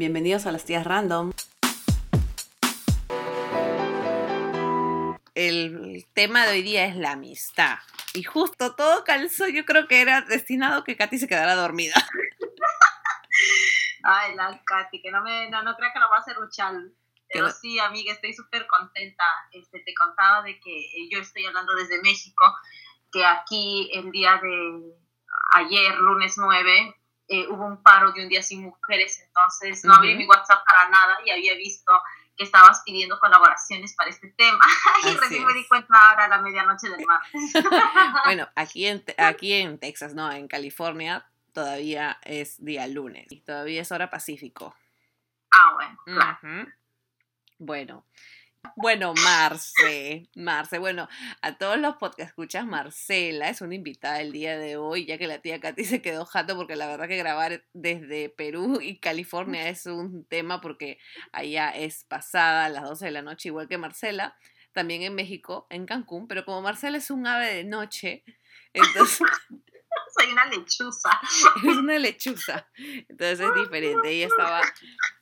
Bienvenidos a las tías random. El tema de hoy día es la amistad. Y justo todo calzó, yo creo que era destinado que Katy se quedara dormida. Ay, la Katy, que no me, no, no creo que lo va a hacer Uchal. Pero sí, amiga, estoy súper contenta. Este, te contaba de que eh, yo estoy hablando desde México, que aquí el día de ayer, lunes 9, eh, hubo un paro de un día sin mujeres, entonces no abrí mi WhatsApp para nada y había visto que estabas pidiendo colaboraciones para este tema y recién me di cuenta ahora a la medianoche del martes. bueno, aquí en, aquí en Texas, no, en California todavía es día lunes y todavía es hora pacífico. Ah, bueno, claro. Bueno, bueno, Marce, Marce, bueno, a todos los podcast escuchas, Marcela es una invitada el día de hoy, ya que la tía Katy se quedó jato porque la verdad que grabar desde Perú y California es un tema porque allá es pasada a las 12 de la noche, igual que Marcela, también en México, en Cancún, pero como Marcela es un ave de noche, entonces... Soy una lechuza. Es una lechuza. Entonces es diferente. Ella estaba,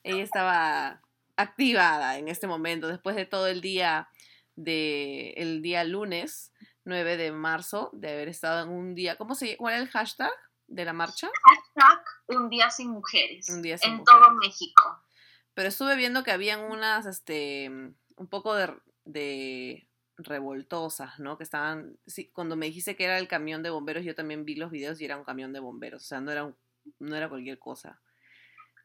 ella estaba activada en este momento, después de todo el día de el día lunes 9 de marzo, de haber estado en un día, ¿cómo se ¿Cuál es el hashtag de la marcha? Hashtag Un Día Sin Mujeres. Un día sin en todo México. Pero estuve viendo que habían unas, este, un poco de, de revoltosas, ¿no? Que estaban, sí, cuando me dijiste que era el camión de bomberos, yo también vi los videos y era un camión de bomberos, o sea, no era, no era cualquier cosa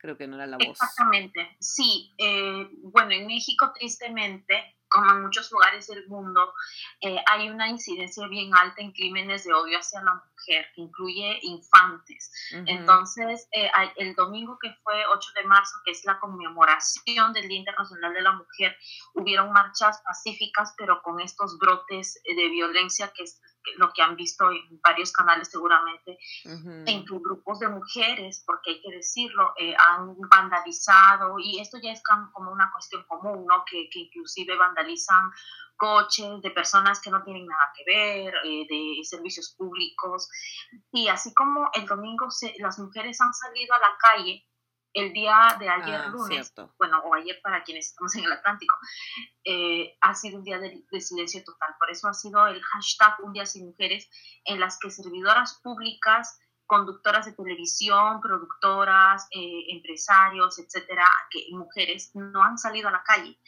creo que no era la voz. Exactamente, sí. Eh, bueno, en México, tristemente, como en muchos lugares del mundo, eh, hay una incidencia bien alta en crímenes de odio hacia la mujer, que incluye infantes. Entonces, eh, el domingo que fue 8 de marzo, que es la conmemoración del Día Internacional de la Mujer, hubieron marchas pacíficas, pero con estos brotes de violencia que lo que han visto en varios canales seguramente, en grupos de mujeres, porque hay que decirlo, eh, han vandalizado, y esto ya es como una cuestión común, ¿no? Que, que inclusive vandalizan coches de personas que no tienen nada que ver, eh, de servicios públicos, y así como el domingo se, las mujeres han salido a la calle, el día de ayer ah, lunes, bueno, o ayer para quienes estamos en el Atlántico, eh, ha sido un día de, silencio total. Por eso ha sido el hashtag Un Día Sin Mujeres, en las que servidoras públicas, conductoras de televisión, productoras, eh, empresarios, etcétera, que mujeres no han salido a la calle.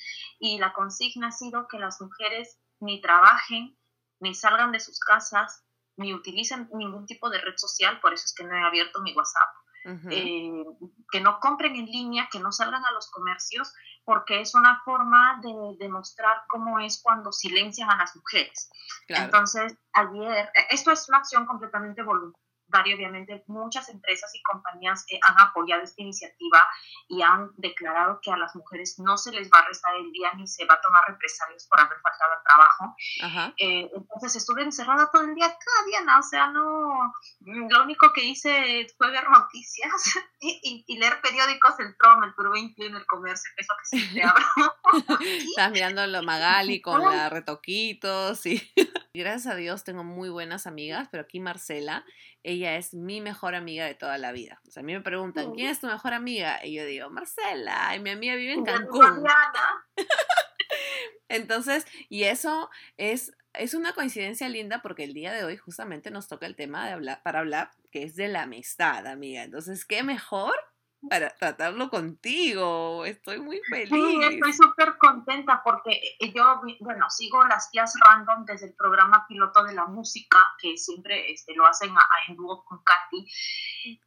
Y la consigna ha sido que las mujeres ni trabajen, ni salgan de sus casas, ni utilicen ningún tipo de red social, por eso es que no he abierto mi WhatsApp eh, que no compren en línea, que no salgan a los comercios, porque es una forma de demostrar cómo es cuando silencian a las mujeres. Entonces, ayer, esto es una acción completamente voluntaria obviamente muchas empresas y compañías que han apoyado esta iniciativa y han declarado que a las mujeres no se les va a restar el día ni se va a tomar represalias por haber faltado al trabajo. Eh, entonces estuve encerrada todo el día, cada día, ¿no? o sea, no, lo único que hice fue ver noticias y, leer periódicos, el Trump, el Perú en el comercio, que es lo que siempre abro. Estás mirando lo Magali con la retoquitos y gracias a Dios tengo muy buenas amigas, pero aquí Marcela ella es mi mejor amiga de toda la vida. O sea, a mí me preguntan, ¿quién es tu mejor amiga? Y yo digo, Marcela, y mi amiga vive en Cancún. Entonces, y eso es, es una coincidencia linda porque el día de hoy justamente nos toca el tema de hablar, para hablar, que es de la amistad, amiga. Entonces, ¿qué mejor para tratarlo contigo. Estoy muy feliz. Sí, estoy súper contenta porque eh, yo, bueno, sigo las tías random desde el programa piloto de la música, que siempre este, lo hacen en dúo con Katy.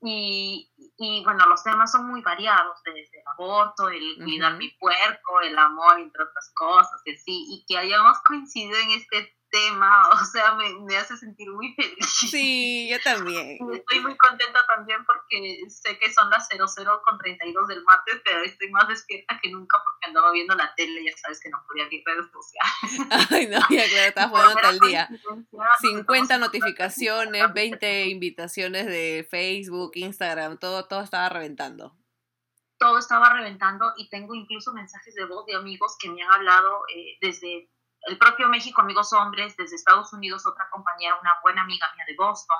Y, y, bueno, los temas son muy variados, desde el aborto, el cuidar mi puerco, el amor, entre otras cosas, que sí, y que hayamos coincidido en este tema, o sea, me, me, hace sentir muy feliz. Sí, yo también. Estoy muy contenta también porque sé que son las 00 con 32 del martes, pero estoy más despierta que nunca porque andaba viendo la tele, ya sabes que no podía ver redes sociales. Ay, no, ya claro, estás jugando todo el día. 50 notificaciones, 20 invitaciones de Facebook, Instagram, todo, todo estaba reventando todo estaba reventando y tengo incluso mensajes de voz de amigos que me han hablado eh, desde el propio México, amigos hombres, desde Estados Unidos, otra compañera, una buena amiga mía de Boston,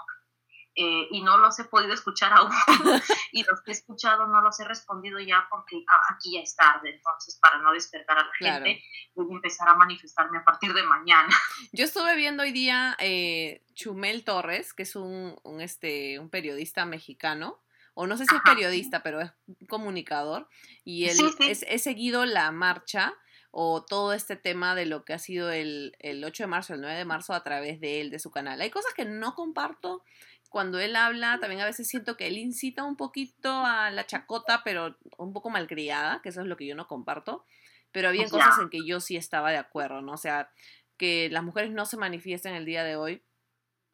eh, y no los he podido escuchar aún. y los que he escuchado no los he respondido ya porque aquí ya es tarde. Entonces, para no despertar a la gente, voy a empezar a manifestarme a partir de mañana. Yo estuve viendo hoy día eh, Chumel Torres, que es un, este, un periodista mexicano o no sé si es periodista, pero es comunicador, y él Es, he seguido la marcha o todo este tema de lo que ha sido el, el 8 de marzo, el 9 de marzo a través de él, de su canal. Hay cosas que no comparto. Cuando él habla, también a veces siento que él incita un poquito a la chacota, pero un poco malcriada, que eso es lo que yo no comparto. Pero había cosas en que yo sí estaba de acuerdo, ¿no? O sea, que las mujeres no se manifiesten el día de hoy.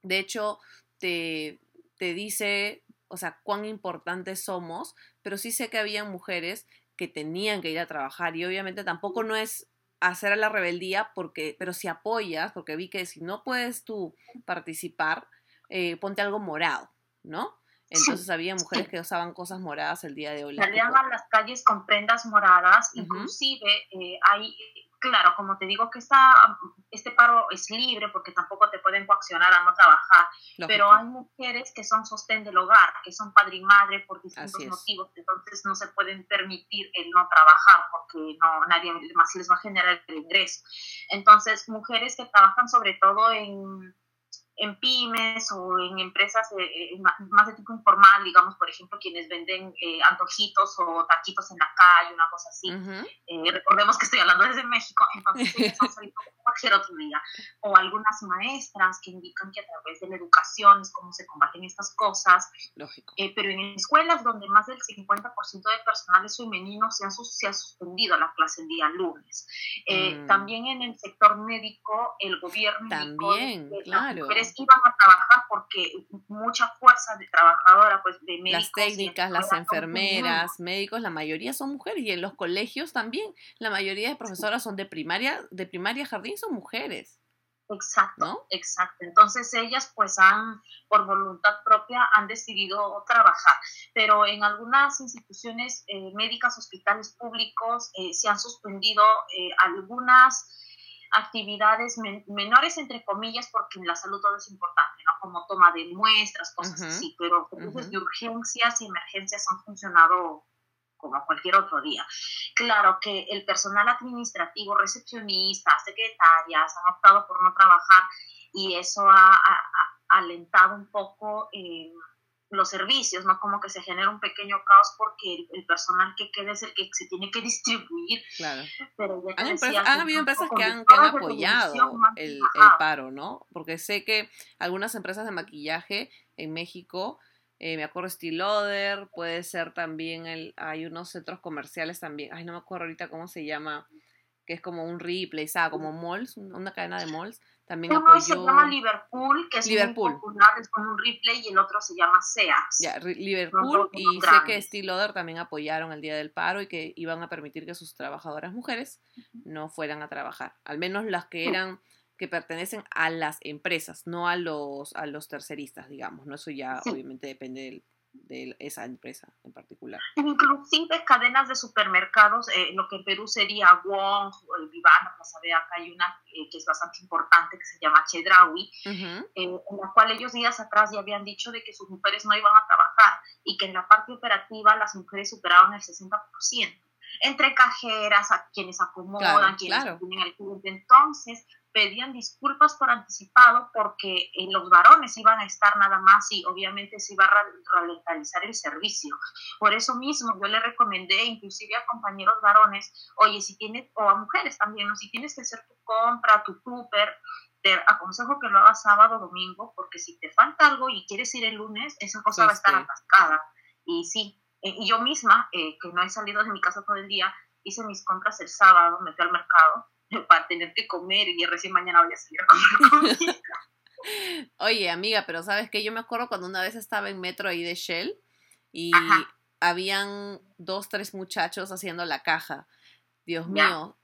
De hecho, te, te dice, o sea, cuán importantes somos, pero sí sé que había mujeres que tenían que ir a trabajar y obviamente tampoco no es hacer a la rebeldía porque, pero si apoyas, porque vi que si no puedes tú participar, eh, ponte algo morado, ¿no? Entonces había mujeres que usaban cosas moradas el día de hoy. Salían a las calles con prendas moradas, inclusive eh, hay claro, como te digo que esta, este paro es libre porque tampoco te pueden coaccionar a no trabajar, pero hay mujeres que son sostén del hogar, que son padre y madre por distintos motivos, entonces no se pueden permitir el no trabajar porque no nadie más les va a generar el ingreso. Entonces, mujeres que trabajan sobre todo en en pymes o en empresas eh, más de tipo informal, digamos, por ejemplo, quienes venden eh, antojitos o taquitos en la calle, una cosa así. Eh, recordemos que estoy hablando desde México, entonces han cualquier otro día. O algunas maestras que indican que a través de la educación es cómo se combaten estas cosas. Lógico. pero en escuelas donde más del 50% de personal es femenino se ha, se ha suspendido la clase el día lunes. Mm. También en el sector médico, el gobierno... También, claro iban a trabajar porque mucha fuerza de trabajadora, pues de médicos. Las técnicas, las enfermeras, médicos, la mayoría son mujeres y en los colegios también la mayoría de profesoras son de primaria, de primaria jardín son mujeres. Exacto, exacto. Entonces ellas pues han, por voluntad propia, han decidido trabajar, pero en algunas instituciones eh, médicas, hospitales públicos, eh, se han suspendido eh, algunas actividades menores, entre comillas, porque en la salud todo es importante, ¿no? Como toma de muestras, cosas así, pero de urgencias y emergencias han funcionado como cualquier otro día. Claro que el personal administrativo, recepcionistas, secretarias han optado por no trabajar y eso ha, alentado un poco... Eh, los servicios, ¿no? Como que se genera un pequeño caos porque el, personal que queda es el que se tiene que distribuir. Claro. Pero han, habido empresas que han, apoyado el, paro, ¿no? Porque sé que algunas empresas de maquillaje en México, eh, me acuerdo Stiloder, puede ser también, el, hay unos centros comerciales también, ay, no me acuerdo ahorita cómo se llama, que es como un replay, ¿sabes? Como malls, una cadena de malls también Uno se llama Liverpool, que es Liverpool. muy popular, es como un replay, y el otro se llama Sears. Ya, Liverpool y sé que Steel Lauder también apoyaron el día del paro y que iban a permitir que sus trabajadoras mujeres no fueran a trabajar, al menos las que eran que pertenecen a las empresas, no a los a los terceristas, digamos, no eso ya obviamente depende del de esa empresa en particular. Inclusive cadenas de supermercados, eh, lo que en Perú sería Wong, el Vivana, Plaza de acá hay una eh, que es bastante importante que se llama Chedraui, eh, en la cual ellos días atrás ya habían dicho de que sus mujeres no iban a trabajar y que en la parte operativa las mujeres superaban el 60% entre cajeras, a quienes acomodan, quienes tienen el cliente. Entonces, pedían disculpas por anticipado porque eh, los varones iban a estar nada más y obviamente se iba a ralentizar el servicio. Por eso mismo yo le recomendé inclusive a compañeros varones, oye, si tienes, o a mujeres también, o si tienes que hacer tu compra, tu super, te aconsejo que lo hagas sábado o domingo, porque si te falta algo y quieres ir el lunes, esa cosa va a estar atascada. Y sí, eh, yo misma, eh, que no he salido de mi casa todo el día, hice mis compras el sábado, me fui al mercado para tener que comer y recién mañana voy a salir a comer Oye, amiga, pero ¿sabes qué? Yo me acuerdo cuando una vez estaba en metro ahí de Shell y habían dos, tres muchachos haciendo la caja. Dios mío,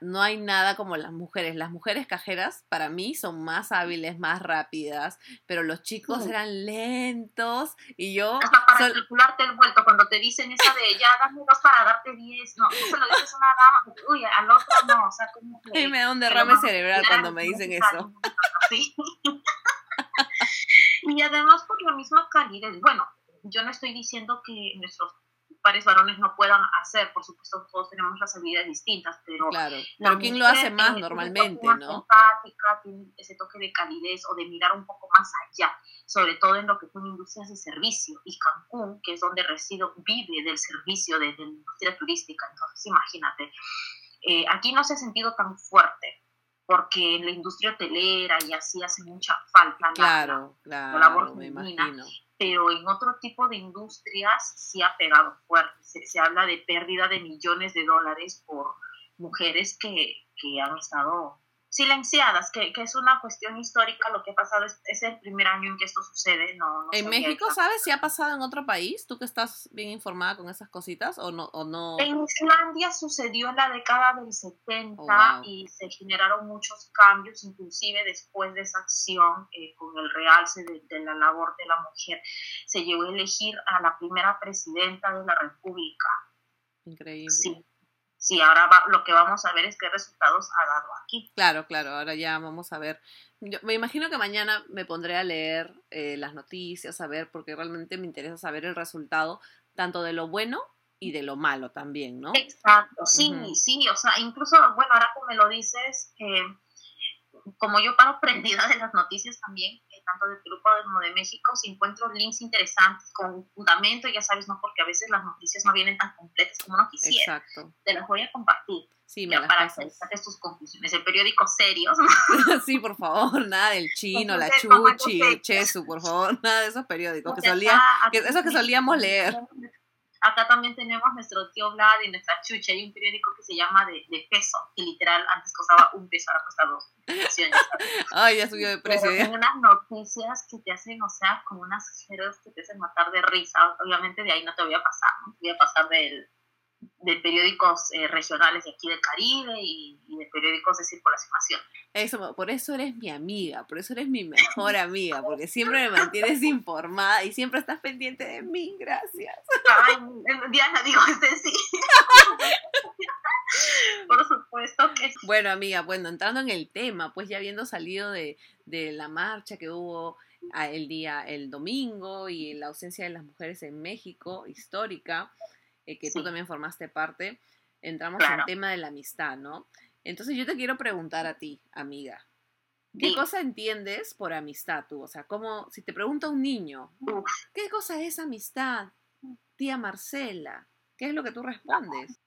no hay nada como las mujeres. Las mujeres cajeras para mí son más hábiles, más rápidas, pero los chicos eran lentos y yo... Hasta para calcularte el vuelto, cuando te dicen esa de ya dame dos para darte diez, no, eso lo dices una dama, uy, al otro no, o sea, como que... Y me da un derrame cerebral cuando me dicen eso. Y además por la misma calidez. Bueno, yo no estoy diciendo que nuestros pares varones no puedan hacer, por supuesto todos tenemos las habilidades distintas, pero... Claro, pero ¿quién lo hace más normalmente, no? Empática, tiene ese toque de calidez o de mirar un poco más allá, sobre todo en lo que son industrias de servicio. Y Cancún, que es donde resido, vive del servicio, de, la industria turística, entonces imagínate. Eh, aquí no se ha sentido tan fuerte, porque en la industria hotelera y así hace mucha falta claro, la, claro, labor me imagino pero en otro tipo de industrias sí ha pegado fuerte. Se, habla de pérdida de millones de dólares por mujeres que, que han estado silenciadas, que, que, es una cuestión histórica, lo que ha pasado es, el primer año en que esto sucede. No, ¿En México sabes si ha pasado en otro país? ¿Tú que estás bien informada con esas cositas o no? O no? En Islandia sucedió en la década del 70 y se generaron muchos cambios, inclusive después de esa acción eh, con el realce de, de, la labor de la mujer, se llegó a elegir a la primera presidenta de la República. Increíble. Sí sí, ahora lo que vamos a ver es qué resultados ha dado aquí. Claro, claro, ahora ya vamos a ver. Yo me imagino que mañana me pondré a leer eh, las noticias, a ver, porque realmente me interesa saber el resultado tanto de lo bueno y de lo malo también, ¿no? Exacto, sí, sí, o sea, incluso, bueno, ahora que me lo dices, eh, como yo paro prendida de las noticias también, tanto del grupo como de México, si encuentro links interesantes con fundamento, ya sabes, no porque a veces las noticias no vienen tan completas como uno quisiera. Exacto. Te las voy a compartir. Sí, me para que saques tus conclusiones. El periódico serios. sí, por favor, nada del chino, la chuchi, el chesu, por favor, nada de esos periódicos que solía, que, esos que solíamos leer. Acá también tenemos nuestro tío Vlad y nuestra chucha. Hay un periódico que se llama de, de peso, que literal antes costaba un peso, ahora cuesta dos. Ay, ya subió de precio. Pero Hay unas noticias que te hacen, o sea, como unas jeros que te hacen matar de risa. Obviamente de ahí no te voy a pasar, ¿no? Te voy a pasar del, de periódicos eh, regionales de aquí del Caribe y, de periódicos de circulación. Eso, por eso eres mi amiga, por eso eres mi mejor amiga, porque siempre me mantienes informada y siempre estás pendiente de mí, gracias. Ay, Diana, digo, este sí. por supuesto que sí. Bueno, amiga, bueno, entrando en el tema, pues ya habiendo salido de, de la marcha que hubo ah, el día, el domingo y la ausencia de las mujeres en México, histórica, eh, que tú también formaste parte, entramos en el tema de la amistad, ¿no? Entonces yo te quiero preguntar a ti, amiga, ¿qué cosa entiendes por amistad tú? O sea, como si te pregunta un niño, ¿qué cosa es amistad? Tía Marcela, ¿qué es lo que tú respondes?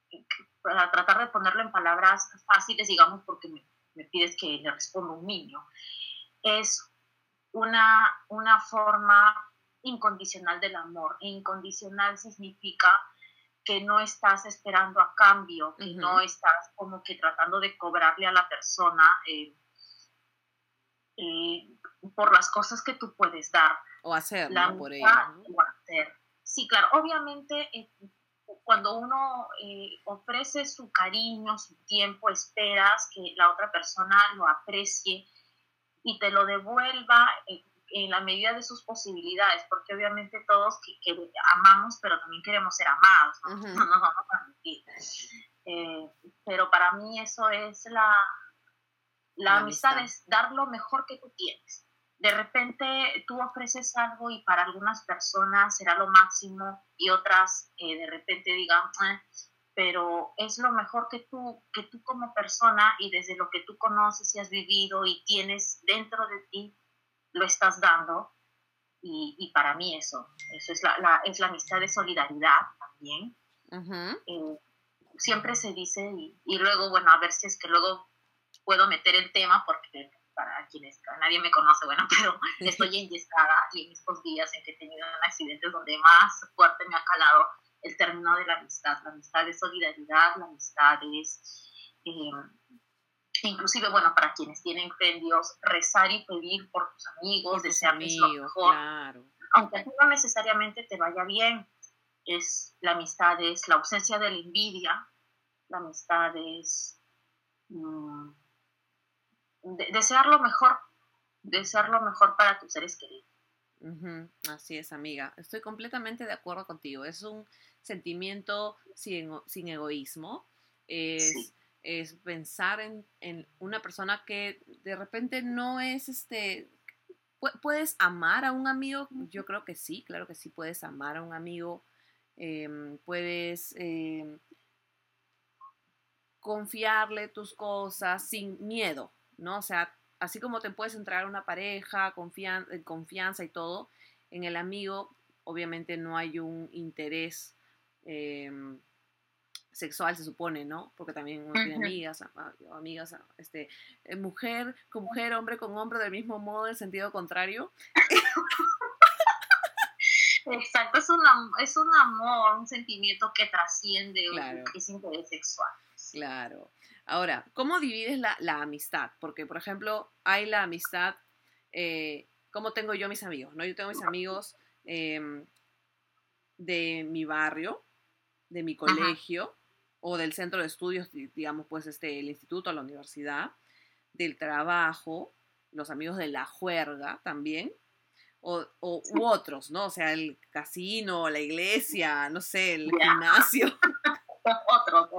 Para tratar de ponerlo en palabras fáciles, digamos, porque me, pides que le responda un niño, es una, una forma incondicional del amor. E incondicional significa que no estás esperando a cambio, que no estás como que tratando de cobrarle a la persona eh, eh, por las cosas que tú puedes dar. O hacer, Por Sí, claro, obviamente eh, cuando uno ofrece su cariño, su tiempo, esperas que la otra persona lo aprecie y te lo devuelva en la medida de sus posibilidades, porque obviamente todos que, amamos, pero también queremos ser amados, no, nos vamos a permitir. Eh, pero para mí eso es la, la, amistad, es dar lo mejor que tú tienes. De repente tú ofreces algo y para algunas personas será lo máximo y otras eh, de repente digan, eh", pero es lo mejor que tú, que tú como persona y desde lo que tú conoces y has vivido y tienes dentro de ti, lo estás dando y, y para mí eso, eso es la, la, es la amistad de solidaridad también. Eh, siempre se dice y, y, luego, bueno, a ver si es que luego puedo meter el tema porque para quienes nadie me conoce, bueno, pero estoy enyesada y en estos días en que he tenido accidentes donde más fuerte me ha calado el término de la amistad, la amistad de solidaridad, la amistad es eh, inclusive, bueno, para quienes tienen fe en Dios, rezar y pedir por tus amigos, desearles lo mejor. Aunque a ti no necesariamente te vaya bien, es la amistad es la ausencia de la envidia, la amistad es mm, desear lo mejor, desear lo mejor para tus seres queridos. Así es, amiga. Estoy completamente de acuerdo contigo. Es un sentimiento sin, sin egoísmo. Es, es pensar en, en, una persona que de repente no es este ¿Puedes amar a un amigo? Yo creo que sí, claro que sí puedes amar a un amigo. Em, puedes em, confiarle tus cosas sin miedo, ¿no? O sea, así como te puedes entrar a una pareja, confian confianza y todo, en el amigo obviamente no hay un interés em, sexual, se supone, ¿no? Porque también uno tiene amigas, amigas, este, eh, mujer con mujer, hombre con hombre, del mismo modo, en sentido contrario. Exacto, es, una, es un amor, un sentimiento que trasciende claro. ese interés sexual. Claro. Ahora, ¿cómo divides la, la amistad? Porque, por ejemplo, hay la amistad, eh, ¿cómo tengo yo mis amigos? ¿no? Yo tengo mis amigos em, de mi barrio, de mi colegio o del centro de estudios, digamos, pues este, el instituto, la universidad, del trabajo, los amigos de la juerga también, o, u otros, ¿no? O sea, el casino, la iglesia, no sé, el gimnasio. otros.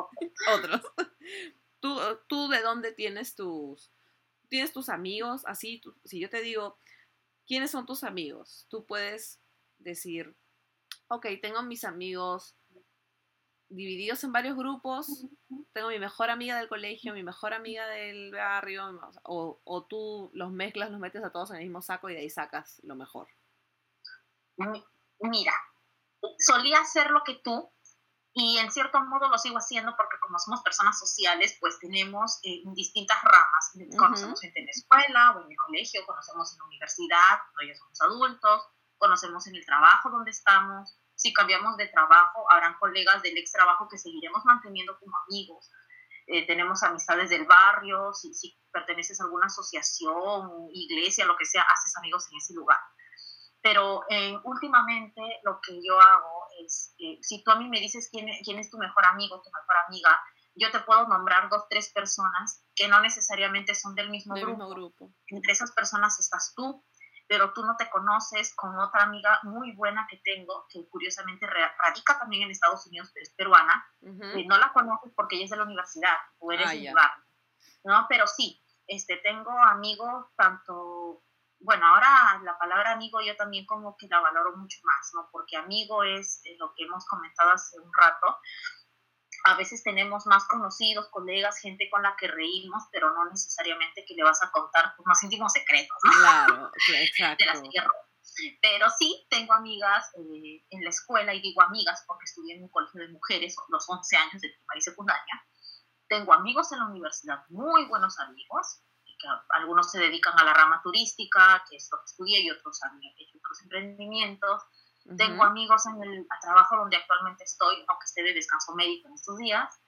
otros. ¿Tú, ¿Tú de dónde tienes tus, tienes tus amigos? Así, si yo te digo, ¿quiénes son tus amigos? Tú puedes decir, ok, tengo mis amigos divididos en varios grupos. Tengo mi mejor amiga del colegio, mi mejor amiga del barrio, o, o, tú los mezclas, los metes a todos en el mismo saco y de ahí sacas lo mejor. Mira, solía hacer lo que tú y en cierto modo lo sigo haciendo porque como somos personas sociales, pues tenemos eh, distintas ramas. Conocemos gente en la escuela o en el colegio, conocemos en la universidad, cuando ya somos adultos, conocemos en el trabajo donde estamos si cambiamos de trabajo, habrán colegas del ex trabajo que seguiremos manteniendo como amigos. Eh, tenemos amistades del barrio, si, si, perteneces a alguna asociación, iglesia, lo que sea, haces amigos en ese lugar. Pero eh, últimamente lo que yo hago es, eh, si tú a mí me dices quién, quién es tu mejor amigo, tu mejor amiga, yo te puedo nombrar dos, tres personas que no necesariamente son del mismo, grupo. mismo grupo. Entre esas personas estás tú, pero tú no te conoces con otra amiga muy buena que tengo, que curiosamente radica también en Estados Unidos, pero es peruana, y no la conoces porque ella es de la universidad, o eres ah, barrio, ¿no? Pero sí, este, tengo amigos tanto, bueno, ahora la palabra amigo yo también como que la valoro mucho más, ¿no? Porque amigo es eh, lo que hemos comentado hace un rato, a veces tenemos más conocidos, colegas, gente con la que reímos, pero no necesariamente que le vas a contar tus más íntimos secretos, ¿no? Claro, exacto. Pero sí, tengo amigas eh, en la escuela, y digo amigas porque estudié en un colegio de mujeres los 11 años de primaria y secundaria. Tengo amigos en la universidad, muy buenos amigos, que algunos se dedican a la rama turística, que es lo que estudié, y otros hecho otros emprendimientos tengo amigos en el trabajo donde actualmente estoy, aunque esté de descanso médico en estos días.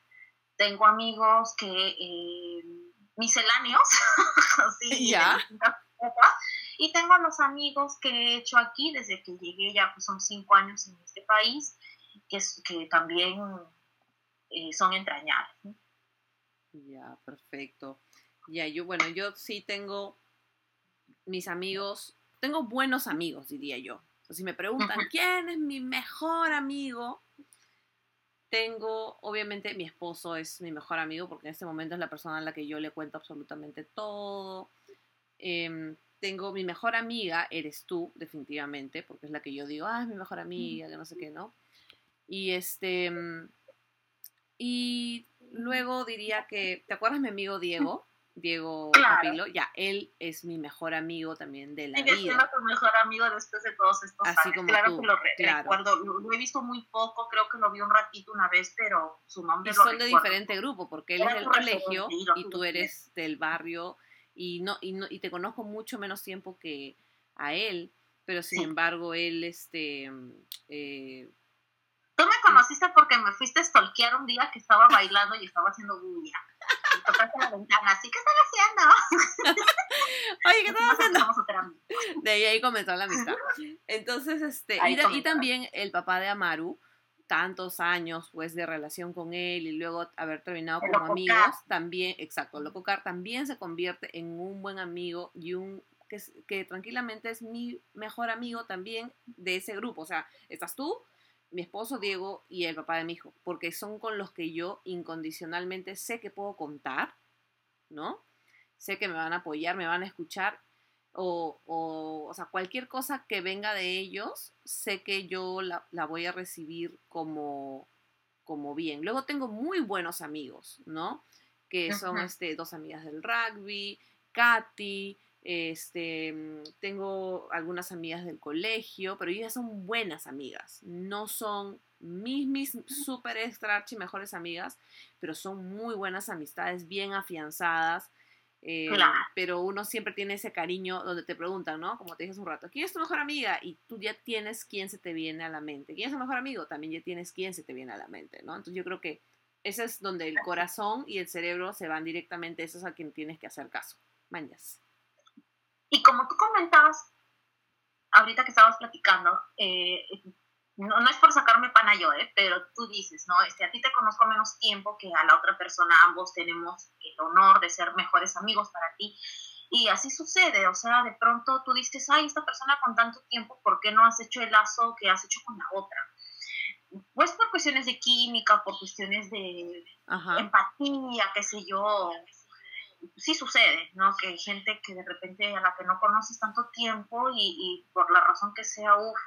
Tengo amigos que eh, misceláneos, ¿Ya? y tengo los amigos que he hecho aquí desde que llegué, ya pues son cinco años en este país, que, que también eh, son entrañables. Ya, perfecto. Ya, yo, bueno, yo sí tengo mis amigos, tengo buenos amigos, diría yo si me preguntan, ¿quién es mi mejor amigo? Tengo, obviamente, mi esposo es mi mejor amigo porque en este momento es la persona a la que yo le cuento absolutamente todo. Em, tengo mi mejor amiga, eres tú, definitivamente, porque es la que yo digo, ah, es mi mejor amiga, que no sé qué, ¿no? Y este. Y luego diría que, ¿te acuerdas mi amigo Diego? Diego Capilo, ya él es mi mejor amigo también de la vida. Sigue tu mejor amigo después de todos estos Así años. Como claro tú, que lo claro. recuerdo, lo, he visto muy poco, creo que lo vi un ratito una vez, pero su nombre y lo son de diferente grupo, porque él es del colegio y tú eres del barrio y no, y no y te conozco mucho menos tiempo que a él, pero sin Sí. embargo él este eh, Tú me conociste porque me fuiste a stalkear un día que estaba bailando y estaba haciendo bulla. Y tocaste la ventana, así, ¿qué están haciendo? Oye, ¿qué estás Nos haciendo? De ahí, ahí comenzó la amistad. Entonces, este, Ahí y, también el papá de Amaru, tantos años pues de relación con él y luego haber terminado El como Loco amigos, Car. también, exacto, Loco Car también se convierte en un buen amigo y un que, que tranquilamente es mi mejor amigo también de ese grupo. O sea, estás tú, mi esposo Diego y el papá de mi hijo, porque son con los que yo incondicionalmente sé que puedo contar, ¿no? Sé que me van a apoyar, me van a escuchar o, o, o sea, cualquier cosa que venga de ellos, sé que yo la, la voy a recibir como, como bien. Luego tengo muy buenos amigos, ¿no? Que son este, dos amigas del rugby, Katy, este, mm, tengo algunas amigas del colegio, pero ellas son buenas amigas, no son mis, mis super extra archi mejores amigas, pero son muy buenas amistades, bien afianzadas. eh, Claro. pero uno siempre tiene ese cariño donde te preguntan, ¿no? Como te dije hace un rato, ¿quién es tu mejor amiga? Y tú ya tienes quién se te viene a la mente. ¿Quién es tu mejor amigo? También ya tienes quién se te viene a la mente, ¿no? Entonces yo creo que ese es donde el corazón y el cerebro se van directamente, eso es a quien tienes que hacer caso. Mañas. Y como tú comentabas, ahorita que estabas platicando, eh, no, no es por sacarme pana yo, eh, pero tú dices, ¿no? Este, a ti te conozco menos tiempo que a la otra persona, ambos tenemos el honor de ser mejores amigos para ti. Y así sucede, o sea, de pronto tú dices, ay, esta persona con tanto tiempo, ¿por qué no has hecho el lazo que has hecho con la otra? Pues por cuestiones de química, por cuestiones de Ajá. empatía, qué sé yo. Sí sucede, ¿no? Que hay gente que de repente a la que no conoces tanto tiempo y, y por la razón que sea, uff,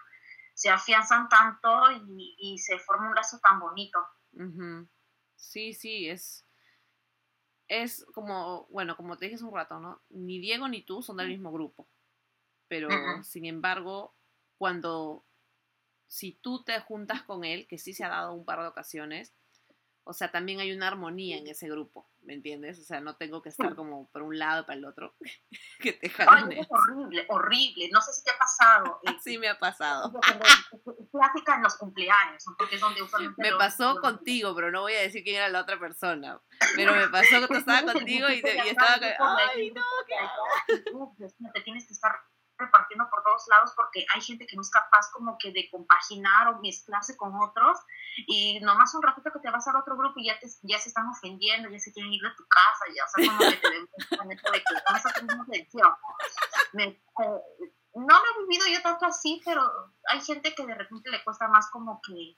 se afianzan tanto y, y se forma un lazo tan bonito. Ujú. Sí, sí, es. Es como, bueno, como te dije hace un rato, ¿no? Ni Diego ni tú son del mismo grupo. Pero, sin embargo, cuando. Si tú te juntas con él, que sí se ha dado un par de ocasiones, o sea, también hay una armonía en ese grupo, ¿me entiendes? O sea, no tengo que estar como por un lado y para el otro, que te Ay, es horrible, horrible. No sé si te ha pasado. eh, Así me ha pasado. Clásica en los cumpleaños, porque es donde usualmente Me pasó los- contigo, pero no voy a decir quién era la otra persona. Pero me pasó que tú estaba contigo y, te- y estaba. ¡Ay, no! qué te tienes que estar repartiendo por todos lados porque hay gente que no es capaz como que de compaginar o mezclarse con otros y nomás un ratito que te vas al otro grupo y ya, te, ya se están ofendiendo, ya se quieren ir de tu casa, ya o sea, como que te esto de que no estás teniendo atención. Eh, no lo he vivido yo tanto así, pero hay gente que de repente le cuesta más como que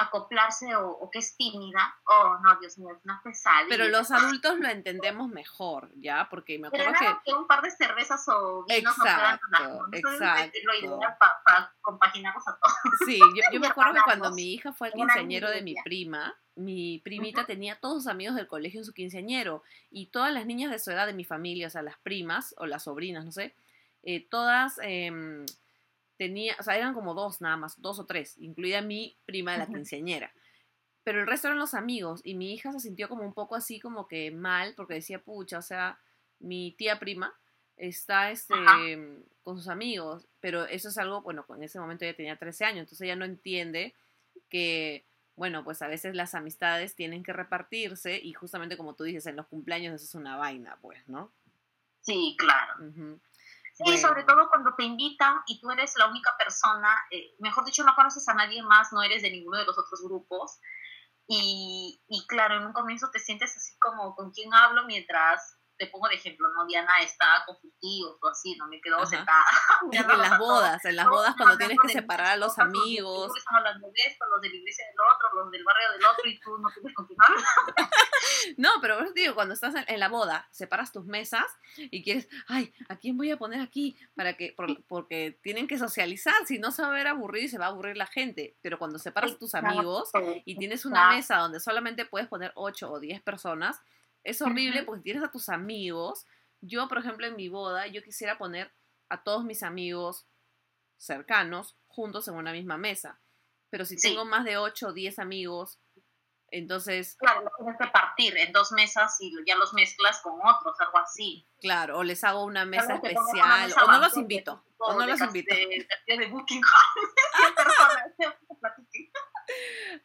acoplarse o, o que es tímida. Oh, no, Dios mío, es una pesadilla. Pero los adultos lo entendemos mejor, ¿ya? Porque me Pero acuerdo nada que... que un par de cervezas o vinos Exacto, exacto. lo ideal pa- para compaginarnos a todos. Sí, yo, yo me acuerdo que cuando mi hija fue al quinceañero de mi prima, mi primita tenía todos sus amigos del colegio en su quinceañero y todas las niñas de su edad de mi familia, o sea, las primas o las sobrinas, no sé, eh, todas em, tenía, o sea, eran como dos nada más, dos o tres, incluida mi prima de la quinceañera. Pero el resto eran los amigos y mi hija se sintió como un poco así como que mal porque decía, pucha, o sea, mi tía prima está este, Ajá. con sus amigos, pero eso es algo, bueno, en ese momento ella tenía 13 años, entonces ella no entiende que, bueno, pues a veces las amistades tienen que repartirse y justamente como tú dices, en los cumpleaños eso es una vaina, pues, ¿no? Sí, claro. Sí, Bueno. sobre todo cuando te invitan y tú eres la única persona, eh, mejor dicho, no conoces a nadie más, no eres de ninguno de los otros grupos. Y, y claro, en un comienzo te sientes así como con quién hablo mientras, te pongo de ejemplo, ¿no? Diana está con sus tíos o así, ¿no? Me quedo sentada. En las bodas, en las bodas cuando tienes que separar a los amigos. seguro están hablando de esto, los de la iglesia del otro, los del barrio del otro, y tú no pero por eso te digo, cuando estás en, en la boda, separas tus mesas y quieres, ay, ¿a quién voy a poner aquí? Para que, por- porque tienen que socializar, si no se va a ver aburrido y se va a aburrir la gente. Pero cuando separas a tus amigos y tienes una mesa donde solamente puedes poner 8 o 10 personas, es horrible Ujú. porque tienes a tus amigos. Yo, por ejemplo, en mi boda, yo quisiera poner a todos mis amigos cercanos juntos en una misma mesa. Pero si Sí. tengo más de 8 o 10 amigos, entonces Claro, lo tienes que partir en dos mesas y ya los mezclas con otros, algo así. Claro, o les hago una mesa una especial, mesa o no los invito, o no los invito. De, castillo de Buckingham, 100 personas, que platiquen.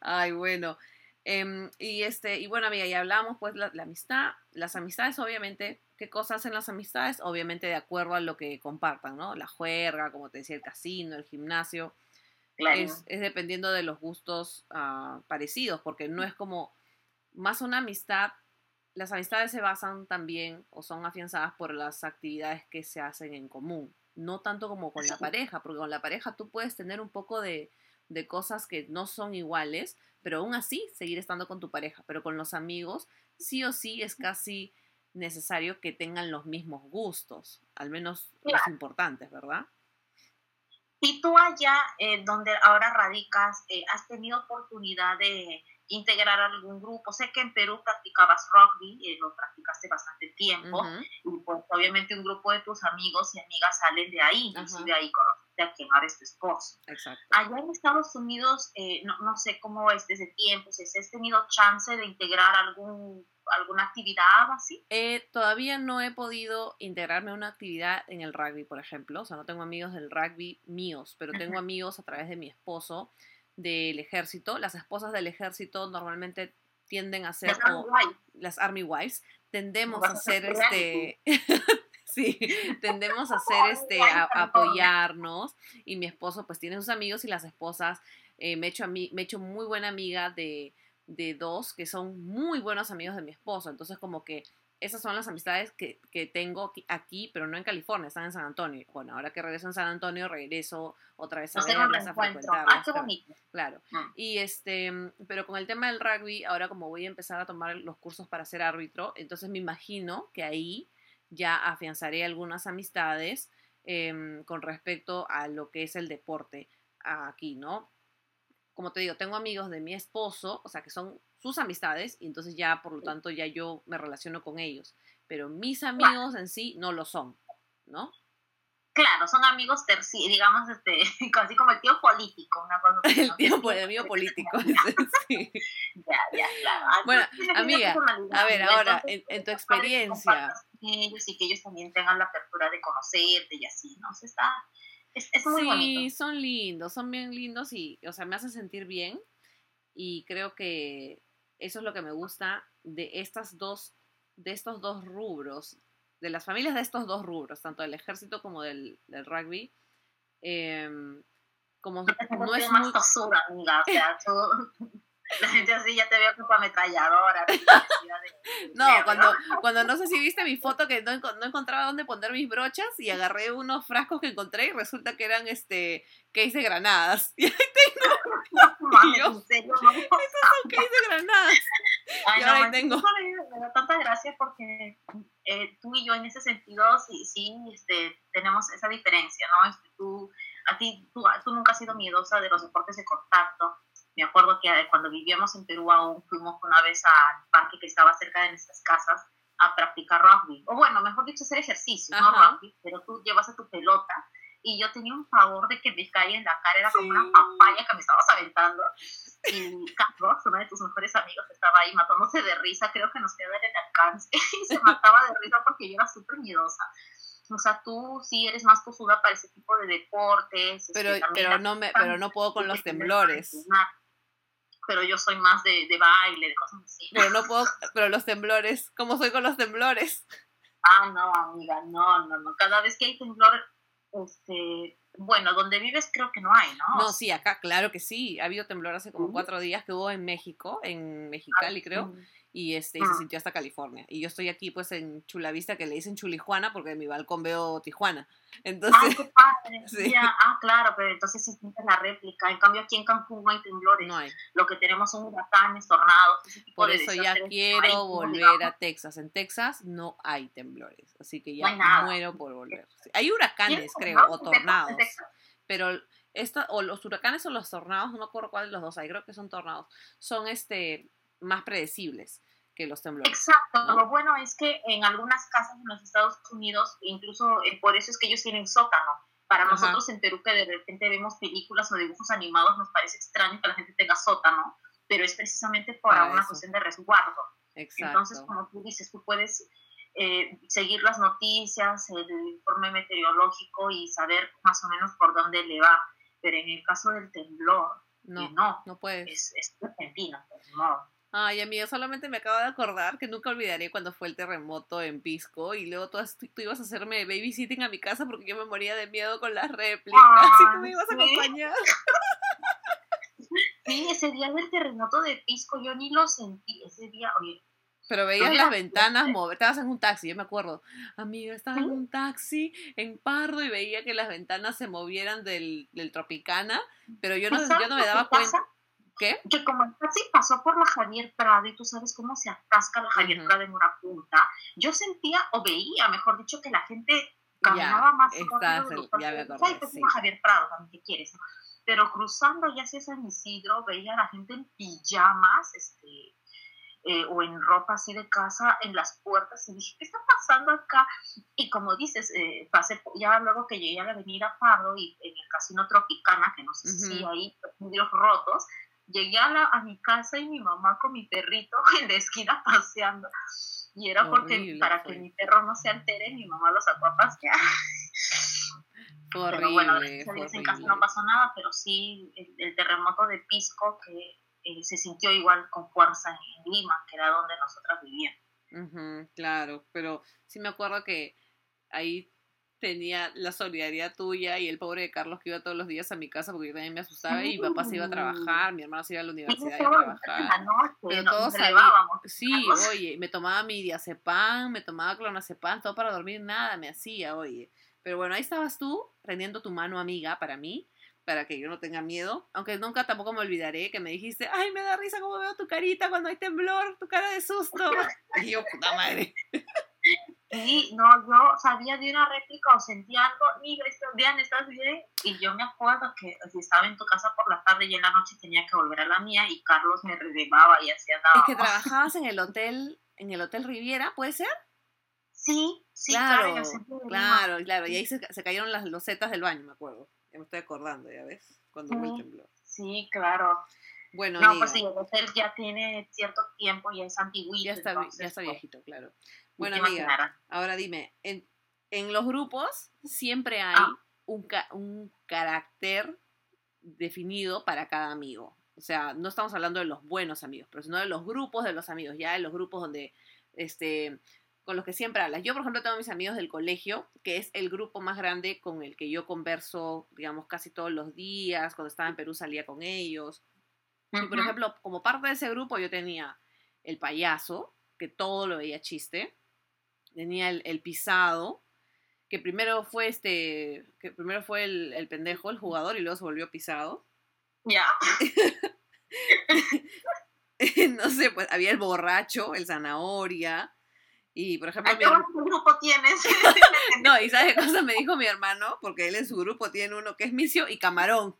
Ay, bueno. Em, y este, y bueno, amiga, ya hablamos pues la, la amistad, las amistades, obviamente, ¿qué cosas hacen las amistades? Obviamente de acuerdo a lo que compartan, ¿no? La juerga, como te decía, el casino, el gimnasio, Claro. es, es dependiendo de los gustos ah, parecidos, porque no es como más una amistad, las amistades se basan también o son afianzadas por las actividades que se hacen en común, no tanto como con la pareja, porque con la pareja tú puedes tener un poco de, de cosas que no son iguales, pero aún así seguir estando con tu pareja, pero con los amigos sí o sí es casi necesario que tengan los mismos gustos, al menos los importantes, ¿verdad? Y tú allá, eh, donde ahora radicas, eh, has tenido oportunidad de integrar algún grupo. Sé que en Perú practicabas rugby, eh, lo practicaste bastante tiempo, y pues obviamente un grupo de tus amigos y amigas salen de ahí, inclusive ahí conociste a quien ahora es tu esposo. Exacto. Allá en Estados Unidos, no, no, sé cómo es desde tiempo, si has tenido chance de integrar algún alguna actividad así? Eh, todavía no he podido integrarme a una actividad en el rugby, por ejemplo. O sea, no tengo amigos del rugby míos, pero tengo amigos a través de mi esposo del ejército. Las esposas del ejército normalmente tienden a ser las, army, las army wives. Tendemos a ser este sí, tendemos a hacer este, a, apoyarnos y mi esposo pues tiene sus amigos y las esposas, eh, me, he hecho me he hecho muy buena amiga de, de dos que son muy buenos amigos de mi esposo. Entonces, como que esas son las amistades que, que, tengo aquí, pero no en California, están en San Antonio. Bueno, ahora que regreso en San Antonio, regreso otra vez a verlas, a frecuentarlas. Ah, claro. Mm. Y este, pero con el tema del rugby, ahora como voy a empezar a tomar los cursos para ser árbitro, entonces me imagino que ahí ya afianzaré algunas amistades em, con respecto a lo que es el deporte aquí, ¿no? como te digo, tengo amigos de mi esposo, o sea, que son sus amistades, y entonces ya, por lo tanto, ya yo me relaciono con ellos. Pero mis amigos en sí no lo son, ¿no? Claro, son amigos terci, digamos, este, así como el tío político, una cosa así. El tío, el amigo político, sí. Ya, ya, claro. Bueno, amiga, a ver, ahora, en, tu experiencia. Ellos y que ellos también tengan la apertura de conocerte y así, ¿no? Se está, es, muy sí, son lindos, son bien lindos y, o sea, me hacen sentir bien y creo que eso es lo que me gusta de estas dos, de estos dos rubros, de las familias de estos dos rubros, tanto del ejército como del, del rugby. Eh, como no es muy... amiga, o sea, la gente así ya te veo como ametralladora. no, cuando, cuando no sé si viste mi foto que no, no, encontraba dónde poner mis brochas y agarré unos frascos que encontré y resulta que eran este case de granadas. Y ahí tengo. Yo, ¿en serio? No. Esos son granadas. Ay, y ahora no, ahí tengo. Me da tanta gracia porque eh, tú y yo en ese sentido sí, sí este, tenemos esa diferencia, ¿no? Este, tú, a ti, tú, tú nunca has sido miedosa de los deportes de contacto me acuerdo que eh, cuando vivíamos en Perú aún fuimos una vez al parque que estaba cerca de nuestras casas a practicar rugby. O bueno, mejor dicho, hacer ejercicio, no rugby, pero tú llevas a tu pelota y yo tenía un favor de que me caiga en la cara, era como una papaya que me estabas aventando. Y Carlos, uno de tus mejores amigos, estaba ahí matándose de risa, creo que nos quedó en el alcance, y se mataba de risa porque yo era súper miedosa. O sea, tú sí eres más tosuda para ese tipo de deportes. Pero, este, pero, no, me, pero no puedo con los temblores pero yo soy más de, de, baile, de cosas así. Pero no puedo, pero los temblores, ¿cómo soy con los temblores? Ah, no, amiga, no, no, no. Cada vez que hay temblor, este, bueno, donde vives creo que no hay, ¿no? No, sí, acá claro que sí. Ha habido temblor hace como cuatro días que hubo en México, en Mexicali creo y, este, se sintió hasta California. Y yo estoy aquí pues en Chulavista, que le dicen Chulijuana, porque de mi balcón veo Tijuana. Entonces, ah, qué padre. Sí. ah, claro, pero entonces sí sientes la réplica. En cambio aquí en Cancún no hay temblores. No hay. Lo que tenemos son huracanes, tornados, Por de eso ya quiero volver a Texas. En Texas no hay temblores, así que ya no muero por volver. Hay huracanes, creo, o tornados. Pero esta, o los huracanes o los tornados, no me acuerdo cuál de los dos hay, creo que son tornados, son este más predecibles que los temblores. Exacto, lo bueno es que en algunas casas en los Estados Unidos, incluso eh, por eso es que ellos tienen sótano. Para nosotros en Perú que de repente vemos películas o dibujos animados nos parece extraño que la gente tenga sótano, pero es precisamente por una cuestión de resguardo. Exacto. Entonces, como tú dices, tú puedes eh, seguir las noticias, el informe meteorológico y saber más o menos por dónde le va. Pero en el caso del temblor, no, eh, no, no puedes. Es, es Argentina, pues, no. Ay, amiga, solamente me acabo de acordar que nunca olvidaré cuando fue el terremoto en Pisco y luego tú, tú ibas a hacerme babysitting a mi casa porque yo me moría de miedo con las réplicas y tú me ibas a acompañar. Sí, ese día del terremoto de Pisco yo ni lo sentí. Ese día, oye, pero veías las ventanas mover, estabas en un taxi, yo me acuerdo. Amiga, estaba en un taxi en Pardo y veía que las ventanas se movieran del, del Tropicana, pero yo no, yo no me daba cuenta ¿Qué? Que como el taxi pasó por la Javier Prado y tú sabes cómo se atasca la Javier Ujú. Prado en una punta, yo sentía o veía, mejor dicho, que la gente caminaba más estás rápido ya me acordé, Ay, pues, sí. Javier Prado también, ¿qué quieres? no? Pero cruzando ya hacia San Isidro, veía a la gente en pijamas, este, eh, o en ropa así de casa en las puertas y dije, ¿qué está pasando acá? Y como dices, eh, pasé, ya luego que llegué a la avenida Pardo y en el casino Tropicana, que no sé si Ujú. hay vidrios rotos, llegué a, la, a mi casa y mi mamá con mi perrito en la esquina paseando. Y era porque Horrible para fue. que mi perro no se altere, mi mamá lo sacó a pasear. Fue pero bueno, horrible, gracias a fue Dios en casa horrible. no pasó nada, pero sí el, el terremoto de Pisco que eh, se sintió igual con fuerza en Lima, que era donde nosotras vivíamos. Ujú, claro, pero sí me acuerdo que ahí tenía la solidaridad tuya y el pobre de Carlos que iba todos los días a mi casa porque yo también me asustaba y mi papá se iba a trabajar, mi hermano se iba a la universidad y a trabajar. Pero todos elevábamos. Sí, oye, me tomaba mi diazepam, me tomaba clonazepam, todo para dormir, nada me hacía, oye. Pero bueno, ahí estabas tú, tendiendo tu mano amiga para mí, para que yo no tenga miedo. Aunque nunca tampoco me olvidaré que me dijiste, ay, me da risa cómo veo tu carita cuando hay temblor, tu cara de susto. Y yo, puta madre. Sí, no, yo sabía de una réplica o sentía algo, mira, estás bien, estás bien. Y yo me acuerdo que si estaba en tu casa por la tarde y en la noche tenía que volver a la mía y Carlos me relevaba y hacía nada. Es que trabajabas en el hotel, en el Hotel Riviera, ¿puede ser? Sí, sí, Claro, claro. Claro, claro. Y ahí se, se cayeron las losetas del baño, me acuerdo. Ya me estoy acordando, ya ves, cuando hubo el Sí. claro. Bueno, No, amiga, pues sí, el hotel ya tiene cierto tiempo, ya es antiguito. ya está, entonces, ya está pues, viejito, claro. Bueno, amiga, ahora dime, en, en los grupos siempre hay Ah. un, ca- un carácter definido para cada amigo. O sea, no estamos hablando de los buenos amigos, pero sino de los grupos de los amigos, ya de los grupos donde, este, con los que siempre hablas. Yo, por ejemplo, tengo mis amigos del colegio, que es el grupo más grande con el que yo converso, digamos, casi todos los días. Cuando estaba en Perú salía con ellos. Y, por ejemplo, como parte de ese grupo yo tenía el payaso, que todo lo veía chiste. Tenía el, el pisado, que primero fue este, que primero fue el, el pendejo, el jugador, y luego se volvió pisado. Ya. no sé, pues había el borracho, el zanahoria. Y, por ejemplo, ¿A mi qué hermano... grupo tienes? No, y ¿sabes qué cosa me dijo mi hermano? Porque él en su grupo tiene uno que es misio y camarón.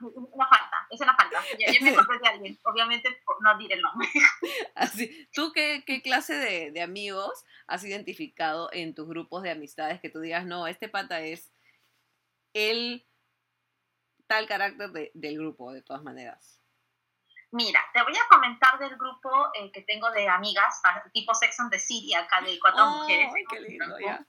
Una falta, es una falta. Ya, ya me acordé de alguien. Obviamente por- no diré el nombre. Así, ¿tú qué, qué clase de, de amigos has identificado en tus grupos de amistades que tú digas, no, este pata es el tal carácter de- del grupo, de todas maneras? Mira, te voy a comentar del grupo eh, que tengo de amigas, ah, tipo Sex and the City, acá de cuatro mujeres. ¡Ay, qué lindo! Ya.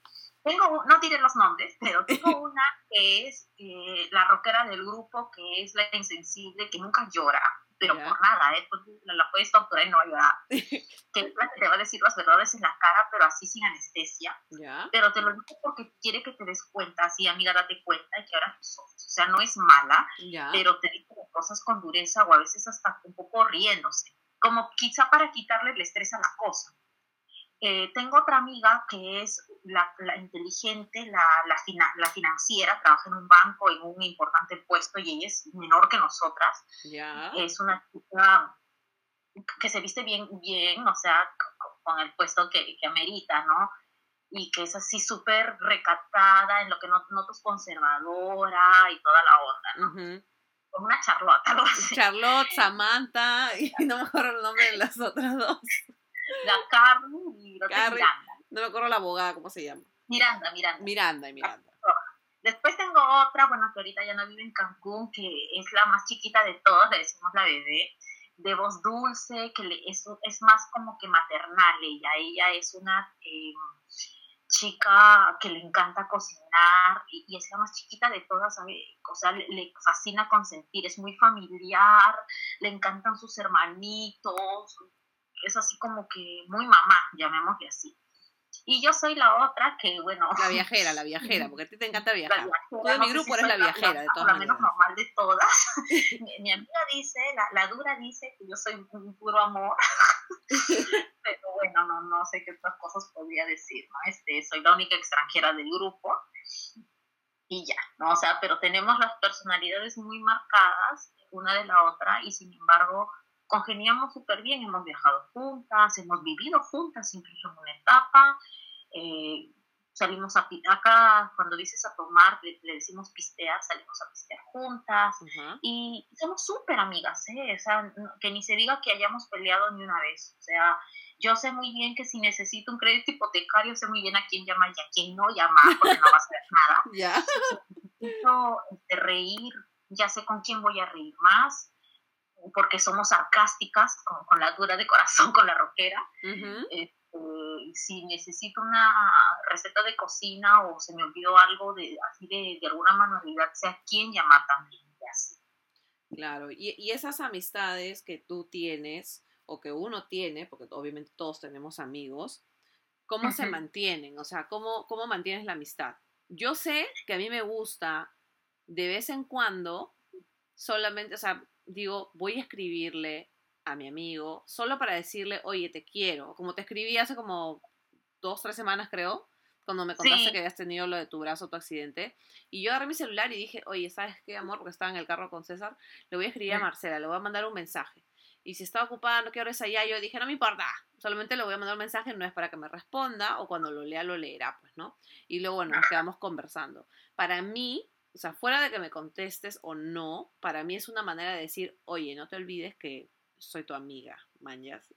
Tengo, no diré los nombres, pero tengo una que es eh, la rockera del grupo, que es la insensible, que nunca llora, pero Ya. por nada, ¿eh? Pues, la, puedes torturar y no va a llorar. que es la que te va a decir las verdades en la cara, pero así sin anestesia. ¿Ya? Pero te lo digo porque quiere que te des cuenta, así, amiga, date cuenta y que ahora tus ojos. O sea, no es mala, ¿Ya? pero te dice cosas con dureza o a veces hasta un poco riéndose, como quizá para quitarle el estrés a la cosa. Eh, tengo otra amiga que es la, la inteligente, la, la, fina- la financiera, trabaja en un banco, en un importante puesto y ella es menor que nosotras. Es una chica que se viste bien, bien, o sea, con el puesto que, que amerita, ¿no? Y que es así súper recatada, en lo que no notas conservadora y toda la onda, ¿no? Como una charlota, algo así. Charlotte, Samantha, y no me acuerdo el nombre de las otras dos. La Carmen y que Carrie. Miranda. No me acuerdo la abogada, ¿cómo se llama? Miranda, Miranda. Miranda y Miranda. Después tengo otra, bueno, que ahorita ya no vive en Cancún, que es la más chiquita de todas, le decimos la bebé, de voz dulce, que le, es, es más como que maternal ella. Ella es una eh, chica que le encanta cocinar y, y es la más chiquita de todas, ¿sabe? O sea, le, le fascina consentir, es muy familiar, le encantan sus hermanitos, es así como que muy mamá, llamémosle así. Y yo soy la otra que, bueno... La viajera, la viajera, porque a ti te encanta la viajar. viajera, Tú de no mi grupo si eres la viajera, de la, todas la menos maneras. normal de todas. mi, mi amiga dice, la, la dura dice que yo soy un puro amor. Pero bueno, no, no sé qué otras cosas podría decir, ¿no? Este, soy la única extranjera del grupo. Y ya, ¿no? O sea, pero tenemos las personalidades muy marcadas. una de la otra y sin embargo congeniamos súper bien, hemos viajado juntas, hemos vivido juntas incluso en una etapa, eh, salimos a acá cuando dices a tomar, le, decimos pistear, salimos a pistear juntas y somos súper amigas, ¿eh? o sea, que ni se diga que hayamos peleado ni una vez, o sea, yo sé muy bien que si necesito un crédito hipotecario, sé muy bien a quién llamar y a quién no llamar, porque no va a hacer nada. Ya. necesito este, reír, ya sé con quién voy a reír más, porque somos sarcásticas, con, con la dura de corazón, con la roquera. Este, si necesito una receta de cocina o se me olvidó algo de así de, de alguna manualidad, sé a quién llamar también. Así. Claro, y, y esas amistades que tú tienes, o que uno tiene, porque obviamente todos tenemos amigos, ¿cómo se mantienen? O sea, ¿cómo, ¿cómo mantienes la amistad? Yo sé que a mí me gusta de vez en cuando, solamente, o sea, digo, voy a escribirle a mi amigo solo para decirle, oye, te quiero. Como te escribí hace como dos, tres semanas, creo, cuando me contaste que habías tenido lo de tu brazo, tu accidente. Y yo agarré mi celular y dije, oye, ¿sabes qué, amor? Porque estaba en el carro con César. Le voy a escribir a Marcela, le voy a mandar un mensaje y si estaba ocupada, no quiero esa ya, yo dije, no me importa, solamente le voy a mandar un mensaje, no es para que me responda, o cuando lo lea, lo leerá, pues, ¿no? Y luego, bueno, nos quedamos conversando. Para mí, o sea, fuera de que me contestes o no, para mí es una manera de decir, oye, no te olvides que soy tu amiga, mañas.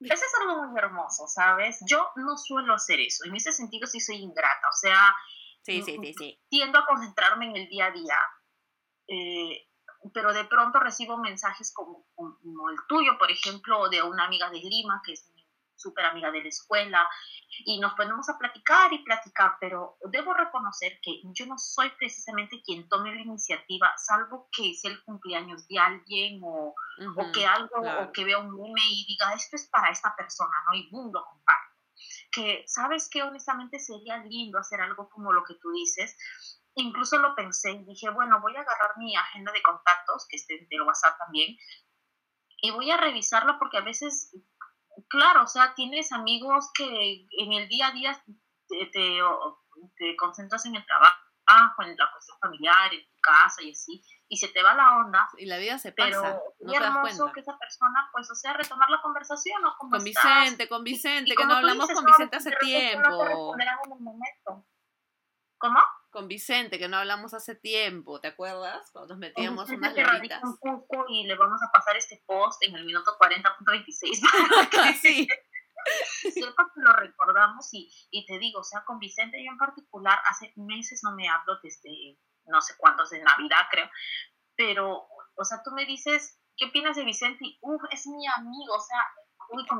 Eso es algo muy hermoso, ¿sabes? Yo no suelo hacer eso. En ese sentido sí soy ingrata. O sea, sí, sí, sí, sí. tiendo a concentrarme en el día a día. Eh, pero de pronto recibo mensajes como, como, el tuyo, por ejemplo, de una amiga de Lima, que es súper amiga de la escuela, y nos ponemos a platicar y platicar, pero debo reconocer que yo no soy precisamente quien tome la iniciativa, salvo que sea el cumpleaños de alguien o, o que algo, o que vea un meme y diga, esto es para esta persona, ¿no? Y boom, lo comparto. Que, ¿sabes qué? Honestamente sería lindo hacer algo como lo que tú dices, incluso lo pensé y dije, bueno, voy a agarrar mi agenda de contactos, que esté del WhatsApp también, y voy a revisarla porque a veces, claro, o sea, tienes amigos que en el día a día te, te, concentras en el trabajo, en la cuestión familiar, en tu casa y así, y se te va la onda. Y la vida se pasa. Pero no hermoso que esa persona, pues, o sea, retomar la conversación, ¿no? Con Vicente, con Vicente, que no hablamos con Vicente hace tiempo. ¿Cómo? Con Vicente, que no hablamos hace tiempo, ¿te acuerdas? Cuando nos metíamos unas loritas. un poco y le vamos a pasar este post en el minuto 40.26 sí. Sepa que lo recordamos y, y, te digo, o sea, con Vicente yo en particular, hace meses no me hablo desde no sé cuántos de Navidad, creo, pero, o sea, tú me dices, ¿qué opinas de Vicente? Y, uff, es mi amigo, o sea,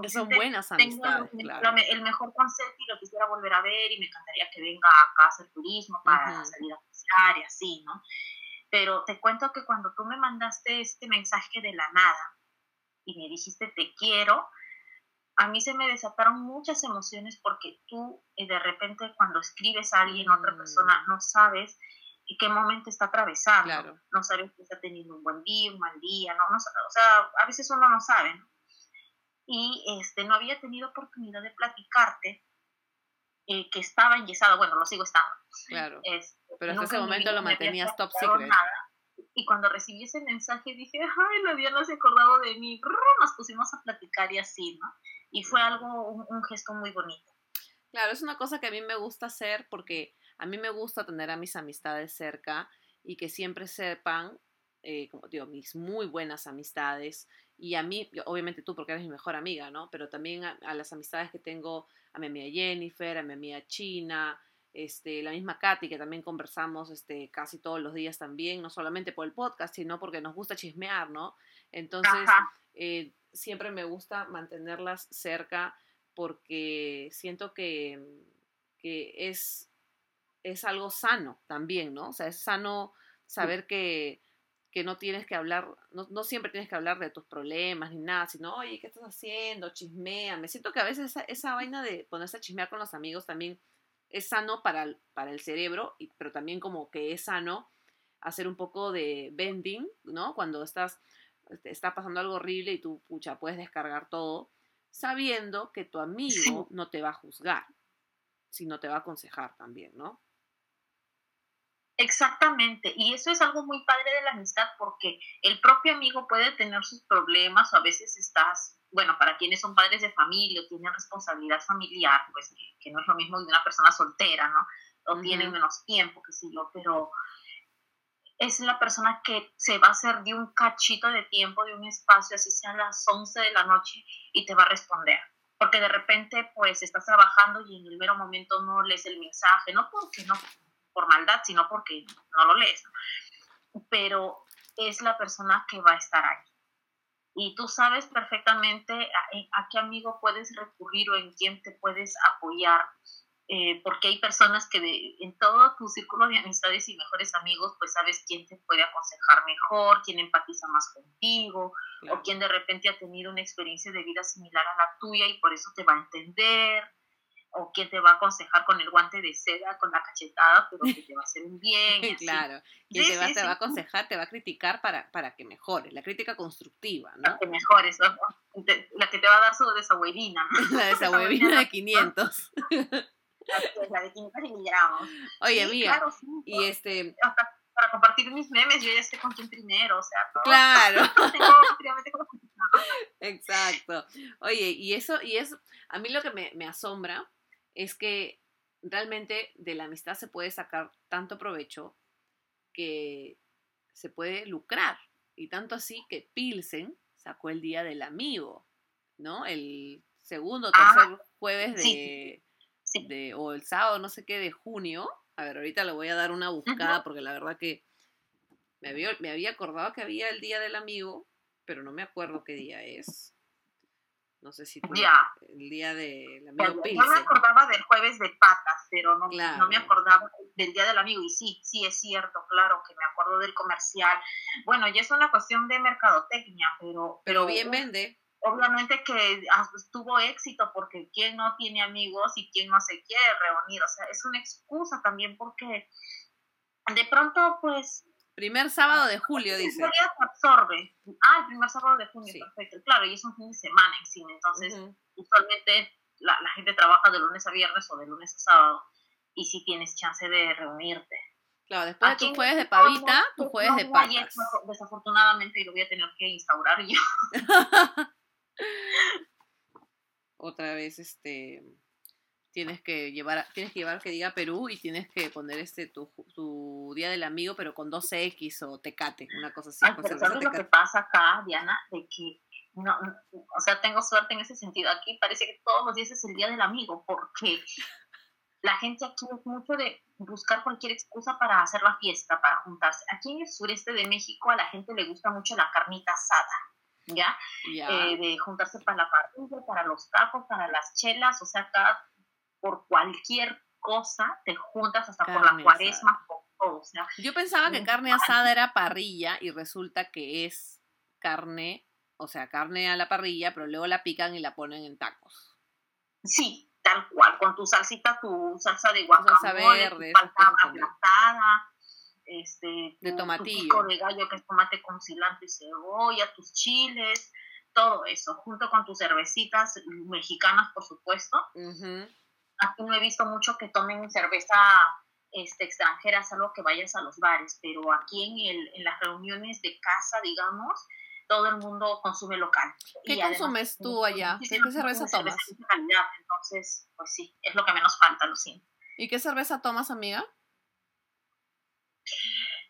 son buenas amistades, el mejor concepto y lo quisiera volver a ver y me encantaría que venga acá a hacer turismo para salir a pasear y así, ¿no? Pero te cuento que cuando tú me mandaste este mensaje de la nada y me dijiste te quiero, a mí se me desataron muchas emociones porque tú eh, de repente cuando escribes a alguien, a otra persona, mm. no sabes en qué momento está atravesando, no sabes si está teniendo un buen día, un mal día, ¿no? no o sea, a veces uno no sabe, ¿no? Y este, no había tenido oportunidad de platicarte eh, que estaba enyesado, bueno, lo sigo estando. Claro. Este, pero hasta ese momento lo mantenías top secret. Y cuando recibí ese mensaje dije, ay, la Diana se ha acordado de mí. Nos pusimos a platicar y así, ¿no? Y fue algo, un, gesto muy bonito. Claro, es una cosa que a mí me gusta hacer porque a mí me gusta tener a mis amistades cerca y que siempre sepan, eh, como digo, mis muy buenas amistades, y a mí, obviamente tú porque eres mi mejor amiga, ¿no? Pero también a, las amistades que tengo, a mi amiga Jennifer, a mi amiga China, este, la misma Katy, que también conversamos este, casi todos los días también, no solamente por el podcast, sino porque nos gusta chismear, ¿no? Entonces, eh, siempre me gusta mantenerlas cerca porque siento que, que es, es algo sano también, ¿no? O sea, es sano saber que que no tienes que hablar, no, siempre tienes que hablar de tus problemas ni nada, sino, oye, ¿qué estás haciendo? Chismea. Me siento que a veces esa, vaina de ponerse a chismear con los amigos también es sano para el, para el cerebro, pero también como que es sano hacer un poco de bending, ¿no? Cuando estás, está pasando algo horrible y tú, pucha, puedes descargar todo, sabiendo que tu amigo no te va a juzgar, sino te va a aconsejar también, ¿no? Exactamente, y eso es algo muy padre de la amistad porque el propio amigo puede tener sus problemas o a veces estás, bueno, para quienes son padres de familia o tienen responsabilidad familiar, pues que, no es lo mismo de una persona soltera, ¿no? O tienen menos tiempo, qué sé yo, pero es la persona que se va a hacer de un cachito de tiempo, de un espacio, así sean las 11 de la noche, y te va a responder. Porque de repente, pues, estás trabajando y en el mero momento no lees el mensaje, no porque no por maldad, sino porque no lo lees. Pero es la persona que va a estar ahí. Y tú sabes perfectamente a, qué amigo puedes recurrir o en quién te puedes apoyar eh, porque hay personas que en todo tu círculo de amistades y mejores amigos, pues sabes quién te puede aconsejar mejor, quién empatiza más contigo, o quién de repente ha tenido una experiencia de vida similar a la tuya y por eso te va a entender, o quién te va a aconsejar con el guante de seda, con la cachetada, pero que te va a hacer un bien. claro, quien te, va, te va a aconsejar, te va a criticar para, para que mejores, la crítica constructiva, ¿no? Para que mejores, la que te va a dar su desabuelina. La desabuelina de 500. la de 500 miligramos. Oye, amiga, y este... para compartir mis memes, yo ya sé con quién primero, o sea, Claro. Exacto. Oye, y eso, y eso, a mí lo que me, me asombra es que realmente de la amistad se puede sacar tanto provecho que se puede lucrar. Y tanto así que Pilsen sacó el día del amigo, ¿no? El segundo ah, tercer jueves de, o el sábado, no sé qué, de junio. A ver, ahorita le voy a dar una buscada porque la verdad que me había, me había acordado que había el Día del Amigo, pero no me acuerdo qué día es. No sé si ya. el día del amigo Yo me acordaba del jueves de patas, pero no, no me acordaba del día del amigo. Y sí, sí es cierto, claro, que me acuerdo del comercial. Bueno, ya es una cuestión de mercadotecnia, pero... Pero bien vende obviamente que tuvo éxito porque quién no tiene amigos y quién no se quiere reunir, o sea, es una excusa también porque de pronto pues... Primer sábado de julio, dice. se absorbe. Ah, el primer sábado de junio, perfecto. Claro, y es un fin de semana en cine, entonces usualmente la, la, gente trabaja de lunes a viernes o de lunes a sábado y si tienes chance de reunirte. Claro, después de tu jueves de pavita, tu jueves de patas. Desafortunadamente, y lo voy a tener que instaurar yo. Otra vez, este, tienes que llevar, tienes que llevar que diga Perú y tienes que poner este tu, tu día del amigo, pero con dos X o tecate, una cosa así. pero ¿sabes lo que pasa acá, Diana? De que no, o sea, tengo suerte en ese sentido. Aquí parece que todos los días es el día del amigo, porque la gente aquí es mucho de buscar cualquier excusa para hacer la fiesta, para juntarse. Aquí en el sureste de México a la gente le gusta mucho la carnita asada. ¿ya? Eh, de juntarse para la parrilla, para los tacos, para las chelas, o sea, acá por cualquier cosa te juntas hasta por la cuaresma, por todo, o sea, Yo pensaba que carne asada era parrilla y resulta que es carne, o sea, carne a la parrilla, pero luego la pican y la ponen en tacos. Sí, tal cual, con tu salsita, tu salsa de guacamole, salsa verde, tu este, de tomatillo. de gallo que es tomate con cilantro y cebolla, tus chiles, todo eso, junto con tus cervecitas mexicanas, por supuesto. Aquí no he visto mucho que tomen cerveza este, extranjera, salvo que vayas a los bares, pero aquí en, el, en las reuniones de casa, digamos, todo el mundo consume local. ¿Qué consumes tú allá? ¿Qué, cerveza tomas? entonces, pues sí, es lo que menos falta, lo siento. ¿Y qué cerveza tomas, amiga?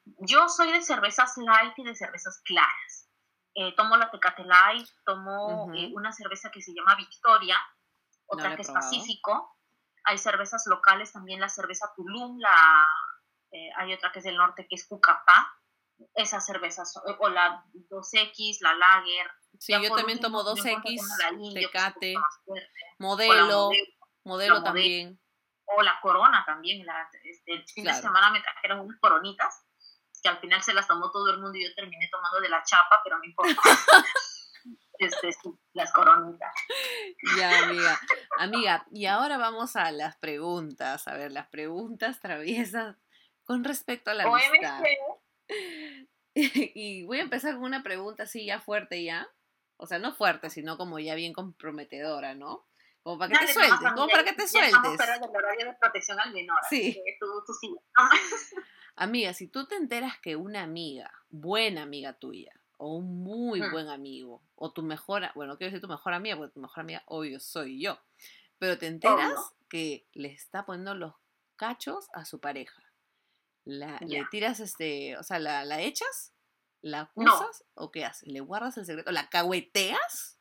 Yo soy de cervezas light y de cervezas claras. Eh, tomo la Tecate Light, tomo eh, una cerveza que se llama Victoria, otra que es Pacífico. Hay cervezas locales también, la cerveza Tulum, la, eh, hay otra que es del norte que es Cucapá. Esas cervezas, o la 2X, la Lager. Sí, yo también tomo 2X, Tecate, modelo, modelo, también o la corona también. La, este, el fin de semana me trajeron unas coronitas que al final se las tomó todo el mundo y yo terminé tomando de la chapa, pero no importa. este, las coronitas. Ya, amiga. Amiga, y ahora vamos a las preguntas. A ver, las preguntas traviesas con respecto a la amistad. y voy a empezar con una pregunta así ya fuerte ya. O sea, no fuerte, sino como ya bien comprometedora, ¿no? Como para que te sueltes, como para que te sueltes. fuera del horario de protección al menor. Sí. Tú, tú sí. Amiga, si tú te enteras que una amiga, buena amiga tuya, o un muy buen amigo, o tu mejor, bueno, quiero decir tu mejor amiga, porque tu mejor amiga, obvio, soy yo, pero te enteras que le está poniendo los cachos a su pareja. La, le tiras este, o sea, la, la echas, la acusas, o qué haces, le guardas el secreto, la cahueteas.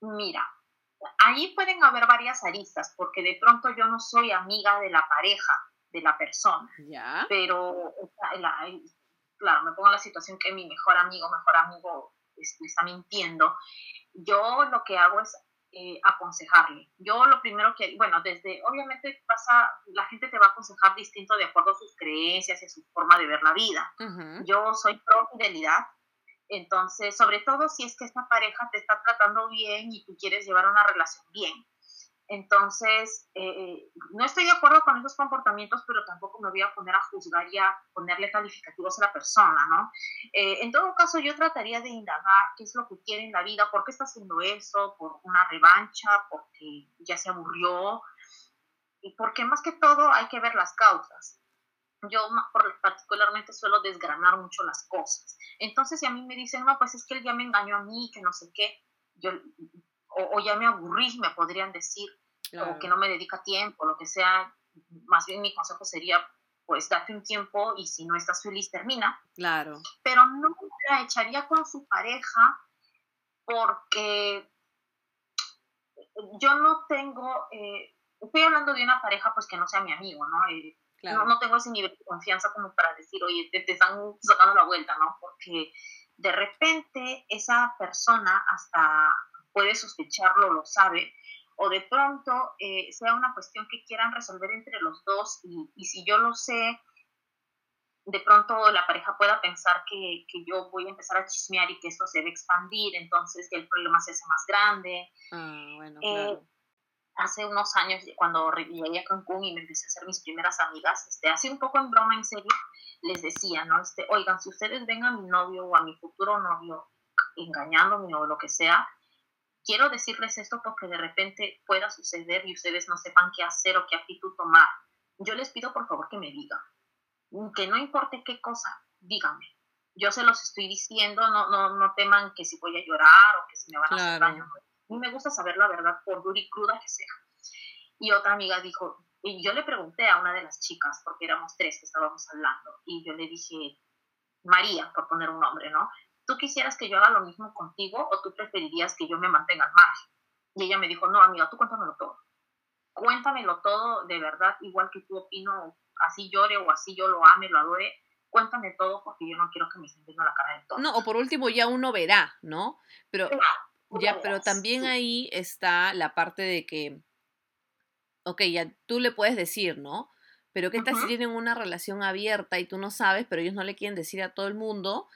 Mira, ahí pueden haber varias aristas, porque de pronto yo no soy amiga de la pareja, de la persona. Ya. Pero, claro, me pongo en la situación que mi mejor amigo, mejor amigo este, está mintiendo. Yo lo que hago es eh, aconsejarle. Yo lo primero que, bueno, desde, obviamente pasa, la gente te va a aconsejar distinto de acuerdo a sus creencias y a su forma de ver la vida. Yo soy pro fidelidad, entonces, sobre todo si es que esta pareja te está tratando bien y tú quieres llevar una relación bien. Entonces, eh, no estoy de acuerdo con esos comportamientos, pero tampoco me voy a poner a juzgar y a ponerle calificativos a la persona, ¿no? Eh, en todo caso, yo trataría de indagar qué es lo que quiere en la vida, por qué está haciendo eso, por una revancha, porque ya se aburrió, y porque más que todo hay que ver las causas yo particularmente suelo desgranar mucho las cosas. Entonces, si a mí me dicen, no, pues es que él ya me engañó a mí, que no sé qué, yo, o, ya me aburrí, me podrían decir, o que no me dedica tiempo, lo que sea, más bien mi consejo sería, pues date un tiempo y si no estás feliz, termina. Claro. Pero no la echaría con su pareja porque yo no tengo, eh, estoy hablando de una pareja pues que no sea mi amigo, ¿no? Eh, no, tengo ese nivel de confianza como para decir, oye, te, están sacando la vuelta, ¿no? Porque de repente esa persona hasta puede sospecharlo, lo sabe, o de pronto eh, sea una cuestión que quieran resolver entre los dos y, y, si yo lo sé, de pronto la pareja pueda pensar que, que, yo voy a empezar a chismear y que esto se debe expandir, entonces que el problema se hace más grande. Ah, bueno, eh, claro hace unos años, cuando llegué a Cancún y me empecé a hacer mis primeras amigas, este, así un poco en broma, en serio, les decía, ¿no? Este, oigan, si ustedes ven a mi novio o a mi futuro novio engañándome o lo que sea, quiero decirles esto porque de repente pueda suceder y ustedes no sepan qué hacer o qué actitud tomar. Yo les pido por favor que me digan, que no importe qué cosa, díganme. Yo se los estoy diciendo, no, no, no teman que si voy a llorar o que si me van a hacer daño mí me gusta saber la verdad, por dura y cruda que sea. Y otra amiga dijo, y yo le pregunté a una de las chicas, porque éramos tres que estábamos hablando, y yo le dije, María, por poner un nombre, ¿no? ¿Tú quisieras que yo haga lo mismo contigo o tú preferirías que yo me mantenga al margen? Y ella me dijo, no, amiga, tú cuéntamelo todo. Cuéntamelo todo de verdad, igual que tú opino, así llore o así yo lo ame, lo adore. Cuéntame todo porque yo no quiero que me estén viendo la cara de todo. No, o por último ya uno verá, ¿no? Pero ya, pero también ahí está la parte de que, ok, ya tú le puedes decir, ¿no? Pero ¿qué tal si tienen una relación abierta y tú no sabes, pero ellos no le quieren decir a todo el mundo?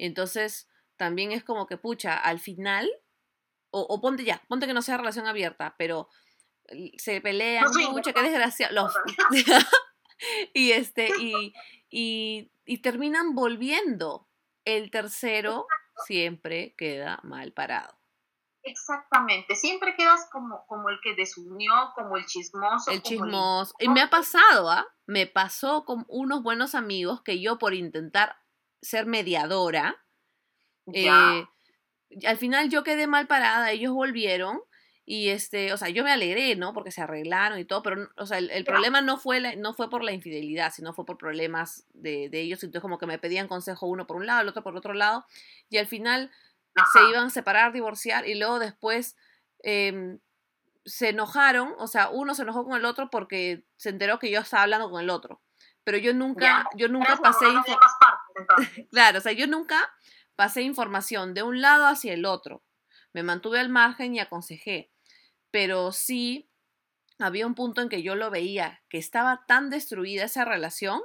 Entonces, también es como que, pucha, al final, o, ponte ya, ponte que no sea relación abierta, pero se pelean mucho, qué desgracia. Los, y este, y, y, y terminan volviendo. El tercero siempre queda mal parado. Exactamente, siempre quedas como, como el que desunió, como el chismoso. El chismoso. Y me ha pasado, ¿ah? Me pasó con unos buenos amigos que yo por intentar ser mediadora, eh, al final yo quedé mal parada, ellos volvieron y este, o sea, yo me alegré, ¿no? Porque se arreglaron y todo, pero, o sea, el, problema no fue, no fue por la infidelidad, sino fue por problemas de, de ellos, entonces como que me pedían consejo uno por un lado, el otro por otro lado, y al final se iban a separar, divorciar y luego después em, se enojaron, o sea, uno se enojó con el otro porque se enteró que yo estaba hablando con el otro. Pero yo nunca, yo nunca pasé claro, o sea, yo nunca pasé información de un lado hacia el otro. Me mantuve al margen y aconsejé. Pero sí había un punto en que yo lo veía, que estaba tan destruida esa relación,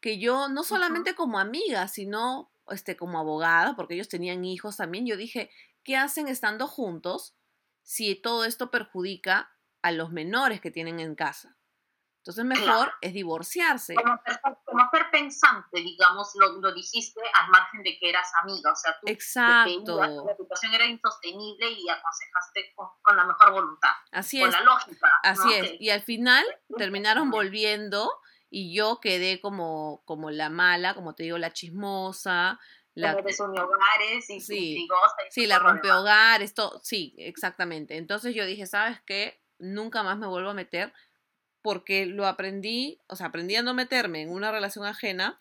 que yo no solamente como amiga, sino este, como abogada, porque ellos tenían hijos también, yo dije, ¿qué hacen estando juntos si todo esto perjudica a los menores que tienen en casa? Entonces mejor es divorciarse. Como ser, como ser, pensante, digamos, lo, lo, dijiste al margen de que eras amiga, o sea, tú Exacto. la situación era insostenible y aconsejaste con, con la mejor voluntad. Así con es. la lógica. Así ¿no? es. Y al final terminaron volviendo y yo quedé como, como la mala, como te digo, la chismosa, la, hogares y Sí. y Sí, la demás. hogares, todo, sí, exactamente. Entonces yo dije, ¿sabes qué? Nunca más me vuelvo a meter porque lo aprendí, o sea, aprendí a no meterme en una relación ajena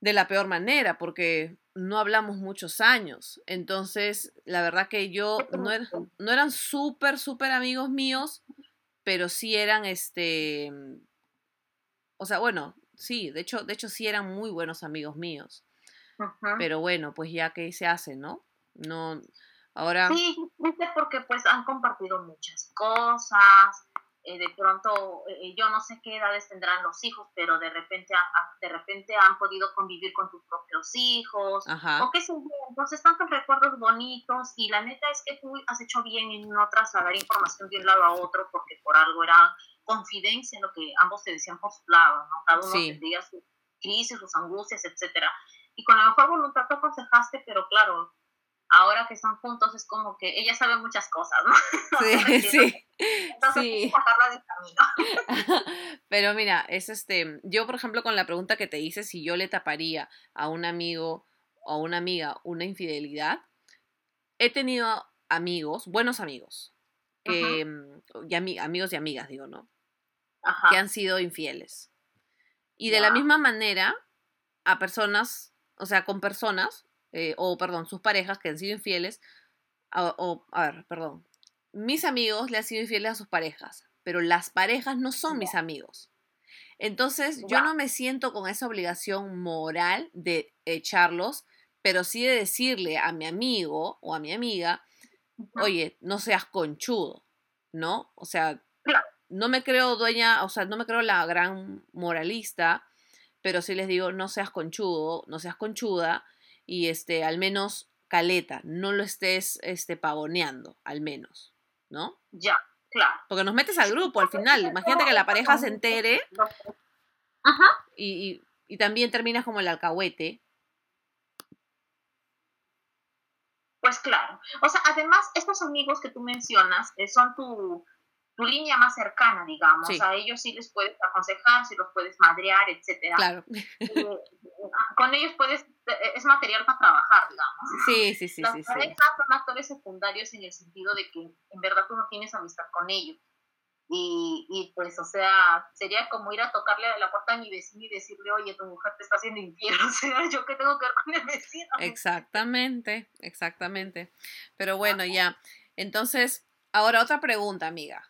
de la peor manera, porque no hablamos muchos años. Entonces, la verdad que yo no, era- no eran súper, súper amigos míos, pero sí eran, este, o sea, bueno, sí, de hecho, de hecho sí eran muy buenos amigos míos. Pero bueno, pues ya que se hace, ¿no? No, ahora, Sí, porque pues han compartido muchas cosas. Eh, de pronto, eh, yo no sé qué edades tendrán los hijos, pero de repente, de repente han podido convivir con tus propios hijos. ajá, O qué sé yo, entonces tantos recuerdos bonitos y la neta es que tú has hecho bien en no trasladar información de un lado a otro porque por algo era confidencia lo que ambos te decían por su lado, ¿no? Cada uno Sí. tendría sus crisis, sus angustias, etcétera. Y con la mejor voluntad te aconsejaste, pero claro, ahora que están juntos es como que ella sabe muchas cosas, ¿no? sí, sí, Entonces sí. sacarla del camino. Pero mira, es este, yo por ejemplo con la pregunta que te hice si yo le taparía a un amigo o a una amiga una infidelidad, he tenido amigos, buenos amigos, que, mm, y ami- amigos y amigas digo, ¿no? Ajá. que han sido infieles. Y de la misma manera, a personas, o sea, con personas, eh, o perdón, sus parejas que han sido infieles, a- o, a ver, perdón, mis amigos le han sido infieles a sus parejas, pero las parejas no son mis amigos. Entonces, yo no me siento con esa obligación moral de echarlos, pero sí de decirle a mi amigo o a mi amiga, oye, no seas conchudo, ¿no? O sea, no me creo dueña, o sea, no me creo la gran moralista, pero sí les digo, no seas conchudo, no seas conchuda, y este, al menos caleta, no lo estés este, pavoneando, al menos, ¿no? Ya, claro. Porque nos metes al grupo al final. Imagínate que la pareja se entere Ajá. y, y- y también terminas como el alcahuete. Pues claro. O sea, además, estos amigos que tú mencionas eh, son tu, tu línea más cercana, digamos. Sí. A ellos sí les puedes aconsejar, sí los puedes madrear, etcétera. Claro. Eh, con ellos puedes, eh, es material para trabajar, digamos. Sí, sí, sí, Las sí, sí. parejas son actores secundarios en el sentido de que en verdad tú no tienes amistad con ellos. Y, y pues, o sea, sería como ir a tocarle a la puerta a mi vecino y decirle, oye, tu mujer te está haciendo infiel. O sea, ¿yo qué tengo que ver con el vecino? Exactamente, exactamente. Pero bueno, ya. Entonces, ahora otra pregunta, amiga.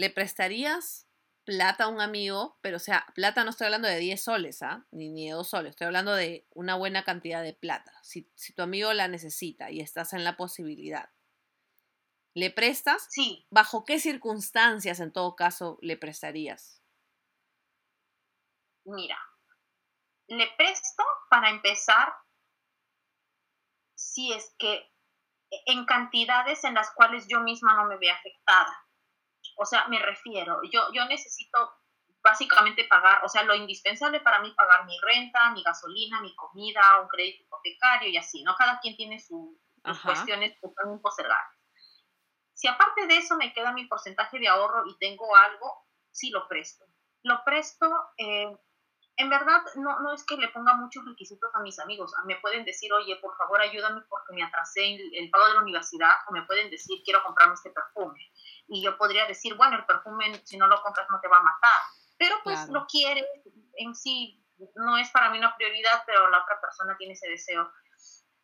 ¿Le prestarías plata a un amigo? Pero, o sea, plata no estoy hablando de 10 soles, ¿ah? Ni, ni de 2 soles. Estoy hablando de una buena cantidad de plata. Si, si tu amigo la necesita y estás en la posibilidad, ¿le prestas? Sí, ¿Bajo qué circunstancias, en todo caso, le prestarías? mira, le presto para empezar si es que en cantidades en las cuales yo misma no me vea afectada. O sea, me refiero, yo, yo necesito básicamente pagar, o sea, lo indispensable para mí pagar mi renta, mi gasolina, mi comida, un crédito hipotecario y así, ¿no? Cada quien tiene su- sus Ajá. cuestiones que son impostergables. Si aparte de eso me queda mi porcentaje de ahorro y tengo algo, sí lo presto. Lo presto, eh, en verdad, no, no es que le ponga muchos requisitos a mis amigos. Me pueden decir, oye, por favor, ayúdame porque me atrasé el, el pago de la universidad, o me pueden decir, quiero comprarme este perfume. Y yo podría decir, bueno, el perfume, si no lo compras, no te va a matar. Pero pues Claro. lo quiere, en sí, no es para mí una prioridad, pero la otra persona tiene ese deseo.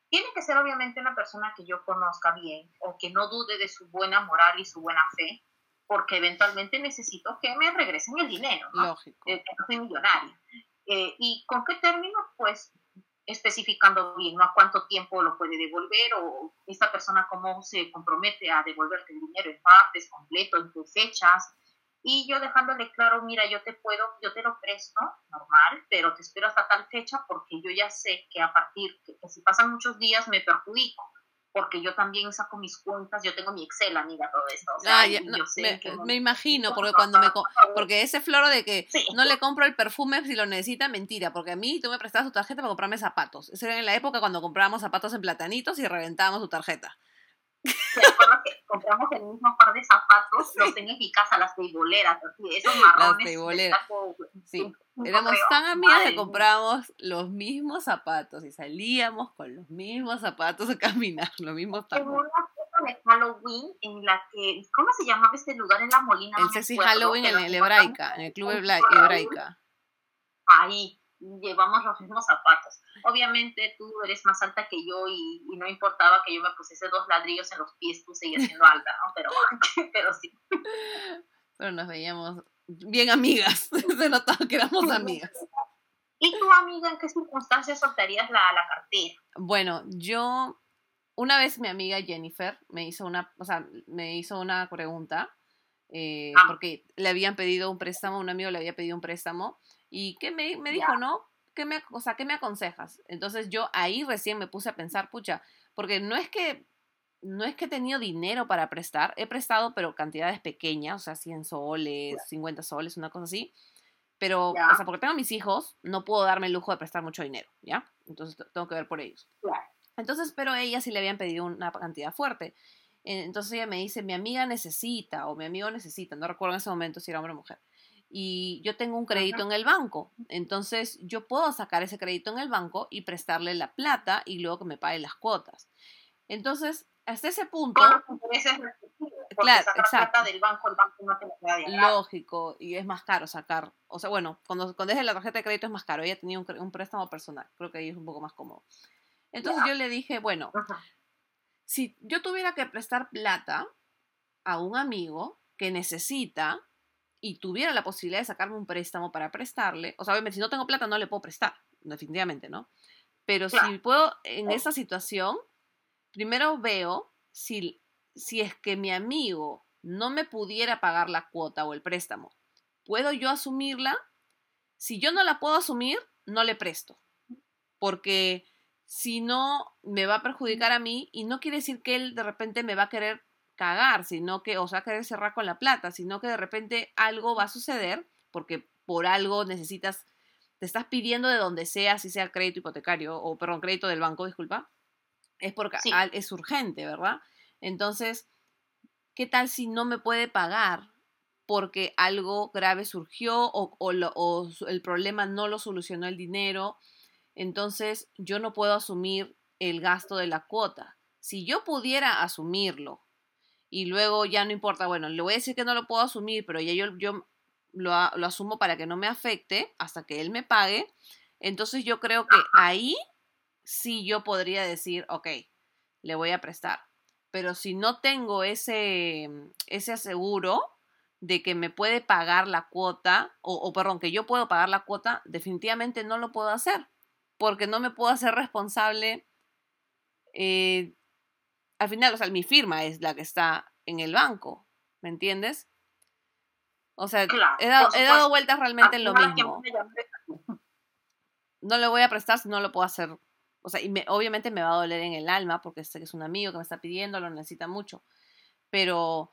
Tiene que ser obviamente una persona que yo conozca bien o que no dude de su buena moral y su buena fe, porque eventualmente necesito que me regresen el dinero, ¿no? Lógico. Eh, que no soy millonaria. Eh, ¿Y con qué término? Pues especificando bien, ¿no? A cuánto tiempo lo puede devolver o esta persona cómo se compromete a devolverte el dinero en partes, completo, en qué fechas. Y yo dejándole claro, mira, yo te puedo, yo te lo presto, normal, pero te espero hasta tal fecha porque yo ya sé que a partir, que, que si pasan muchos días me perjudico porque yo también saco mis cuentas, yo tengo mi Excel, amiga, todo esto. O sea, me, imagino, porque cuando me porque ese floro de que no le compro el perfume si lo necesita, mentira, porque a mí tú me prestabas tu tarjeta para comprarme zapatos. Eso era en la época cuando comprábamos zapatos en platanitos y reventábamos tu tarjeta. Que compramos el mismo par de zapatos, los tengo en mi casa, las teiboleras, así, esos marrones. Las teiboleras. Sí, éramos tan amigas que compramos los mismos zapatos y salíamos con los mismos zapatos a caminar, los mismos fiesta de Halloween en la que, ¿cómo se llamaba este lugar en La Molina? El sexy Halloween en el Hebraica, en el club Hebraica. Ahí, llevamos los mismos zapatos. Obviamente tú eres más alta que yo y, no importaba que yo me pusiese dos ladrillos en los pies, tú seguías siendo alta, ¿no? Pero, pero sí. Pero nos veíamos bien amigas, se notaba que éramos amigas. ¿Y tu amiga en qué circunstancias soltarías la, la cartera? Bueno, yo, una vez mi amiga Jennifer me hizo una, o sea, me hizo una pregunta, eh, ah. porque le habían pedido un préstamo, un amigo le había pedido un préstamo, y que me, me dijo, ¿no? ¿Qué me, o sea, ¿qué me aconsejas? Entonces yo ahí recién me puse a pensar, pucha, porque no es que no es que he tenido dinero para prestar, he prestado, pero cantidades pequeñas, o sea, 100 soles, 50 soles, una cosa así. Pero, o sea, porque tengo mis hijos, no puedo darme el lujo de prestar mucho dinero, ¿ya? Entonces tengo que ver por ellos. Entonces, pero ella sí le habían pedido una cantidad fuerte. Entonces ella me dice, mi amiga necesita o mi amigo necesita, no recuerdo en ese momento si era hombre o mujer. Y yo tengo un crédito en el banco. Entonces yo puedo sacar ese crédito en el banco y prestarle la plata y luego que me pague las cuotas. Entonces, hasta ese punto. claro, exacto. del banco, el banco no te Lógico, y es más caro sacar. O sea, bueno, cuando, cuando es la tarjeta de crédito es más caro. Ella tenía un, préstamo personal. Creo que ahí es un poco más cómodo. Entonces yo le dije, bueno, si yo tuviera que prestar plata a un amigo que necesita y tuviera la posibilidad de sacarme un préstamo para prestarle, o sea, obviamente si no tengo plata no le puedo prestar, definitivamente, ¿no? Pero si puedo, en esa situación, primero veo si, si es que mi amigo no me pudiera pagar la cuota o el préstamo, ¿puedo yo asumirla? Si yo no la puedo asumir, no le presto, porque si no, me va a perjudicar a mí y no quiere decir que él de repente me va a querer cagar, sino que, o sea, querer cerrar con la plata, sino que de repente algo va a suceder porque por algo necesitas, te estás pidiendo de donde sea, si sea crédito hipotecario o, perdón, crédito del banco, disculpa, es porque es urgente, ¿verdad? Entonces, ¿qué tal si no me puede pagar porque algo grave surgió o, el problema no lo solucionó el dinero? Entonces, yo no puedo asumir el gasto de la cuota. Si yo pudiera asumirlo y luego ya no importa, bueno, le voy a decir que no lo puedo asumir, pero ya yo, yo lo, lo asumo para que no me afecte hasta que él me pague, entonces yo creo que ahí sí yo podría decir, ok, le voy a prestar. Pero si no tengo ese, ese aseguro de que me puede pagar la cuota, o, perdón, que yo puedo pagar la cuota, definitivamente no lo puedo hacer, porque no me puedo hacer responsable. Eh, al final, o sea, mi firma es la que está en el banco, ¿me entiendes? O sea, he, dado, he dado vueltas realmente en lo mismo. No le voy a prestar si no lo puedo hacer o sea, y obviamente me va a doler en el alma porque sé que es un amigo que me está pidiendo, lo necesita mucho. Pero,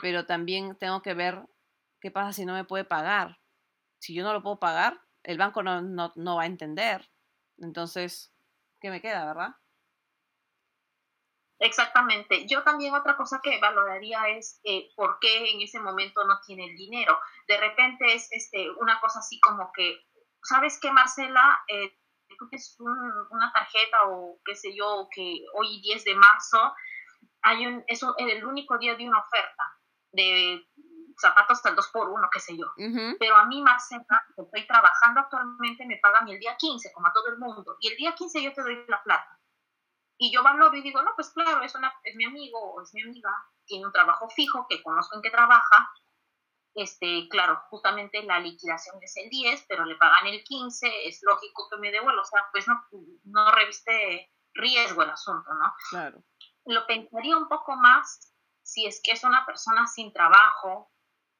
pero también tengo que ver qué pasa si no me puede pagar. Si yo no lo puedo pagar, el banco no, no, va a entender. Entonces, ¿qué me queda, verdad? Exactamente. Yo también otra cosa que valoraría es eh, por qué en ese momento no tiene el dinero. De repente es este, una cosa así como que, ¿sabes qué, Marcela? Eh, tú tienes una tarjeta o qué sé yo, que hoy 10 de marzo hay un, es el único día de una oferta de zapatos hasta el 2 por 1 qué sé yo. Pero a mí, Marcela, que estoy trabajando actualmente, me pagan el día 15, como a todo el mundo. Y el día 15 yo te doy la plata. Y yo valoro y digo, no, pues claro, es, una, es mi amigo o es mi amiga, tiene un trabajo fijo, que conozco en qué trabaja, este, claro, justamente la liquidación es el 10, pero le pagan el 15, es lógico que me devuelva, o sea, pues no, no reviste riesgo el asunto, ¿no? Claro. Lo pensaría un poco más si es que es una persona sin trabajo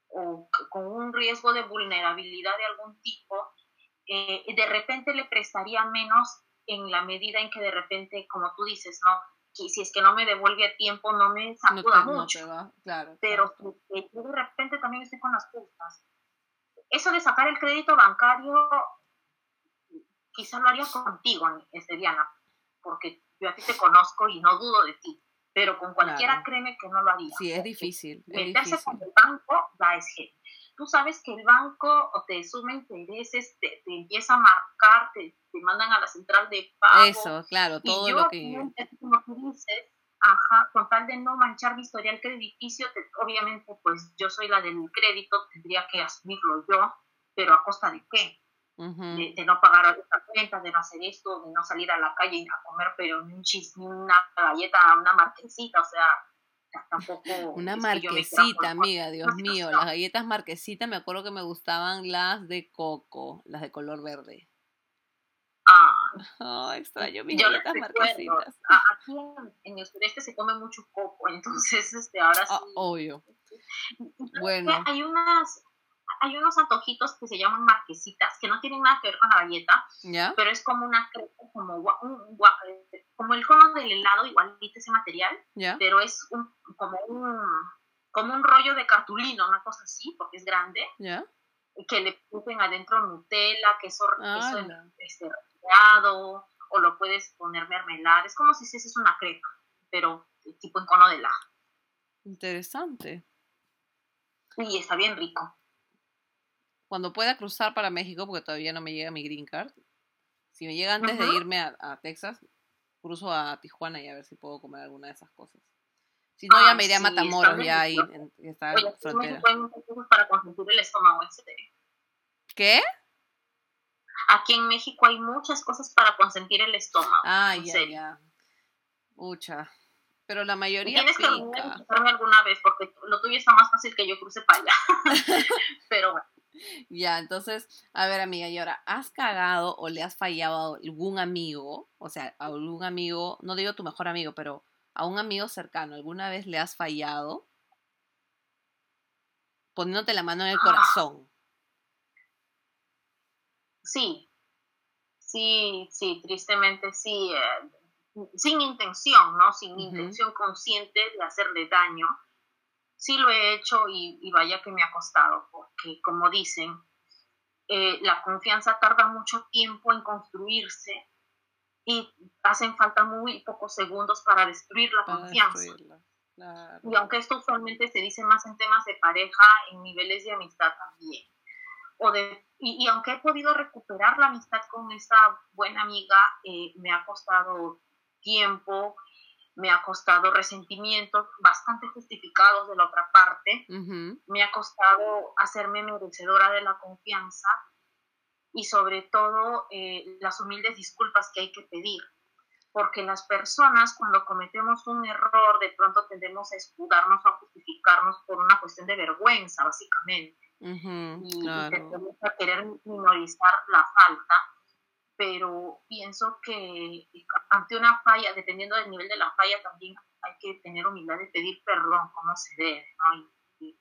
o con un riesgo de vulnerabilidad de algún tipo, eh, de repente le prestaría menos en la medida en que de repente, como tú dices, ¿no? si es que no me devuelve a tiempo, no me sacuda mucho. claro, Pero yo de repente también estoy con las justas. Eso de sacar el crédito bancario, quizá lo haría contigo, este, Diana, porque yo a ti te conozco y no dudo de ti. Pero con cualquiera créeme que no lo haría. Sí, es difícil. meterse con el banco da es Tú sabes que el banco te suma intereses, te, te empieza a marcar, te, te, mandan a la central de pago. Eso, claro, todo lo que... Como tú dices, ajá, con tal de no manchar mi historial crediticio, obviamente pues yo soy la del crédito, tendría que asumirlo yo, pero a costa de qué? De, no pagar esta cuenta, de no hacer esto, de no salir a la calle a comer, pero un chis, una galleta, una marquesita, o sea, tampoco. Una marquesita, amiga, Dios mío, las galletas marquesita, me acuerdo que me gustaban las de coco, las de color verde. Ah, oh, extraño mis galletas marquesitas. Aquí en, el sureste se come mucho coco, entonces este, ahora ah, sí. obvio. Bueno. Hay unas, hay unos antojitos que se llaman marquesitas, que no tienen nada que ver con la galleta, pero es como una como, un, como el cono del helado, igualito ese material, pero es un, como, un, como un rollo de cartulina, una cosa así, porque es grande, que le ponen adentro Nutella, queso, queso este, o lo puedes poner mermelada, es como si hicieses una crepa, pero tipo en cono de helado. Interesante. Y está bien rico cuando pueda cruzar para México, porque todavía no me llega mi green card, si me llega antes de irme a, Texas, cruzo a Tijuana y a ver si puedo comer alguna de esas cosas. Si no, ya me iré a Matamoros, ya ahí en, en frontera. para consentir el estómago, en ¿Qué? Aquí en México hay muchas cosas para consentir el estómago. Ah, ya, ya. Mucha. Pero la mayoría Tienes que alguna vez, porque lo tuyo está más fácil que yo cruce para allá. Pero bueno. Ya, entonces, a ver, amiga, y ahora, ¿has cagado o le has fallado a algún amigo? O sea, a algún amigo, no digo tu mejor amigo, pero a un amigo cercano, ¿alguna vez le has fallado? Poniéndote la mano en el ah. corazón. Sí, sí, sí, tristemente sí. Eh, sin intención, ¿no? Sin intención consciente de hacerle daño sí lo he hecho y, vaya que me ha costado, porque como dicen, eh, la confianza tarda mucho tiempo en construirse y hacen falta muy pocos segundos para destruir la confianza. Y aunque esto usualmente se dice más en temas de pareja, en niveles de amistad también. O de, y, aunque he podido recuperar la amistad con esta buena amiga, eh, me ha costado tiempo, me ha costado resentimientos bastante justificados de la otra parte, me ha costado hacerme merecedora de la confianza y sobre todo eh, las humildes disculpas que hay que pedir, porque las personas cuando cometemos un error de pronto tendemos a escudarnos o a justificarnos por una cuestión de vergüenza, básicamente, y, tendemos a querer minorizar la falta pero pienso que ante una falla, dependiendo del nivel de la falla, también hay que tener humildad de pedir perdón como se debe, Y,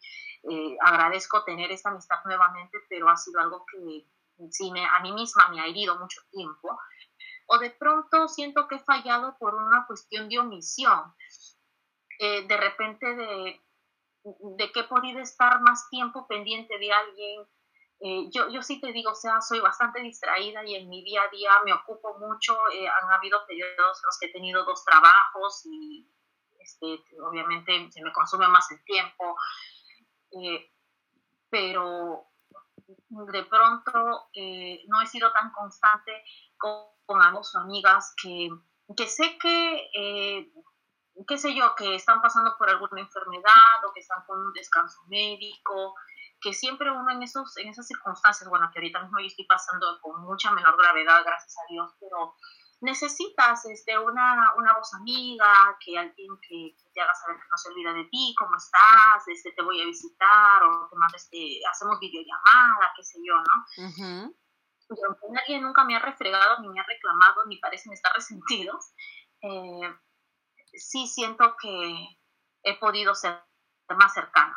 eh, agradezco tener esta amistad nuevamente, pero ha sido algo que sí me, a mí misma me ha herido mucho tiempo. O de pronto siento que he fallado por una cuestión de omisión. Eh, de repente de, de que he podido estar más tiempo pendiente de alguien, eh, yo, yo sí te digo, o sea, soy bastante distraída y en mi día a día me ocupo mucho. Eh, han habido periodos en los que he tenido dos trabajos y este, obviamente se me consume más el tiempo. Eh, pero de pronto no he sido tan constante con, con amigos o amigas que, que sé que, qué sé yo, que están pasando por alguna enfermedad o que están con un descanso médico que siempre uno en, esos, en esas circunstancias, bueno, que ahorita mismo yo estoy pasando con mucha menor gravedad, gracias a Dios, pero necesitas este, una, una voz amiga, que alguien que, te haga saber que no se olvida de ti, cómo estás, este, te voy a visitar, o te mando, este, hacemos videollamada, qué sé yo, ¿no? Y aunque nadie nunca me ha refregado, ni me ha reclamado, ni parecen estar resentidos, eh, sí siento que he podido ser más cercana.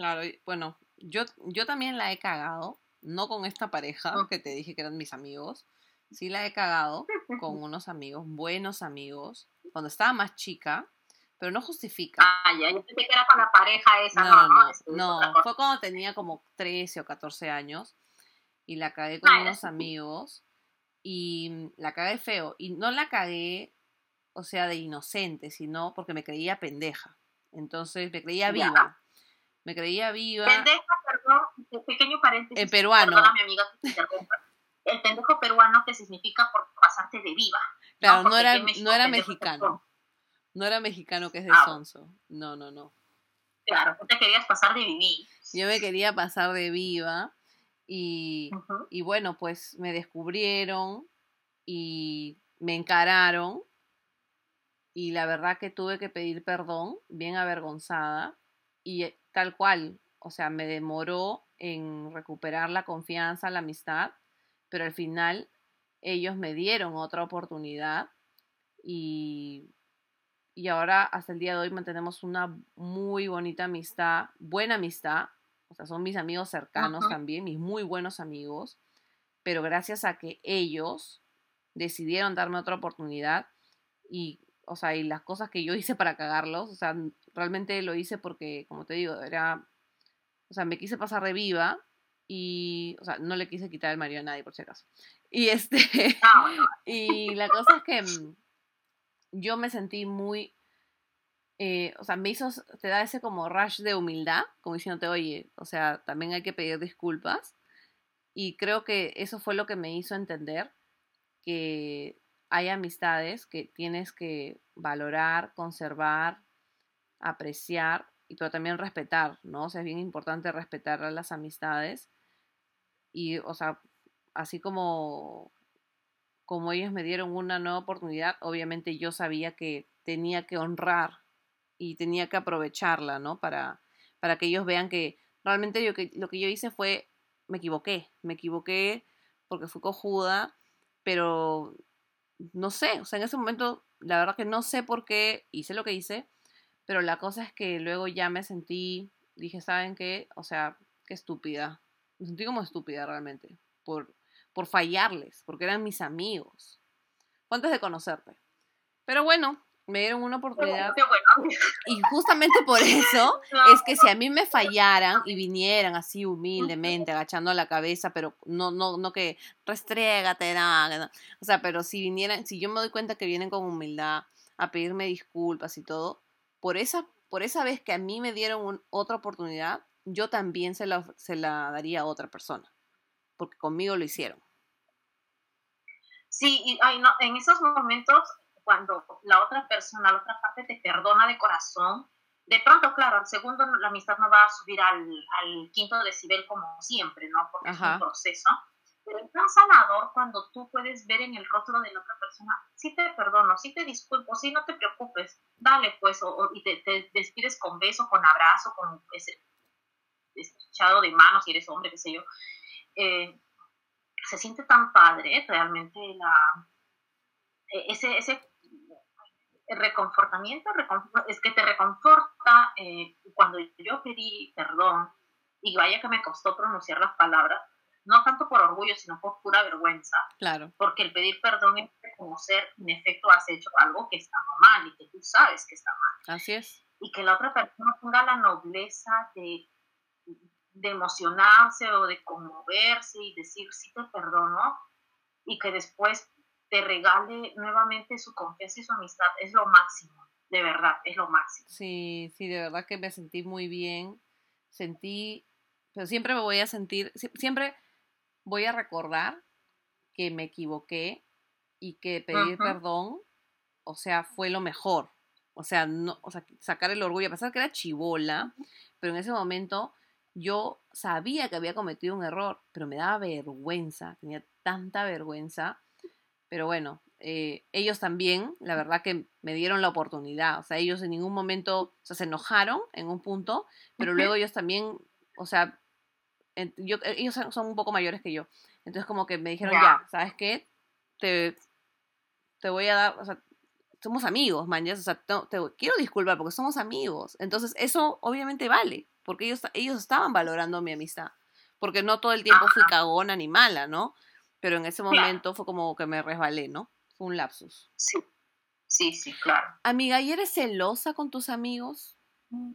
Claro, bueno, yo, yo también la he cagado, no con esta pareja que te dije que eran mis amigos, sí la he cagado con unos amigos, buenos amigos, cuando estaba más chica, pero no justifica. Ah, ya, yo pensé que era con la pareja esa, No, no, no, no, fue cuando tenía como 13 o 14 años y la cagué con Ah, unos amigos y la cagué feo. Y no la cagué, o sea, de inocente, sino porque me creía pendeja. Entonces me creía Ya. Me creía viva. Pendejo, perdón, pequeño paréntesis. En peruano. Perdona, amiga. El pendejo peruano que significa por pasarte de viva. Claro, no era, México no era mexicano. No era mexicano que es de Ah. sonso. No, no, no. Claro, tú te querías pasar de vivir. Yo me quería pasar de viva y, y bueno, pues me descubrieron y me encararon y la verdad que tuve que pedir perdón, bien avergonzada y tal cual, o sea, me demoró en recuperar la confianza, la amistad, pero al final ellos me dieron otra oportunidad y, y ahora hasta el día de hoy mantenemos una muy bonita amistad, buena amistad, o sea, son mis amigos cercanos también, mis muy buenos amigos, pero gracias a que ellos decidieron darme otra oportunidad y, o sea, y las cosas que yo hice para cagarlos, o sea, realmente lo hice porque, como te digo, era, o sea, me quise pasar de viva y, o sea, no le quise quitar el marido a nadie, por si acaso. Y este, Ah, y la cosa es que mm, yo me sentí muy, eh, o sea, me hizo, te da ese como rush de humildad, como diciéndote, oye, o sea, también hay que pedir disculpas. Y creo que eso fue lo que me hizo entender que hay amistades que tienes que valorar, conservar, apreciar, y pero también respetar, ¿no? O sea, es bien importante respetar las amistades. Y, o sea, así como, como ellos me dieron una nueva oportunidad, obviamente yo sabía que tenía que honrar y tenía que aprovecharla, ¿no? Para, para que ellos vean que realmente yo, que, lo que yo hice fue, me equivoqué, me equivoqué porque fui cojuda, pero no sé, o sea, en ese momento, la verdad que no sé por qué hice lo que hice, pero la cosa es que luego ya me sentí, dije, ¿saben qué? O sea, qué estúpida. Me sentí como estúpida realmente, por, por fallarles, porque eran mis amigos. Fue antes de conocerte. Pero bueno, me dieron una oportunidad y justamente por eso es que si a mí me fallaran y vinieran así humildemente, agachando la cabeza, pero no, no, no que restriégate, no, que no. o sea, pero si vinieran, si yo me doy cuenta que vienen con humildad a pedirme disculpas y todo, por esa, por esa vez que a mí me dieron un- otra oportunidad, yo también se la, se la daría a otra persona, porque conmigo lo hicieron. Sí, y ay, no, en esos momentos, cuando la otra persona, la otra parte te perdona de corazón, de pronto, claro, al segundo la amistad no va a subir al, al quinto decibel como siempre, ¿no? Porque es Ajá. un proceso. Pero es tan sanador cuando tú puedes ver en el rostro de la otra persona, sí te perdono, sí te disculpo, sí no te preocupes, dale pues, o, y te, despides con beso, con abrazo, con ese estrechado de manos, si eres hombre, qué sé yo. Eh, se siente tan padre realmente la, e- ese, ese reconfortamiento, recon- es que te reconforta eh, cuando yo pedí perdón y vaya que me costó pronunciar las palabras, no tanto por orgullo, sino por pura vergüenza, Claro, porque el pedir perdón es reconocer, en efecto, has hecho algo que está mal y que tú sabes que está mal así es. y que la otra persona tenga la nobleza de, de emocionarse o de conmoverse y decir sí te perdono y que después te regale nuevamente su confianza y su amistad es lo máximo, de verdad, es lo máximo. Sí, sí, de verdad que me sentí muy bien. Sentí, pero siempre me voy a sentir, sie- siempre voy a recordar que me equivoqué y que pedir perdón, o sea, fue lo mejor. O sea, no, o sea, sacar el orgullo, a pesar que era chivola, pero en ese momento yo sabía que había cometido un error, pero me daba vergüenza, tenía tanta vergüenza. Pero bueno, eh, ellos también, la verdad que me dieron la oportunidad. O sea, ellos en ningún momento, o sea, se enojaron en un punto, pero luego ellos también, o sea, yo, eh, ellos son- un poco mayores que yo. Entonces como que me dijeron, Ya. ya, ¿sabes qué? Te, te voy a dar, o sea, somos amigos, man, ya, o sea, te, te quiero disculpar porque somos amigos. Entonces eso obviamente vale, porque ellos, ellos estaban valorando mi amistad. Porque no todo el tiempo fui cagona ni mala, ¿no? pero en ese momento fue como que me resbalé, ¿no? Fue un lapsus. Sí, sí, sí, claro. Amiga, ¿y eres celosa con tus amigos? Mm,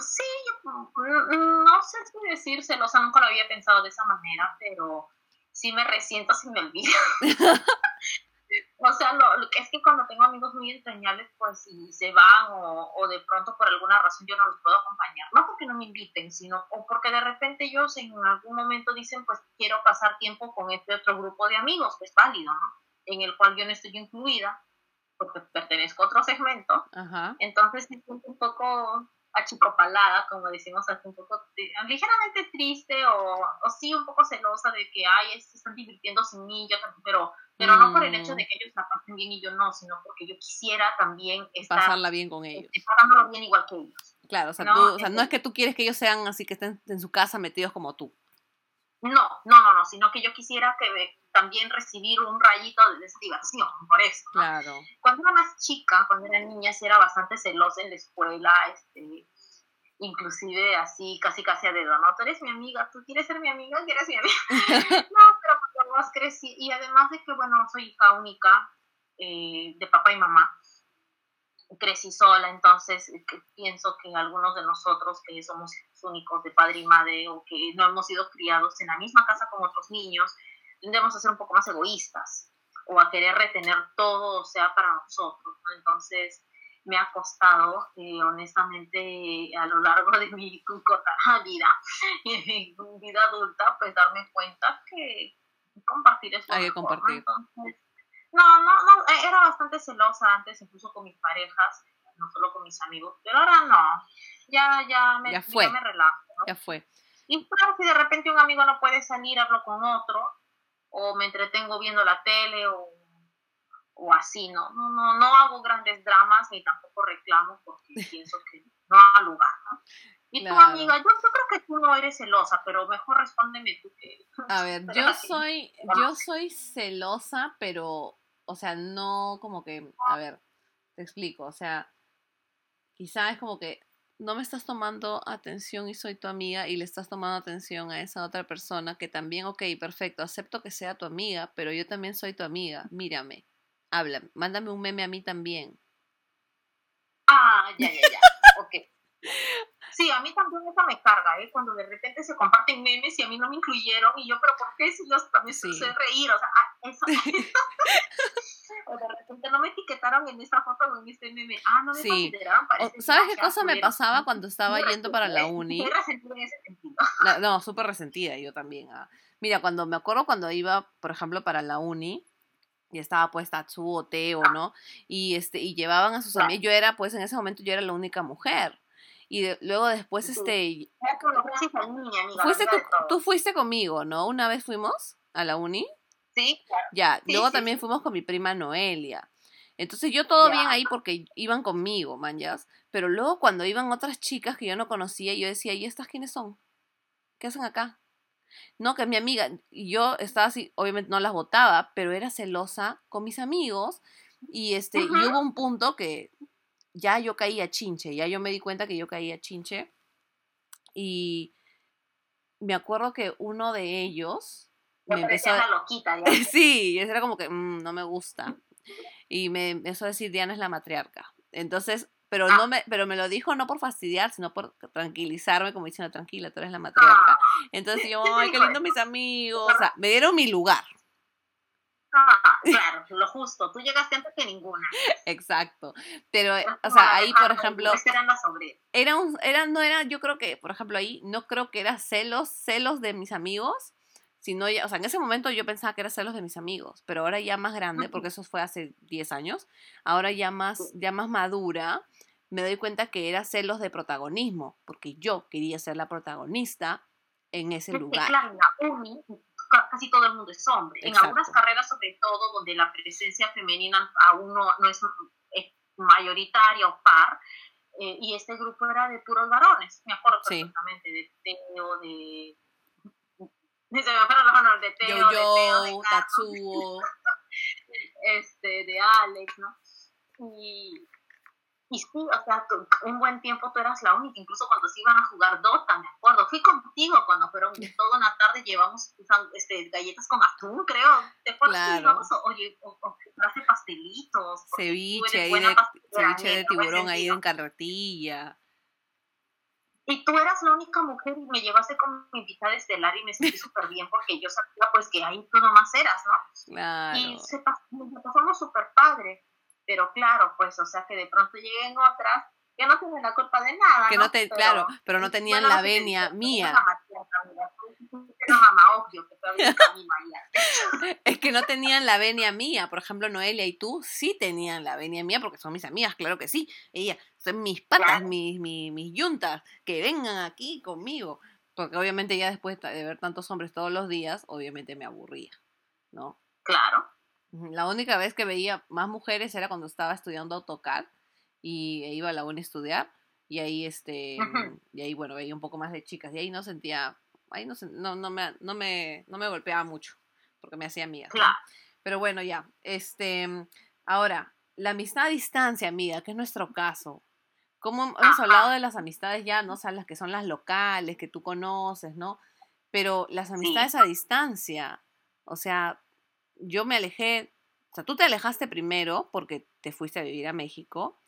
sí, mm, no sé si decir celosa, nunca lo había pensado de esa manera, pero sí me resiento si me olvido. o sea, lo, lo, es que cuando tengo amigos muy entrañables, pues si se van o, o, de pronto por alguna razón yo no los puedo acompañar, no porque no me inviten, sino o porque de repente ellos en algún momento dicen, pues quiero pasar tiempo con este otro grupo de amigos, que es válido, ¿no? En el cual yo no estoy incluida, porque pertenezco a otro segmento. Ajá. Entonces me siento un poco achicopalada, como decimos, hasta un poco ligeramente triste o, o sí un poco celosa de que, ay, se están divirtiendo sin mí, yo también, pero pero no por el hecho de que ellos la pasen bien y yo no, sino porque yo quisiera también estar pasarla bien con ellos. Pasándolo bien igual que ellos. Claro, o sea, ¿no? Tú, o sea, no es que tú quieres que ellos sean así que estén en su casa metidos como tú. No, no, no, no, sino que yo quisiera que me, también recibir un rayito de desactivación, por eso. ¿no? Claro. Cuando era más chica, cuando era niña, sí era bastante celosa en la escuela, este, inclusive así, casi casi a dedo, ¿no? Tú eres mi amiga, tú quieres ser mi amiga, quieres ser mi amiga. no, pero cuando más crecí, y además de que, bueno, soy hija única eh, de papá y mamá, crecí sola, entonces que pienso que algunos de nosotros que somos únicos de padre y madre o que no hemos sido criados en la misma casa con otros niños, tendemos a ser un poco más egoístas o a querer retener todo, o sea, para nosotros, ¿no? Entonces, me ha costado, eh, honestamente, a lo largo de mi corta vida y mi vida adulta, pues darme cuenta que compartir es Hay que compartir. ¿no? Entonces, no, no, no, era bastante celosa antes, incluso con mis parejas, no solo con mis amigos, pero ahora no, ya, ya me, ya fue. Ya me relajo. ¿no? Ya fue. Y claro, si de repente un amigo no puede salir, hablo con otro, o me entretengo viendo la tele, o o así, ¿no? No, no, no hago grandes dramas ni tampoco reclamo porque pienso que no ha lugar, ¿no? Y claro. tu amiga, yo, yo, creo que tú no eres celosa, pero mejor respóndeme tú que... A ver, yo soy, yo soy celosa, pero, o sea, no como que, a ver, te explico, o sea, quizá es como que no me estás tomando atención y soy tu amiga y le estás tomando atención a esa otra persona que también, ok, perfecto, acepto que sea tu amiga, pero yo también soy tu amiga, mírame habla, mándame un meme a mí también. Ah, ya, ya, ya. ok. Sí, a mí también eso me carga, ¿eh? Cuando de repente se comparten memes y a mí no me incluyeron y yo, pero ¿por qué si yo también sí. sé reír? O sea, eso. o de repente no me etiquetaron en esta foto o en este meme. Ah, no me sí. consideraron. O, ¿Sabes qué cosa me pasaba cuando estaba muy yendo para la uni? Muy resentida en ese sentido. No, no súper resentida yo también. Ah. Mira, cuando me acuerdo cuando iba, por ejemplo, para la uni, y estaba pues Tatsu o Teo, ¿no? Y este, y llevaban a sus amigas, yo era, pues en ese momento yo era la única mujer. Y de, luego después, este... Fuiste tú, tú fuiste conmigo, ¿no? Una vez fuimos a la uni. Sí, claro. Ya, sí, luego sí, también sí. fuimos con mi prima Noelia. Entonces yo todo Ya. bien ahí porque iban conmigo, manjas. Pero luego cuando iban otras chicas que yo no conocía, yo decía, ¿y estas quiénes son? ¿Qué hacen acá? No, que mi amiga, y yo estaba así, obviamente no las votaba, pero era celosa con mis amigos. Y este, y hubo un punto que ya yo caía chinche, ya yo me di cuenta que yo caía chinche. Y me acuerdo que uno de ellos Me empezó a, loquita ya. Sí, y era como que "Mm, no me gusta. Y me empezó a decir Diana es la matriarca. Entonces, pero Ah. no me, pero me lo dijo no por fastidiar, sino por tranquilizarme, como diciendo, tranquila, tú eres la matriarca. Ah, Entonces yo, ¿Qué te ay, qué lindo eso? mis amigos. O sea, me dieron mi lugar. Ah, claro, lo justo. Tú llegaste antes que ninguna. Exacto. Pero, eh, o No, sea, ahí, por ejemplo, esta era un, era, no era, yo creo que, por ejemplo, ahí, no creo que era celos, celos de mis amigos, sino ya, o sea, en ese momento yo pensaba que era celos de mis amigos, pero ahora ya más grande, porque eso fue hace 10 años, ahora ya más, ya más madura, me doy cuenta que era celos de protagonismo, porque yo quería ser la protagonista en ese lugar. claro, la uni casi todo el mundo es hombre. En algunas carreras, sobre todo, donde la presencia femenina aún no, no es, es mayoritaria o par, eh, y este grupo era de puros varones. Me acuerdo Sí. perfectamente de Teo, de... Los nombres de Teo, de Teo, de Carlos, Tatsuo, este, de Alex, ¿no? Y, y sí, o sea, un buen tiempo tú eras la única, incluso cuando se iban a jugar Dota, me acuerdo. Fui contigo cuando fueron toda una tarde, llevamos este, galletas con atún, creo. ¿Te acuerdas claro. oye, o, o, pastelitos? Ceviche, ahí de, ceviche de tiburón ahí en carretilla. Y tú eras la única mujer y me llevaste como invitada estelar y me sentí súper bien porque yo sabía pues que ahí tú nomás eras, ¿no? Claro. Y se pasamos súper padre. Pero claro, pues, o sea, que de pronto lleguen otras que no tienen la culpa de nada. Que no, te, claro, pero no tenían la venia mía. es que no tenían la venia mía. Por ejemplo, Noelia y tú sí tenían la venia mía porque son mis amigas, claro que sí. Ellas son mis patas, mis, mis, mis yuntas, que vengan aquí conmigo. Porque obviamente ya después de ver tantos hombres todos los días, obviamente me aburría, ¿no? Claro. La única vez que veía más mujeres era cuando estaba estudiando AutoCAD y e iba a la uni a estudiar y ahí este y ahí bueno veía un poco más de chicas y ahí no sentía ahí no no, no me no me no me golpeaba mucho porque me hacía amiga pero bueno ya este ahora la amistad a distancia amiga que es nuestro caso. Como hemos hablado de las amistades ya no o sea las que son las locales que tú conoces no pero las amistades a distancia o sea yo me alejé, o sea, tú te alejaste primero porque te fuiste a vivir a México.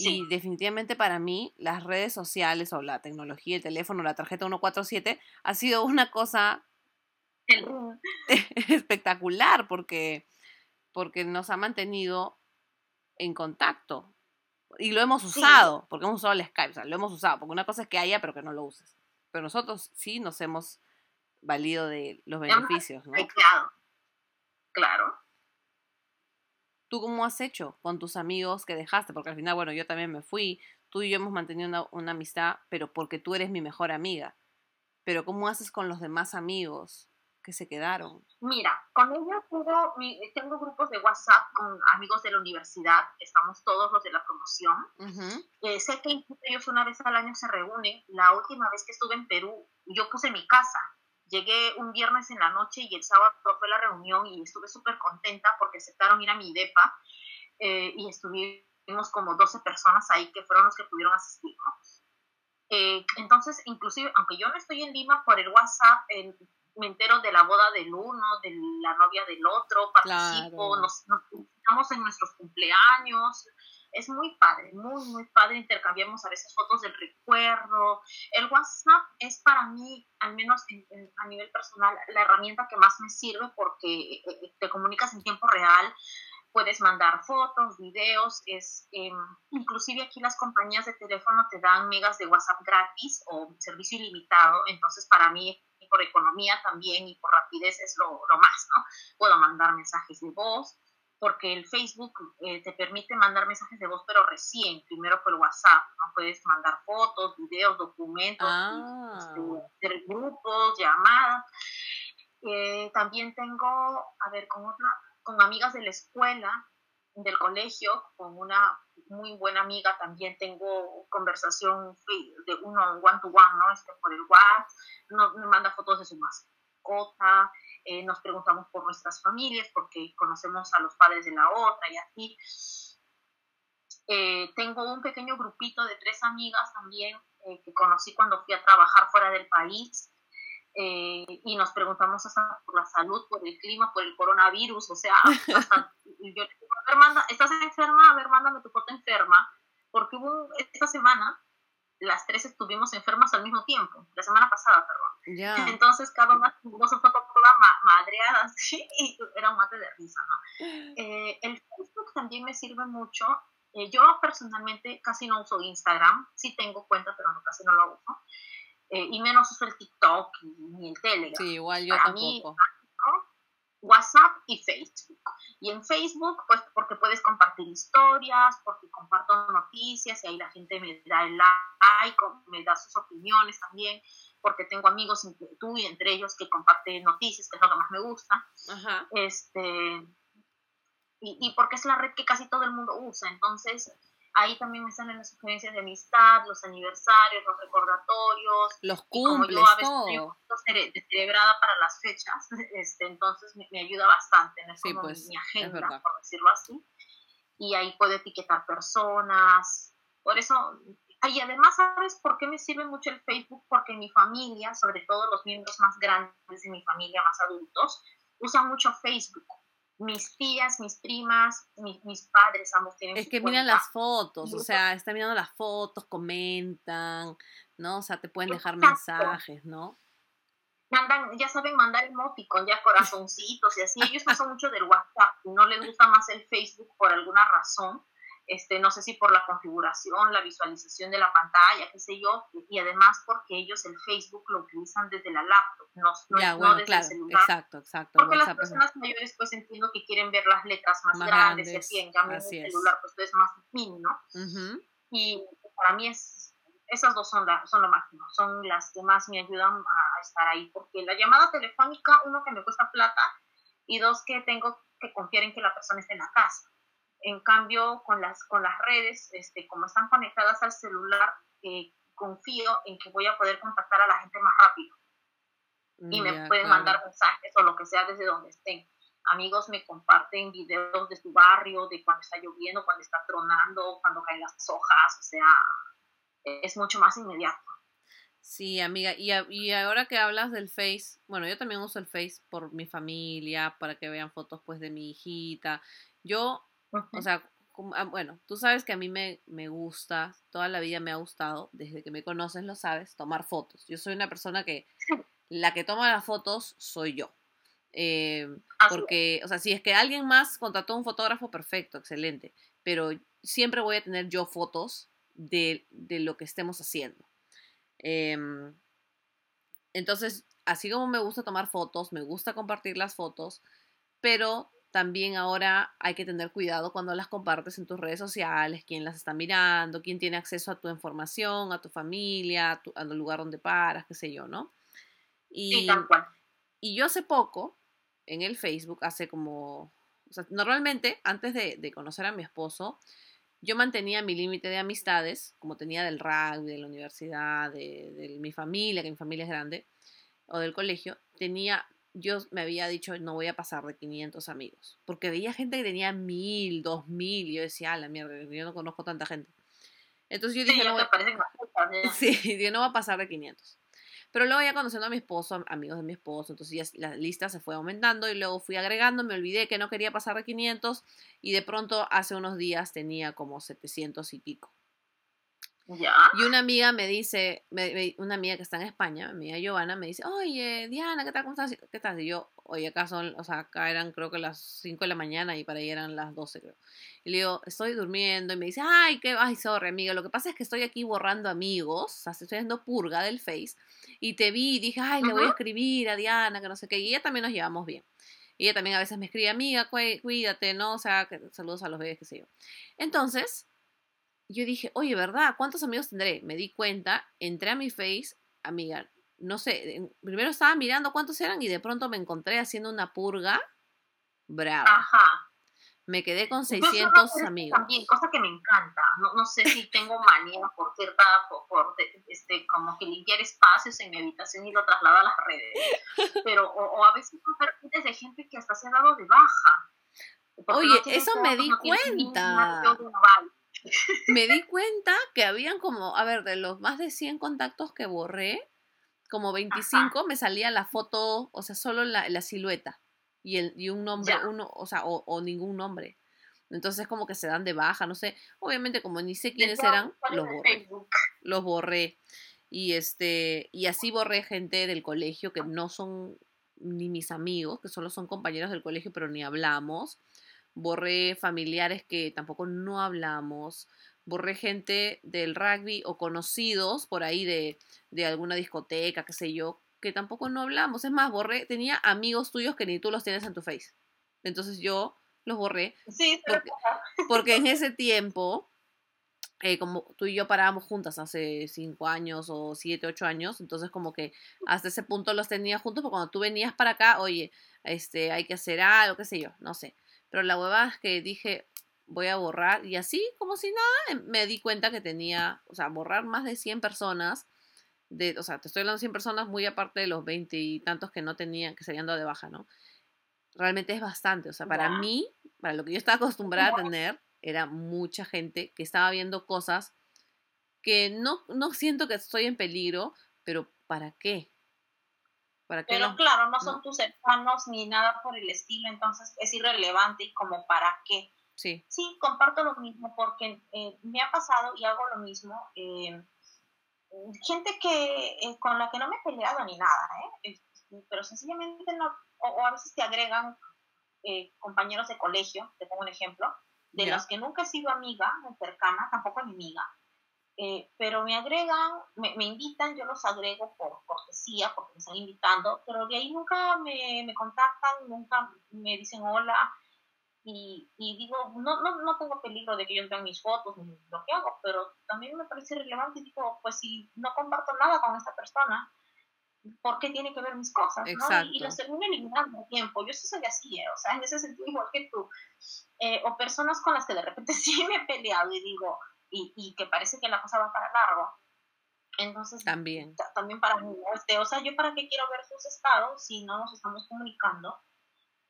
Y definitivamente para mí las redes sociales o la tecnología, el teléfono, la tarjeta 147 ha sido una cosa espectacular porque, porque nos ha mantenido en contacto. Y lo hemos usado, porque hemos usado el Skype, o sea, lo hemos usado, porque una cosa es que haya, pero que no lo uses. Pero nosotros sí nos hemos valido de los beneficios, ¿no? Claro. ¿Tú cómo has hecho con tus amigos que dejaste? Porque al final, bueno, yo también me fui, tú y yo hemos mantenido una, amistad, pero porque tú eres mi mejor amiga. Pero ¿cómo haces con los demás amigos que se quedaron? Mira, con ellos tengo, tengo grupos de WhatsApp con amigos de la universidad, estamos todos los de la promoción. Eh, sé que ellos una vez al año se reúnen. La última vez que estuve en Perú, yo puse mi casa Llegué un viernes en la noche y el sábado fue la reunión y estuve súper contenta porque aceptaron ir a mi DEPA eh, y estuvimos como 12 personas ahí que fueron los que pudieron asistir. Eh, entonces, inclusive, aunque yo no estoy en Lima, por el WhatsApp me entero de la boda del uno, de la novia del otro, participo, nos, nos en nuestros cumpleaños, es muy padre, muy, muy padre. Intercambiamos a veces fotos del recuerdo. El WhatsApp es para mí, al menos a nivel personal, la herramienta que más me sirve porque eh, eh, te comunicas en tiempo real. Puedes mandar fotos, videos, es em, inclusive aquí las compañías de teléfono te dan megas de WhatsApp gratis o servicio ilimitado, entonces para mí por economía también y por rapidez es lo, lo más, ¿no? Puedo mandar mensajes de voz, porque el Facebook eh, te permite mandar mensajes de voz, pero recién, primero fue el WhatsApp, ¿no? Puedes mandar fotos, videos, documentos, ah. este, grupos, llamadas. Eh, también tengo, a ver, con otra, con amigas de la escuela, del colegio, con una muy buena amiga también tengo conversación de uno one to one, ¿no? Este, por el WhatsApp, no, me manda fotos de su mascota, eh, nos preguntamos por nuestras familias porque conocemos a los padres de la otra y así. Eh, tengo un pequeño grupito de tres amigas también eh, que conocí cuando fui a trabajar fuera del país y nos preguntamos hasta por la salud, por el clima, por el coronavirus, o sea, hasta, yo ¿estás enferma? A ver, mándame tu foto enferma, porque hubo esta semana las tres estuvimos enfermas al mismo tiempo, la semana pasada, perdón. Entonces cada una tuvo su foto toda madreada, así, y era un mate de risa, ¿no? Eh, el Facebook también me sirve mucho. Eh, yo personalmente casi no uso Instagram, sí tengo cuenta, pero no, casi no lo uso. Eh, y menos uso el TikTok ni el Telegram. Sí, igual yo tampoco. WhatsApp y Facebook. Y en Facebook, pues porque puedes compartir historias, porque comparto noticias y ahí la gente me da el like, me da sus opiniones también, porque tengo amigos, tú y entre ellos, que comparten noticias, que es lo que más me gusta. Este, y, y porque es la red que casi todo el mundo usa. Entonces, Ahí también me salen las sugerencias de amistad, los aniversarios, los recordatorios. Los cumples, como yo a veces estoy celebrada para las fechas, este, entonces me, ayuda bastante, no es como pues, mi agenda, por decirlo así. y ahí puedo etiquetar personas. Por eso, y además, ¿sabes por qué me sirve mucho el Facebook? Porque mi familia, sobre todo los miembros más grandes de mi familia, más adultos, usan mucho Facebook mis tías, mis primas, mis padres, ambos tienen. Es que miran las fotos, o sea, están mirando las fotos, comentan, ¿no? O sea, te pueden dejar mensajes, ¿no? Mandan, ya saben mandar emoticon, ya corazoncitos y así. Ellos no son mucho del WhatsApp, no les gusta más el Facebook por alguna razón este, no sé si por la configuración, la visualización de la pantalla, qué sé yo, y además porque ellos el Facebook lo utilizan desde la laptop, no, no, desde el celular. Exacto, exacto. Porque las personas mayores pues entiendo que quieren ver las letras más, grandes, y así, en cambio en el celular pues es más mini, ¿no? Y para mí es, esas dos son, son lo máximo, son las que más me ayudan a estar ahí, porque la llamada telefónica, uno que me cuesta plata, y dos que tengo que confiar en que la persona esté en la casa. En cambio, con las, con las redes, este, como están conectadas al celular, eh, confío en que voy a poder contactar a la gente más rápido. Y me pueden mandar mensajes o lo que sea desde donde estén. Amigos me comparten videos de su barrio, de cuando está lloviendo, cuando está tronando, cuando caen las hojas, o sea, es mucho más inmediato. Sí, amiga, y, y ahora que hablas del Face, bueno, yo también uso el Face por mi familia, para que vean fotos pues de mi hijita. Yo o sea, ah, bueno, tú sabes que a mí me, me, gusta, toda la vida me ha gustado, desde que me conoces lo sabes, tomar fotos. Yo soy una persona que la que toma las fotos soy yo. Eh, porque, o sea, si es que alguien más contrató un fotógrafo, perfecto, excelente. Pero siempre voy a tener yo fotos de, de lo que estemos haciendo. Em, entonces, así como me gusta tomar fotos, me gusta compartir las fotos, pero también ahora hay que tener cuidado cuando las compartes en tus redes sociales, quién las está mirando, quién tiene acceso a tu información, a tu familia, al lugar donde paras, qué sé yo, ¿no? Y, y yo hace poco, en el Facebook, hace como, o sea, normalmente antes de, conocer a mi esposo, yo mantenía mi límite de amistades, como tenía del rugby, de la universidad, de, de mi familia, que mi familia es grande, o del colegio, tenía yo me había dicho, no voy a pasar de 500 amigos, porque veía gente que tenía mil, dos mil, y yo decía, la mierda, yo no conozco tanta gente. Entonces yo dije, no, voy... sí, yo no voy a pasar de 500. Pero luego ya conociendo a mi esposo, amigos de mi esposo, entonces ya la lista se fue aumentando y luego fui agregando, me olvidé que no quería pasar de 500 y de pronto hace unos días tenía como 700 y pico. Y una amiga me dice, una amiga que está en España, mi amiga Giovanna, me dice, oye, Diana, ¿qué tal? ¿Cómo estás? ¿Qué tal? Y yo, oye, acá son, o sea, acá eran creo que las 5 de la mañana y para ella eran las 12, creo. Y le digo, estoy durmiendo. Y me dice, ay, qué, ay, sorry, amiga. Lo que pasa es que estoy aquí borrando amigos, o sea, estoy haciendo purga del Face. Y te vi y dije, ay, le voy a escribir a Diana, que no sé qué. Y ella también nos llevamos bien. Y ella también a veces me escribe, amiga, cuídate, ¿no? O sea, que, saludos a los bebés, qué sé yo. Entonces, yo dije, oye, ¿verdad? ¿Cuántos amigos tendré? Me di cuenta, entré a mi Face, amiga, no sé, primero estaba mirando cuántos eran y de pronto me encontré haciendo una purga brava. Ajá. Me quedé con 600 amigos. También, cosa que me encanta. No, no sé si tengo manía por cierta, por, este, como que limpiar espacios en mi habitación y lo traslado a las redes. Pero, o, a veces permites de gente que hasta se ha dado de baja. Oye, eso me di cuenta me di cuenta que habían como, a ver, de los más de 100 contactos que borré, como 25 me salía la foto, o sea, solo la, la silueta y, el, y un nombre, uno, o sea, o, ningún nombre. Entonces como que se dan de baja, no sé. Obviamente como ni sé quiénes eran, los borré. Los borré. Y este, y así borré gente del colegio que no son ni mis amigos, que solo son compañeros del colegio, pero ni hablamos borré familiares que tampoco no hablamos, borré gente del rugby o conocidos por ahí de, de alguna discoteca, qué sé yo, que tampoco no hablamos. Es más, borré, tenía amigos tuyos que ni tú los tienes en tu face. Entonces yo los borré. Sí, porque, porque en ese tiempo, eh, como tú y yo parábamos juntas hace cinco años o siete, ocho años, entonces como que hasta ese punto los tenía juntos, porque cuando tú venías para acá, oye, este, hay que hacer algo, qué sé yo, no sé. Pero la hueva es que dije, voy a borrar. Y así, como si nada, me di cuenta que tenía, o sea, borrar más de 100 personas. De, o sea, te estoy hablando de 100 personas muy aparte de los 20 y tantos que no tenían, que se habían dado de baja, ¿no? Realmente es bastante. O sea, para mí, para lo que yo estaba acostumbrada a tener, era mucha gente que estaba viendo cosas que no, no siento que estoy en peligro, pero ¿para qué? ¿Para qué pero claro, no son tus hermanos ni nada por el estilo, entonces es irrelevante y como para qué. Sí. Sí, comparto lo mismo porque eh, me ha pasado y hago lo mismo. Eh, gente que eh, con la que no me he peleado ni nada, ¿eh? pero sencillamente no, o, a veces te agregan compañeros de colegio, te pongo un ejemplo, de los que nunca he sido amiga cercana, tampoco enemiga, eh, pero me agregan, me, me, invitan, yo los agrego por cortesía, porque me están invitando, pero de ahí nunca me, me contactan, nunca me dicen hola, y, y, digo, no, no, no tengo peligro de que yo vean mis fotos ni lo que hago, pero también me parece relevante digo, pues si no comparto nada con esta persona, ¿por qué tiene que ver mis cosas? ¿no? Y, y los termino eliminando a tiempo. Yo sí soy así, ¿eh? o sea, en ese sentido igual que tú. Eh, o personas con las que de repente sí me he peleado y digo, y, y que parece que la cosa va para largo. Entonces, también, también para mí, este, o sea, yo para qué quiero ver sus estados si no nos estamos comunicando.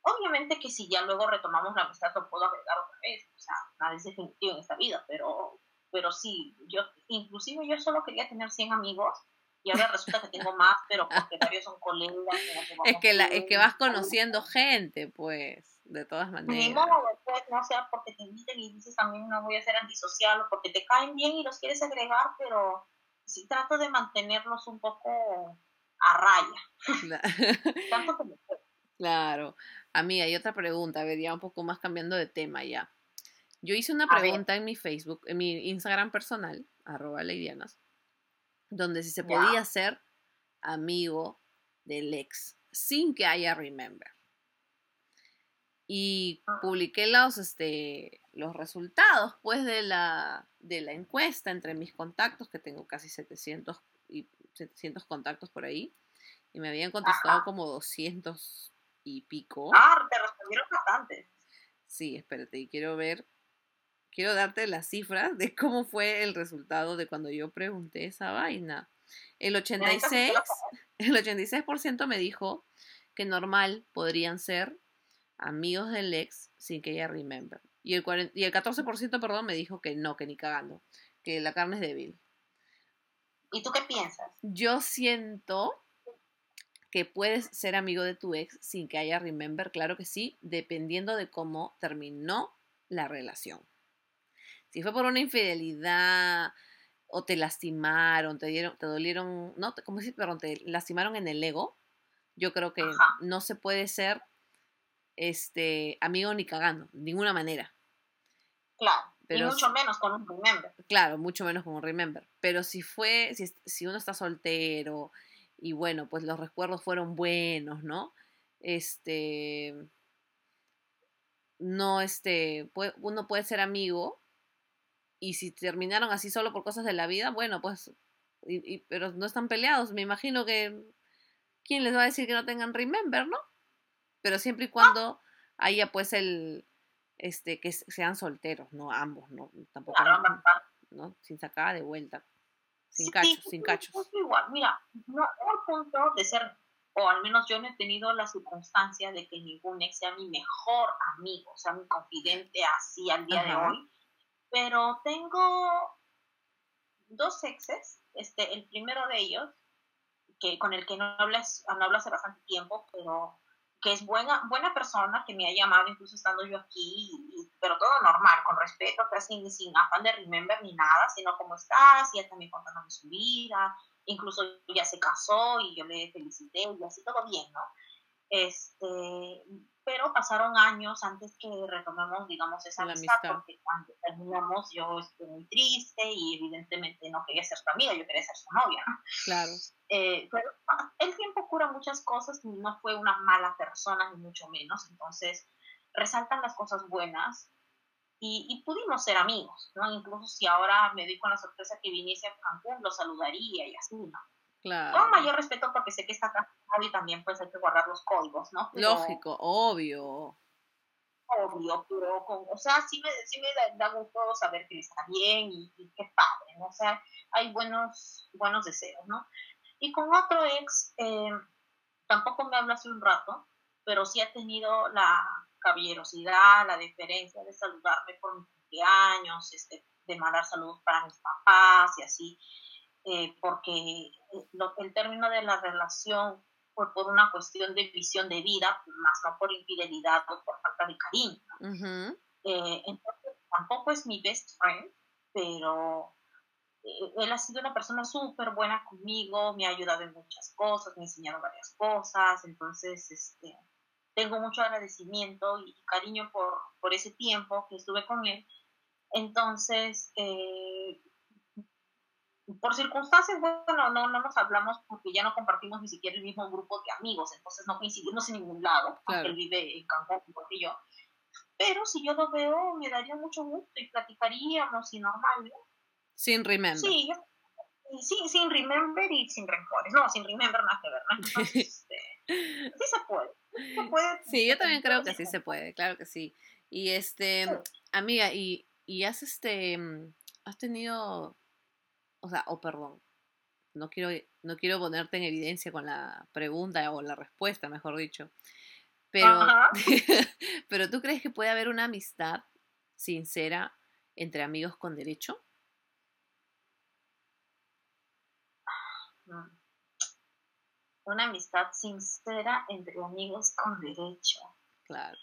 Obviamente que si ya luego retomamos la amistad lo puedo agregar otra vez, o sea, nada es definitivo en esta vida, pero, pero sí, yo, inclusive yo solo quería tener 100 amigos y ahora resulta que tengo más, pero porque varios son colegas. Es que, la, es que vas conociendo gente, pues, de todas maneras. Ni modo, pues, no sea porque te inviten y dices también no voy a ser antisocial o porque te caen bien y los quieres agregar, pero sí trato de mantenerlos un poco a raya. Tanto como Claro. Amiga, hay otra pregunta, a ver, ya un poco más cambiando de tema ya. Yo hice una pregunta en mi Facebook, en mi Instagram personal, arroba leidianas, donde si se podía ser amigo del ex sin que haya remember. Y ah. publiqué los, este, los resultados pues de la, de la encuesta entre mis contactos, que tengo casi 700, y 700 contactos por ahí, y me habían contestado como 200 y pico. Ah, te respondieron bastante. Sí, espérate, y quiero ver, quiero darte las cifras de cómo fue el resultado de cuando yo pregunté esa vaina. El 86, el 86% me dijo que normal podrían ser amigos del ex sin que ella remember. Y el, y el 14%, perdón, me dijo que no, que ni cagando, que la carne es débil. ¿Y tú qué piensas? Yo siento que puedes ser amigo de tu ex sin que haya remember, claro que sí, dependiendo de cómo terminó la relación. Si fue por una infidelidad o te lastimaron, te dieron, te dolieron, no, ¿cómo decir? Perdón, te lastimaron en el ego, yo creo que no se puede ser este amigo ni cagando, de ninguna manera. Claro. Pero, y mucho menos con un remember. Claro, mucho menos con un remember. Pero si fue, si, si uno está soltero, y bueno, pues los recuerdos fueron buenos, ¿no? Este, no, este, uno puede ser amigo y si terminaron así solo por cosas de la vida, bueno, pues, y, pero no están peleados, me imagino que, ¿quién les va a decir que no tengan remember, no? Pero siempre y cuando haya pues el, este, que sean solteros, no ambos, no, tampoco, ¿no? Sin sacada de vuelta. Sin cachos, sin cachos. Igual, mira, no al punto de ser, o al menos yo no he tenido la circunstancia de que ningún ex sea mi mejor amigo, o sea, mi confidente así al día de hoy, pero tengo dos exes, este, el primero de ellos, que con el que no hablas, no hablo hace bastante tiempo, pero que es buena, buena persona, que me ha llamado incluso estando yo aquí, pero todo normal, con respeto, sin, sin afán de remember ni nada, sino como estás, y él también contándome su vida, incluso ya se casó y yo le felicité y así todo bien, ¿no? Este, pero pasaron años antes que retomemos, digamos, esa amistad, porque cuando terminamos yo estuve muy triste y evidentemente no quería ser su amiga, yo quería ser su novia, ¿no? Claro. Eh, pero ah, el tiempo cura muchas cosas, no fue una mala persona, ni mucho menos, entonces resaltan las cosas buenas y, y, pudimos ser amigos, ¿no? Incluso si ahora me doy con la sorpresa que viniese a Cancún, lo saludaría y así, ¿no? Claro. Con mayor respeto porque sé que está casado y también pues hay que guardar los códigos, ¿no? Lógico, obvio. Obvio, pero con, o sea, sí me, sí me da, gusto saber que está bien y, y qué padre, ¿no? O sea, hay buenos, buenos deseos, ¿no? Y con otro ex, eh, tampoco me habla hace un rato, pero sí ha tenido la, caballerosidad, la deferencia de saludarme por mi cumpleaños, este, de mandar saludos para mis papás y así, eh, porque eh, el término de la relación fue por una cuestión de visión de vida, más no por infidelidad o por falta de cariño. Eh, entonces, tampoco es mi best friend, pero él ha sido una persona súper buena conmigo, me ha ayudado en muchas cosas, me ha enseñado varias cosas, entonces este, tengo mucho agradecimiento y cariño por, por ese tiempo que estuve con él. Entonces, eh, por circunstancias, bueno, no, no nos hablamos porque ya no compartimos ni siquiera el mismo grupo de amigos, entonces no coincidimos en ningún lado, aunque él vive en Cancún igual que yo. Pero si yo lo veo, me daría mucho gusto y platicaríamos y normal, Sin remember. Sí, sí, sin remember y sin rencores. No, sin remember nada que ver, ¿no? Entonces, este, sí se puede. Se puede. Sí, yo también creo que sí se puede, claro que sí. Y este, amiga, y, y has este, has tenido, o sea, o oh, perdón, no quiero, no quiero ponerte en evidencia con la pregunta o la respuesta, mejor dicho. Pero, pero ¿tú crees que puede haber una amistad sincera entre amigos con derecho? Mm una amistad sincera entre amigos con derecho. Claro.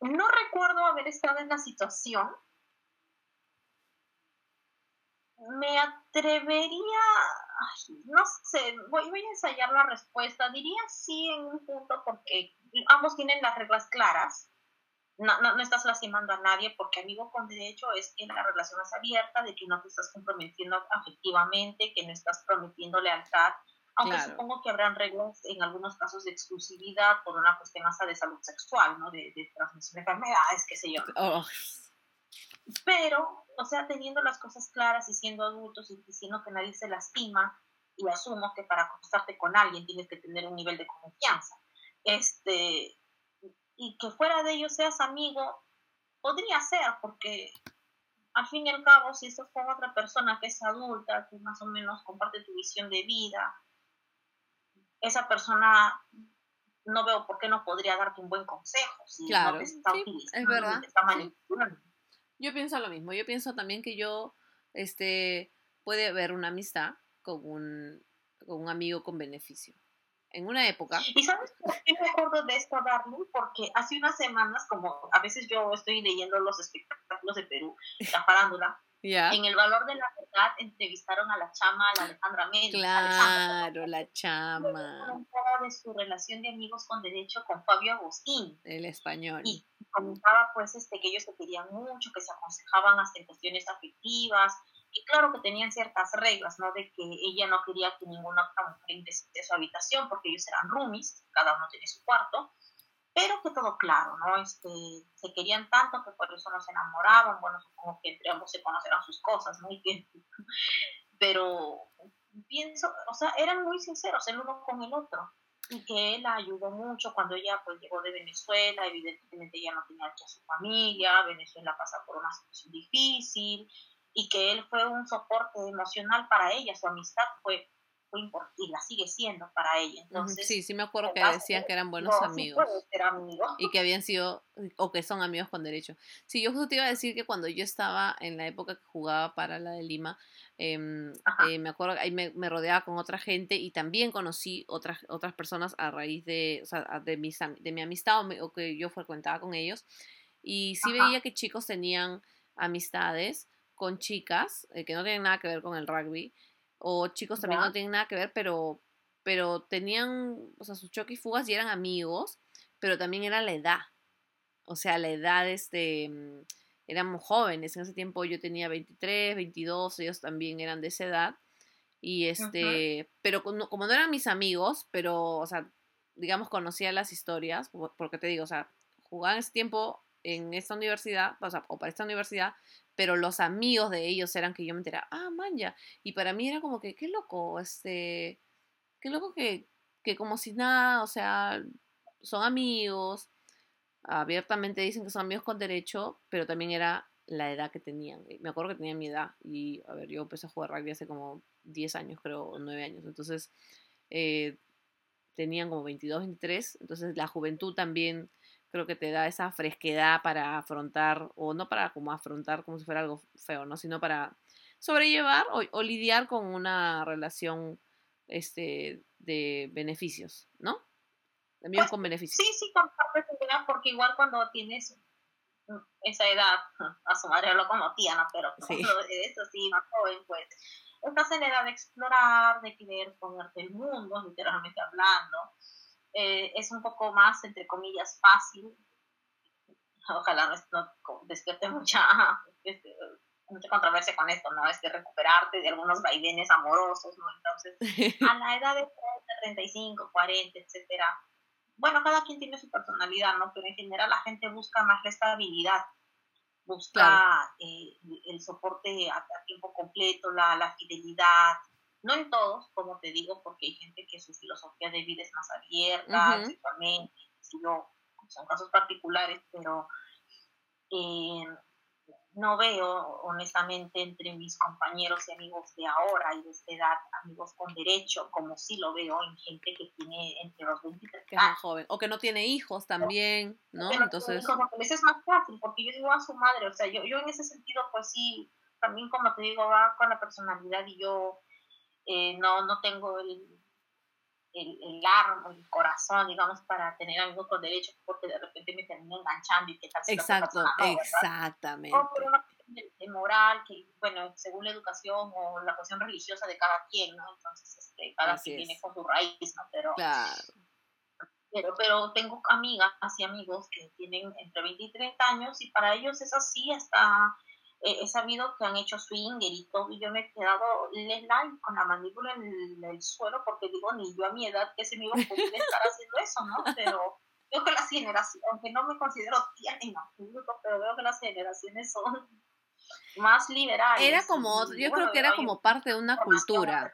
No recuerdo haber estado en la situación. Me atrevería, no sé, voy, voy a ensayar la respuesta. Diría sí en un punto porque ambos tienen las reglas claras no, no, estás lastimando a nadie porque amigo con derecho es que la relación es abierta, de que no te estás comprometiendo afectivamente, que no estás prometiendo lealtad, aunque supongo que habrán reglas en algunos casos de exclusividad por una cuestión hasta de salud sexual, ¿no? De, transmisión de enfermedades, qué sé yo. Oh. Pero, o sea, teniendo las cosas claras y siendo adultos y diciendo que nadie se lastima, y asumo que para acostarte con alguien tienes que tener un nivel de confianza. Este, y que fuera de ellos seas amigo, podría ser, porque al fin y al cabo, si estás con otra persona que es adulta, que más o menos comparte tu visión de vida, esa persona no veo por qué no podría darte un buen consejo si claro, no te está es verdad. Te está manipulando. Yo pienso lo mismo. Yo pienso también que yo, este, puede haber una amistad con un, con un amigo con beneficio en una época. ¿Y sabes por qué me acuerdo de esto, Darling? Porque hace unas semanas, como a veces yo estoy leyendo los espectáculos de Perú, la farándula, en El Valor de la Verdad entrevistaron a la chama, a la Alejandra Méndez. Claro, la chama. de su relación de amigos con derecho con Fabio Agustín. El español. Y comentaba pues este, que ellos se querían mucho, que se aconsejaban hasta en cuestiones afectivas, y claro que tenían ciertas reglas, ¿no? De que ella no quería que ninguna otra mujer ingrese a su habitación porque ellos eran roomies, cada uno tiene su cuarto, pero que todo claro, ¿no? Este, se querían tanto que por eso no se enamoraban, bueno, supongo que entre ambos se conocerán sus cosas, muy bien, pero pienso, o sea, eran muy sinceros el uno con el otro y que él la ayudó mucho cuando ella pues llegó de Venezuela, evidentemente ella no tenía aquí a su familia, Venezuela pasa por una situación difícil, y que él fue un soporte emocional para ella, su amistad fue, fue importante y la sigue siendo para ella. Entonces, sí, sí me acuerdo que decían que eran buenos amigos. Y que habían sido, o que son amigos con derecho. Sí, yo justo te iba a decir que cuando yo estaba en la época que jugaba para la de Lima, em, eh, me acuerdo, ahí me, rodeaba con otra gente y también conocí otras, otras personas a raíz de, o sea, de, mis, de mi amistad o, que yo frecuentaba con ellos. Y sí veía que chicos tenían amistades con chicas eh, que no tienen nada que ver con el rugby, o chicos también no tienen nada que ver, pero, pero tenían, o sea, sus choques y fugas y eran amigos, pero también era la edad. O sea, la edad, este, mm, éramos jóvenes, en ese tiempo yo tenía 23, 22, ellos también eran de esa edad. Y este, pero como, como no eran mis amigos, pero, o sea, digamos, conocía las historias, porque te digo, o sea, jugaba en ese tiempo en esta universidad, o sea, o para esta universidad, pero los amigos de ellos eran que yo me enteraba, ah, man, ya. Y para mí era como que, qué loco, este, qué loco que, que como si nada, o sea, son amigos, abiertamente dicen que son amigos con derecho, pero también era la edad que tenían. Me acuerdo que tenían mi edad y, a ver, yo empecé a jugar rugby hace como 10 años, creo, o 9 años. Entonces, eh, tenían como 22, 23, entonces la juventud también creo que te da esa fresquedad para afrontar, o no para como afrontar como si fuera algo feo, ¿no? Sino para sobrellevar o, lidiar con una relación este, de beneficios, ¿no? También pues, con beneficios. Sí, sí, porque igual cuando tienes esa edad, a su madre lo como tía, ¿no? Pero sí. eso sí, más joven, pues, estás en edad de explorar, de querer ponerte el mundo, literalmente hablando. Eh, es un poco más, entre comillas, fácil. Ojalá no, despierte mucha, este, mucha controversia con esto, ¿no? Es que recuperarte de algunos vaivenes amorosos, ¿no? Entonces, a la edad de 30, 35, 40, etcétera, bueno, cada quien tiene su personalidad, ¿no? Pero en general la gente busca más la estabilidad, busca eh, el soporte a, tiempo completo, la, la, fidelidad. No en todos, como te digo, porque hay gente que su filosofía de vida es más abierta, sexualmente, son casos particulares, pero eh, no veo honestamente entre mis compañeros y amigos de ahora y de esta edad, amigos con derecho, como sí lo veo en gente que tiene entre los 20 y 30 que es más joven, o que no tiene hijos también, ¿no? Entonces... Como que les es más fácil, porque yo digo a su madre, o sea, yo, yo en ese sentido, pues sí, también como te digo, va con la personalidad y yo eh, no, no tengo el el, el arma, el corazón, digamos, para tener amigos con derecho, porque de repente me termino enganchando y que tal Exacto, exactamente. O por una cuestión de, moral, que, bueno, según la educación o la cuestión religiosa de cada quien, ¿no? Entonces, este, cada quien viene con su raíz, ¿no? Pero, claro. pero, pero tengo amigas y amigos que tienen entre 20 y 30 años y para ellos es así, hasta he sabido que han hecho swinger y todo, y yo me he quedado like con la mandíbula en el, suelo, porque digo, ni yo a mi edad que se me iba a poder estar haciendo eso, ¿no? Pero veo que las generaciones, aunque no me considero tía ni absoluto, pero veo que las generaciones son más liberales. Era como, yo creo que era como parte de una cultura.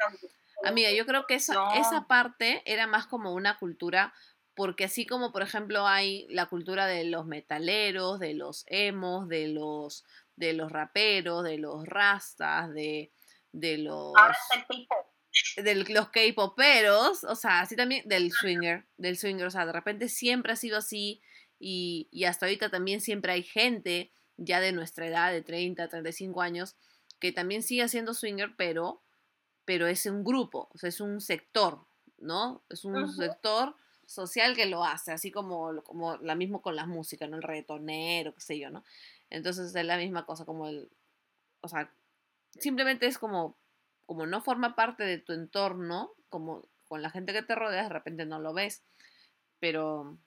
Amiga, yo creo que eso, esa parte era más como una cultura porque así como por ejemplo hay la cultura de los metaleros, de los emos, de los de los raperos, de los rastas, de, de los... Ahora De los K-poperos, o sea, así también del swinger, del swinger, o sea, de repente siempre ha sido así y, y hasta ahorita también siempre hay gente ya de nuestra edad, de 30, 35 años, que también sigue siendo swinger, pero, pero es un grupo, o sea, es un sector, ¿no? Es un sector social que lo hace, así como, como la mismo con la música, ¿no? El reggaetonero, qué sé yo, ¿no? Entonces es la misma cosa como el, o sea, simplemente es como, como no forma parte de tu entorno, como con la gente que te rodea, de repente no lo ves, pero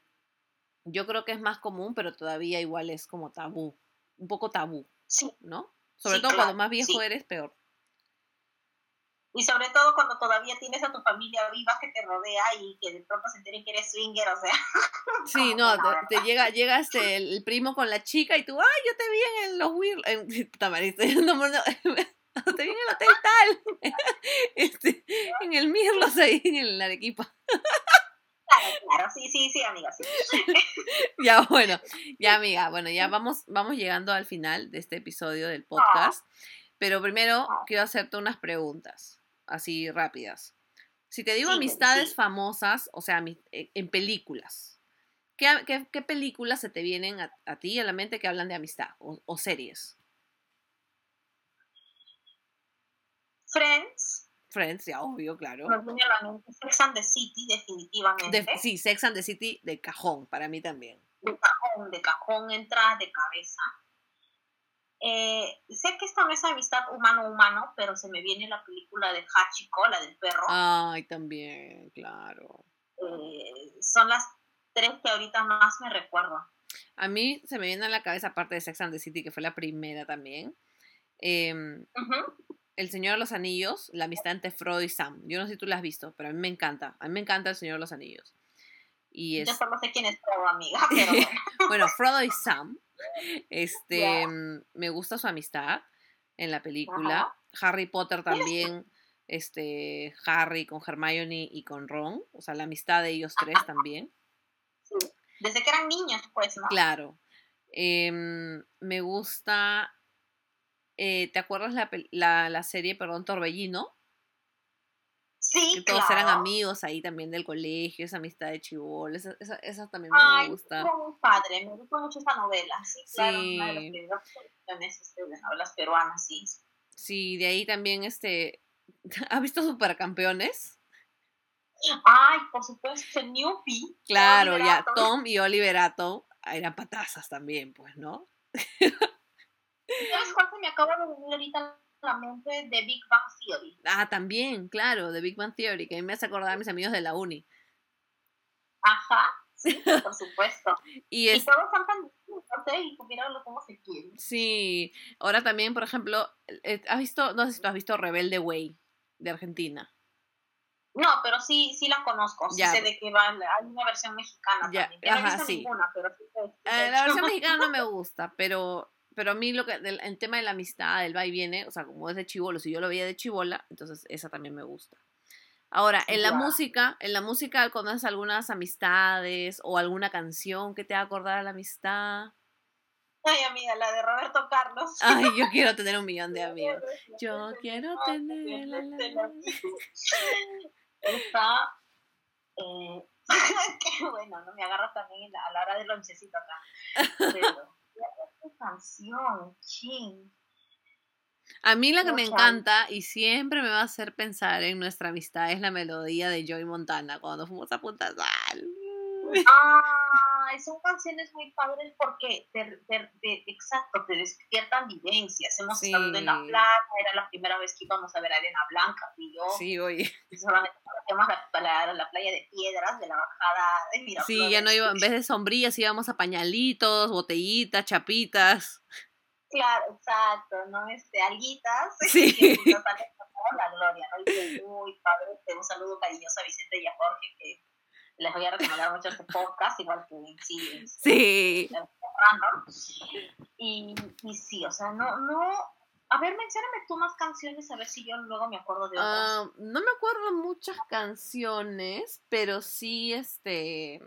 yo creo que es más común, pero todavía igual es como tabú, un poco tabú, sí. ¿no? Sobre todo cuando más viejo eres, peor y sobre todo cuando todavía tienes a tu familia viva que te rodea y que de pronto se enteren que eres swinger, o sea. Sí, no, te, llega, llega este, el, primo con la chica y tú, ay, yo te vi en los Will, en, no, no, te vi en el hotel tal, este, en el Mirlos ahí, en el Arequipa. Claro, claro, sí, sí, sí, amiga, sí. ya, bueno, ya, amiga, bueno, ya vamos, vamos llegando al final de este episodio del podcast. Pero primero quiero hacerte unas preguntas así rápidas. Si te digo amistades famosas, o sea, eh, en películas, ¿qué, qué, películas se te vienen a, ti a la mente que hablan de amistad o, series? Friends. Friends, ya obvio, claro. Sex and the City, definitivamente. sí, Sex and the City de cajón, para mí también. De cajón, de cajón, entra de cabeza. Eh, sé que esta no es amistad humano-humano, pero se me viene la película de Hachiko, la del perro. Ay, también, claro. Eh, son las tres que ahorita más me recuerdo. A mí se me viene a la cabeza, aparte de Sex and the City, que fue la primera también. Em, el Señor de los Anillos, la amistad entre Frodo y Sam. Yo no sé si tú la has visto, pero a mí me encanta. A mí me encanta el Señor de los Anillos. Y es... Yo solo sé quién es Frodo, amiga. Pero... bueno, Frodo y Sam este, mm, me gusta su amistad en la película. Harry Potter también, este, Harry con Hermione y con Ron, o sea, la amistad de ellos tres también. Desde que eran niños, pues, ¿no? Claro. Em, me gusta, eh, ¿te acuerdas la, la, la, serie, perdón, Torbellino? Sí, que todos eran claro. amigos ahí también del colegio, esa amistad de chivol, esa, esa, esa también Ay, me gusta. muy padre, me gustó mucho esa novela. Sí, claro, una de las Sí. primeras producciones este, de novelas peruanas, sí. Sí, de ahí también este, ¿has visto Supercampeones? Ay, por supuesto, Newpie. Claro, ya. Tom y Oliver Atom eran patazas también, pues, ¿no? ¿Sabes cuál se me acaba de venir ahorita mente? De Big Bang Theory. Ah, también, claro, de Big Bang Theory, que a mí me hace acordar a mis amigos de la uni. Ajá, sí, por supuesto. Y Y es, todos son tan ¿eh? Y cómo se quieren. sí, ahora también, por ejemplo, eh, ¿has visto, no sé si tú has visto Rebelde Way, de Argentina? No, pero sí, sí la conozco. Sí Ya. sé de qué va. Hay una versión mexicana Ya, también. Yo no he ajá, visto sí. ninguna, pero Eh, la versión mexicana no me gusta, pero, pero a mí lo que, del, el tema de la amistad, del va y viene, o sea, como es de chivolo, si yo lo veía de chivola, entonces esa también me gusta. Ahora, en la música, en la música conoces algunas amistades o alguna canción que te haga acordar a la amistad. Ay, amiga, la de Roberto Carlos. Ay, yo quiero tener un millón de amigos. Yo quiero tener la, la. Está. Eh, qué bueno, ¿no? Me agarras también a la hora del lonchecito acá. Pero, canción, ching. A mí la que me encanta y siempre me va a hacer pensar en nuestra amistad es la melodía de Joy Montana cuando fuimos a Punta Sal. Ah, son canciones muy padres porque, te, te- te- exacto, te despiertan vivencias. Hemos estado en la Sí. playa, era la primera vez que íbamos a ver arena blanca, y yo. Sí, oye. solamente la, la- la playa de piedras de la bajada de Miraflores. Sí, ya no iba, en vez de sombrillas íbamos a pañalitos, botellitas, chapitas. Claro, exacto, ¿no? Este, alguitas. Sí. que nos han la gloria, ¿no? Y muy padre. Un saludo cariñoso a Vicente y a Jorge, que les voy a recomendar mucho este podcast, igual que en sí, Sí. random. Y, y sí, o sea, no, no. A ver, mencióname tú más canciones, a ver si yo luego me acuerdo de otras. Ah, no me acuerdo muchas canciones, pero sí, este,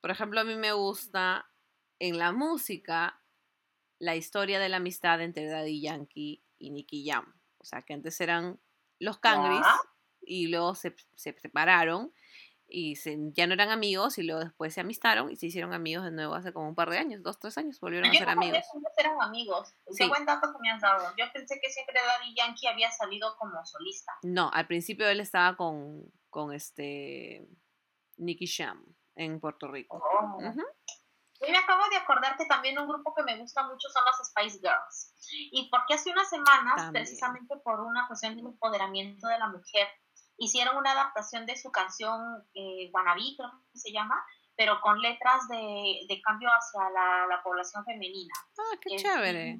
por ejemplo, a mí me gusta en la música la historia de la amistad entre Daddy Yankee y Nicky Jam. O sea, que antes eran los Cangris y luego se, se separaron y se- ya no eran amigos y luego después se amistaron y se hicieron amigos de nuevo hace como un par de años, dos, tres años, volvieron a ser no amigos. eran amigos. Sí. Qué buen dato que me has dado. Yo pensé que siempre Daddy Yankee había salido como solista. No, al principio él estaba con, con este Nicky Jam en Puerto Rico. Oh. Y me acabo de acordar que también un grupo que me gusta mucho son las Spice Girls. Y porque hace unas semanas, También. precisamente por una cuestión de empoderamiento de la mujer, hicieron una adaptación de su canción eh, Wannabe, creo que se llama, pero con letras de, de cambio hacia la, la población femenina. Ah, qué Es- chévere.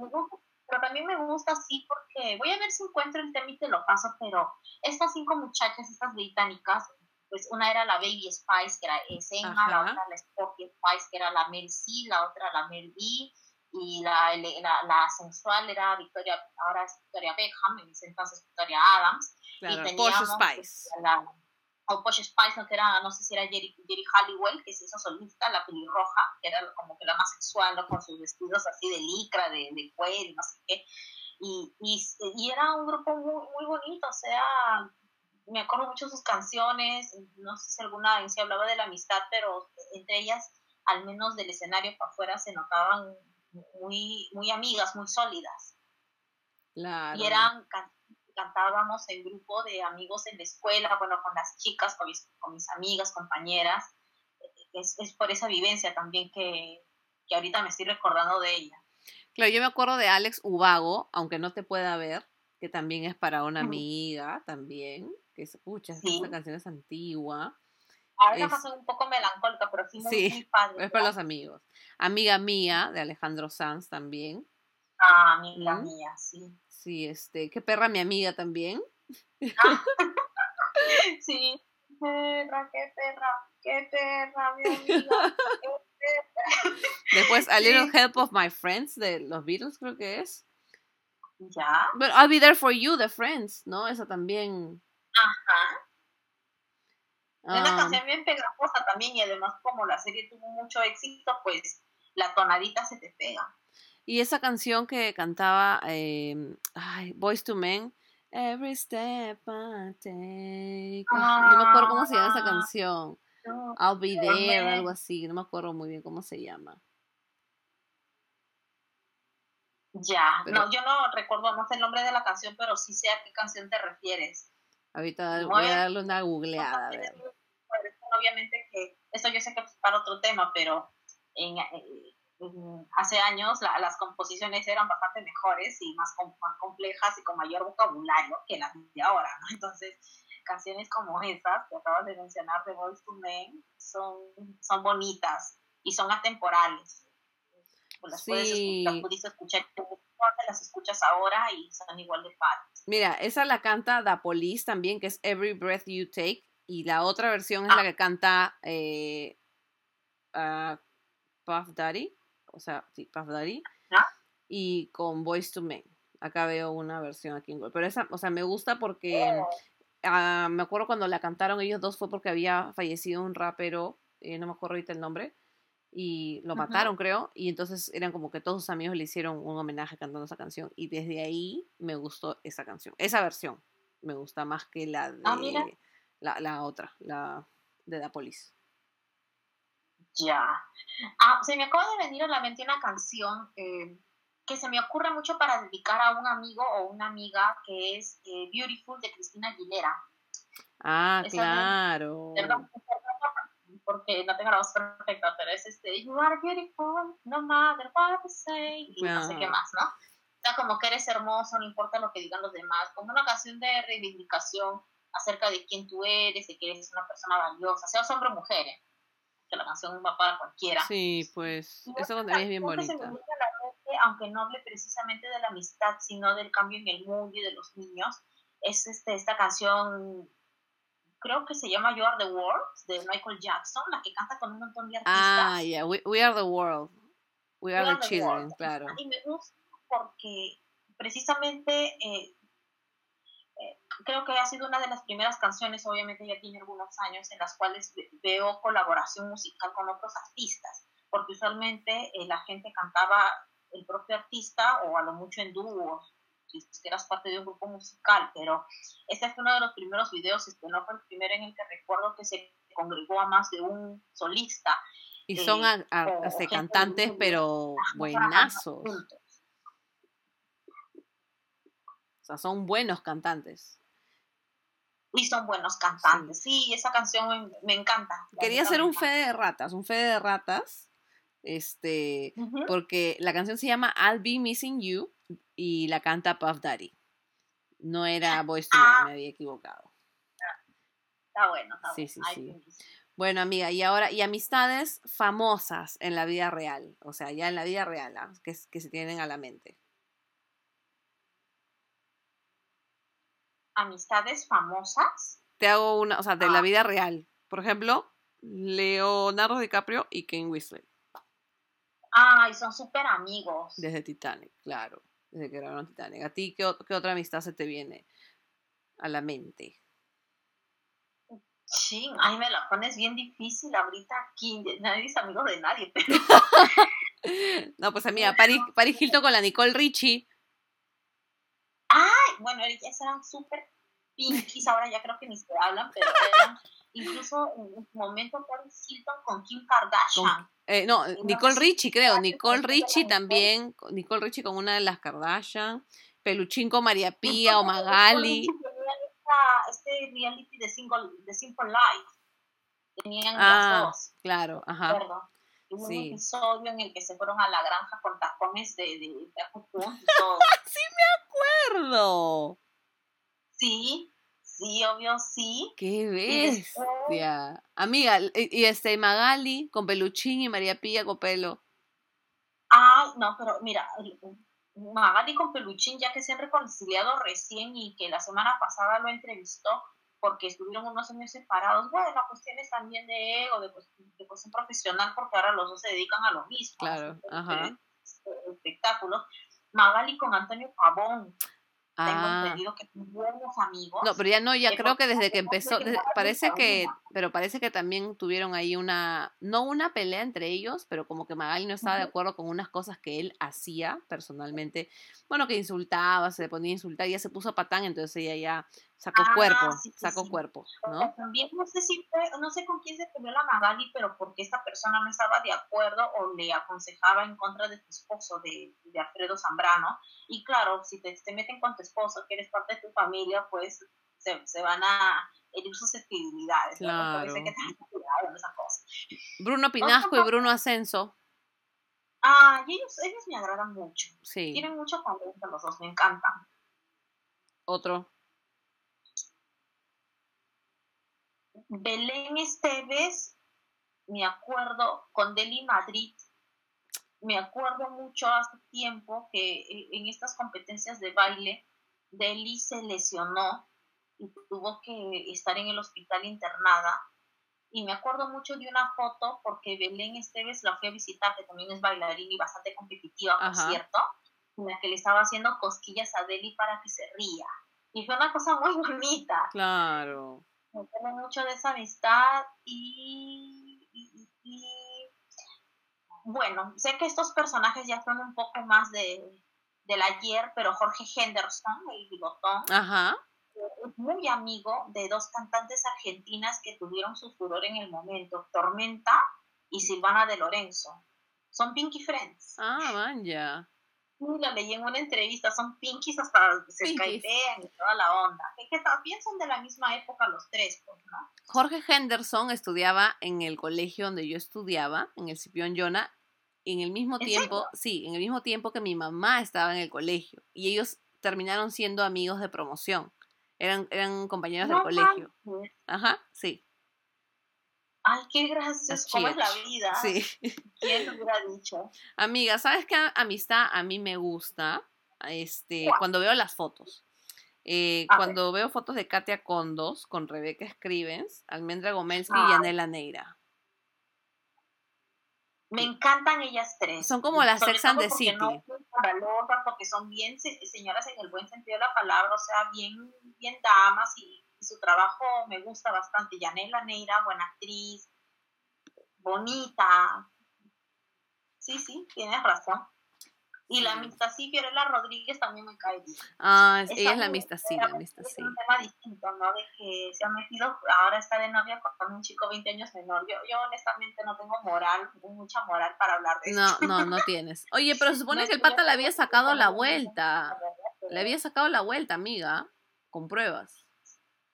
pero también me gusta así porque voy a ver si encuentro el tema y te lo paso, pero estas cinco muchachas, estas británicas, pues una era la Baby Spice, que era Emma, la otra la Sporty Spice, que era la Mel C, la otra la Mel B, y la, la, la sensual era Victoria, ahora es Victoria Beckham, en ese entonces Victoria Adams, Claro, y Spice. pues, a la, o Porsche Spice, no, que era, no sé si era Jerry, Jerry Halliwell, que se hizo solista, la pelirroja, que era como que la más sexual, ¿no? con sus vestidos así de licra, de, de cuero, y no sé qué. Y, y, y era un grupo muy, muy bonito, o sea, me acuerdo mucho de sus canciones, no sé si alguna en sí hablaba de la amistad, pero entre ellas, al menos del escenario para afuera, se notaban muy, muy amigas, muy sólidas. Claro. Y eran cantábamos en grupo de amigos en la escuela, bueno, con las chicas, con mis, con mis amigas, compañeras. Es, es por esa vivencia también que, que ahorita me estoy recordando de ella. Claro, yo me acuerdo de Alex Ubago, aunque no te pueda ver, que también es para una amiga, también, que escucha, Sí. esta canción es antigua, Ahora Es- un poco melancólica, pero sí Sí, muy padre. es para los amigos. Amiga mía, de Alejandro Sanz también. Ah, amiga mía, sí. Sí, este, qué perra mi amiga también. Sí. Perra, qué perra, qué perra, mi amiga. qué perra. Después A. Little Help of My Friends, de los Beatles creo que es. Ya. Pero I'll Be There For You, de Friends, ¿no? Esa también. Ajá. Es una Ah, canción bien pegajosa también y además como la serie tuvo mucho éxito, pues la tonadita se te pega. Y esa canción que cantaba eh, ay, Boys to Men, Every step I take. no me acuerdo cómo se llama esa Ah, canción. no, I'll be there, Amén. algo así. No me acuerdo muy bien cómo se llama. Ya, Pero- no, yo no recuerdo, no sé el nombre de la canción, pero sí sé a qué canción te refieres. Ahorita voy a darle una googleada, a ver. Obviamente que esto yo sé que es para otro tema, pero en, eh, en- hace años la- las composiciones eran bastante mejores y más, com- más complejas y con mayor vocabulario que las de ahora, ¿no? Entonces, canciones como esas que acabas de mencionar de Boys to Men son, son bonitas y son atemporales. Las, puedes las pudiste escuchar, las escuchas ahora y son igual de padres. Mira, esa la canta The Police también, que es Every Breath You Take. Y la otra versión es la Ah. que canta eh, ah, Puff Daddy. O sea, sí, Puff Daddy. Ah. Y con Voice to Men. Acá veo una versión aquí en Google. Pero esa, o sea, me gusta porque ah, me acuerdo cuando la cantaron ellos dos fue porque había fallecido un rapero, eh, no me acuerdo ahorita el nombre, y lo mataron, creo, y entonces eran como que todos sus amigos le hicieron un homenaje cantando esa canción, y desde ahí me gustó esa canción, esa versión me gusta más que la de Ah, mira. la, la otra, la de The Police. Ya. Ah, se me acaba de venir a la mente una canción eh, que se me ocurre mucho para dedicar a un amigo o una amiga, que es eh, Beautiful de Cristina Aguilera. Ah, Esa no- claro. Perdón, porque no tengo la voz perfecta, pero es este, You are beautiful, no matter what they say, y no sé qué Ah. más, ¿no? O sea, como que eres hermoso, no importa lo que digan los demás, como una canción de reivindicación acerca de quién tú eres, de que eres una persona valiosa, seas hombre o mujer, ¿eh? Que la canción va para cualquiera. Sí, pues, Y esa otra también es bien canción se bonita. la aunque no hable precisamente de la amistad, sino del cambio en el mundo y de los niños, es este, esta canción, creo que se llama You Are the World, de Michael Jackson, la que canta con un montón de artistas. Ah, yeah, we, we are the world. We are We the are the children, world. claro. Y me gusta porque precisamente eh, eh, creo que ha sido una de las primeras canciones, obviamente ya tiene algunos años, en las cuales ve- veo colaboración musical con otros artistas, porque usualmente eh, la gente cantaba el propio artista o a lo mucho en dúos, si eras parte de un grupo musical, pero este fue uno de los primeros videos, este no fue el primero en el que recuerdo que se congregó a más de un solista. Y eh, son a- a- o este, cantantes, pero buenazos. juntos. O sea, son buenos cantantes. y son buenos cantantes. Sí, esa canción me, me encanta. Quería hacer un fe de ratas, un fe de ratas, este, porque la canción se llama I'll Be Missing You y la canta Puff Daddy. No era to Men, Ah. me había equivocado. Está bueno, está Sí, bueno. sí, Ay, sí. Bueno, amiga, y ahora, y amistades famosas en la vida real, o sea, ya en la vida real, ¿ah? que se tienen a la mente. Amistades famosas. Te hago una, o sea, de la Ah. vida real. Por ejemplo, Leonardo DiCaprio y Kane Whistler, Ay, son súper amigos. desde Titanic, claro, desde que grabaron Titanic. ¿A ti qué, qué otra amistad se te viene a la mente? Sí, ay, me la pones bien difícil ahorita aquí. Nadie es amigo de nadie, pero No, pues amiga, Paris, Paris Hilton con la Nicole Richie. Bueno, ellas eran súper pinkies, ahora ya creo que ni se hablan, pero eran incluso en un momento Paris Hilton con Kim Kardashian. Eh, no, Nicole Richie, creo. Nicole Richie también. Nicole Richie con una de las Kardashian. Peluchín con María Pía o Magali. Este reality de, single, de Simple Life. Tenían Ah, las dos, Claro, ¿de ajá. acuerdo? Hubo Sí. un episodio en el que se fueron a la granja con tacones de, de, de Acapulco y todo. acuerdo. Sí, sí, obvio, sí. ¡Qué Y después- bestia! Amiga, y, y este Magali con Peluchín y María Pía con pelo. Ay, no, pero mira, Magali con Peluchín, ya que se han reconciliado recién y que la semana pasada lo entrevistó porque estuvieron unos años separados, bueno, cuestiones también de ego, de, de cuestión profesional, porque ahora los dos se dedican a lo mismo. Claro, ajá. Eh, espectáculos. Magali con Antonio Pavón. tengo ah. entendido que buenos amigos. No, pero ya no, ya creo que desde que empezó, parece que, pero parece que también tuvieron ahí una, no una pelea entre ellos, pero como que Magali no estaba de acuerdo con unas cosas que él hacía personalmente. Bueno, que insultaba, se le ponía a insultar, y ya se puso patán, entonces ella ya sacó ah, cuerpo, sacó cuerpo, ¿no? También no sé si fue, no sé con quién se peleó la Magali, pero porque esta persona no estaba de acuerdo o le aconsejaba en contra de tu esposo, de, de Alfredo Zambrano. Y claro, si te, te, meten con tu esposo, que eres parte de tu familia, pues se, se van a herir susceptibilidades. Claro. Que Bruno Pinasco y Bruno Ascenso. Ah, y ellos, ellos me agradan mucho. Sí. Tienen mucho talento los dos, me encantan. Otro. Belén Esteves, me acuerdo, con Deli Madrid, me acuerdo mucho hace tiempo que eh, en estas competencias de baile, Deli se lesionó y tuvo que estar en el hospital internada. Y me acuerdo mucho de una foto porque Belén Esteves la fui a visitar, que también es bailarina y bastante competitiva, por cierto, en la que le estaba haciendo cosquillas a Deli para que se ría. Y fue una cosa muy bonita. Claro me tengo mucho de esa amistad y, bueno, sé que estos personajes ya son un poco más de, del ayer, pero Jorge Henderson, el bigotón, es muy amigo de dos cantantes argentinas que tuvieron su furor en el momento, Tormenta y Silvana de Lorenzo. Son Pinky Friends. Ah, man, ya lo leí en una entrevista, son pinkies hasta se skypean y toda la onda. Que, también son de la misma época los tres, pues, ¿no? Jorge Henderson estudiaba en el colegio donde yo estudiaba, en el Cipión Yona, en el mismo tiempo, sí, en el mismo tiempo que mi mamá estaba en el colegio. Y ellos terminaron siendo amigos de promoción. Eran, eran compañeros del colegio. Ajá, sí. Ay, qué gracioso, cómo es la vida. Sí. ¿Quién lo hubiera dicho? Amiga, ¿sabes qué amistad a mí me gusta? Este, cuando veo las fotos. Eh, cuando veo fotos de Katia Condos con Rebeca Scrivens, Almendra Gomelsky y Anela Neira. Me encantan ellas tres. Son como las Sex and the City. No porque son bien señoras en el buen sentido de la palabra, o sea, bien, bien damas y su trabajo me gusta bastante. Yanela Neira, buena actriz, bonita. Sí, sí, tienes razón. Y la Mistací Fiorella Rodríguez también me cae bien. Ah, ella es la Mistací, la Mistací. Es un tema distinto, ¿no? De que se ha metido, ahora está de novia con un chico 20 años menor. Yo, yo honestamente no tengo moral, mucha moral para hablar de eso. No, no, no tienes. Oye, pero supone que el pata le había sacado la vuelta. Le había sacado la vuelta, amiga, con pruebas.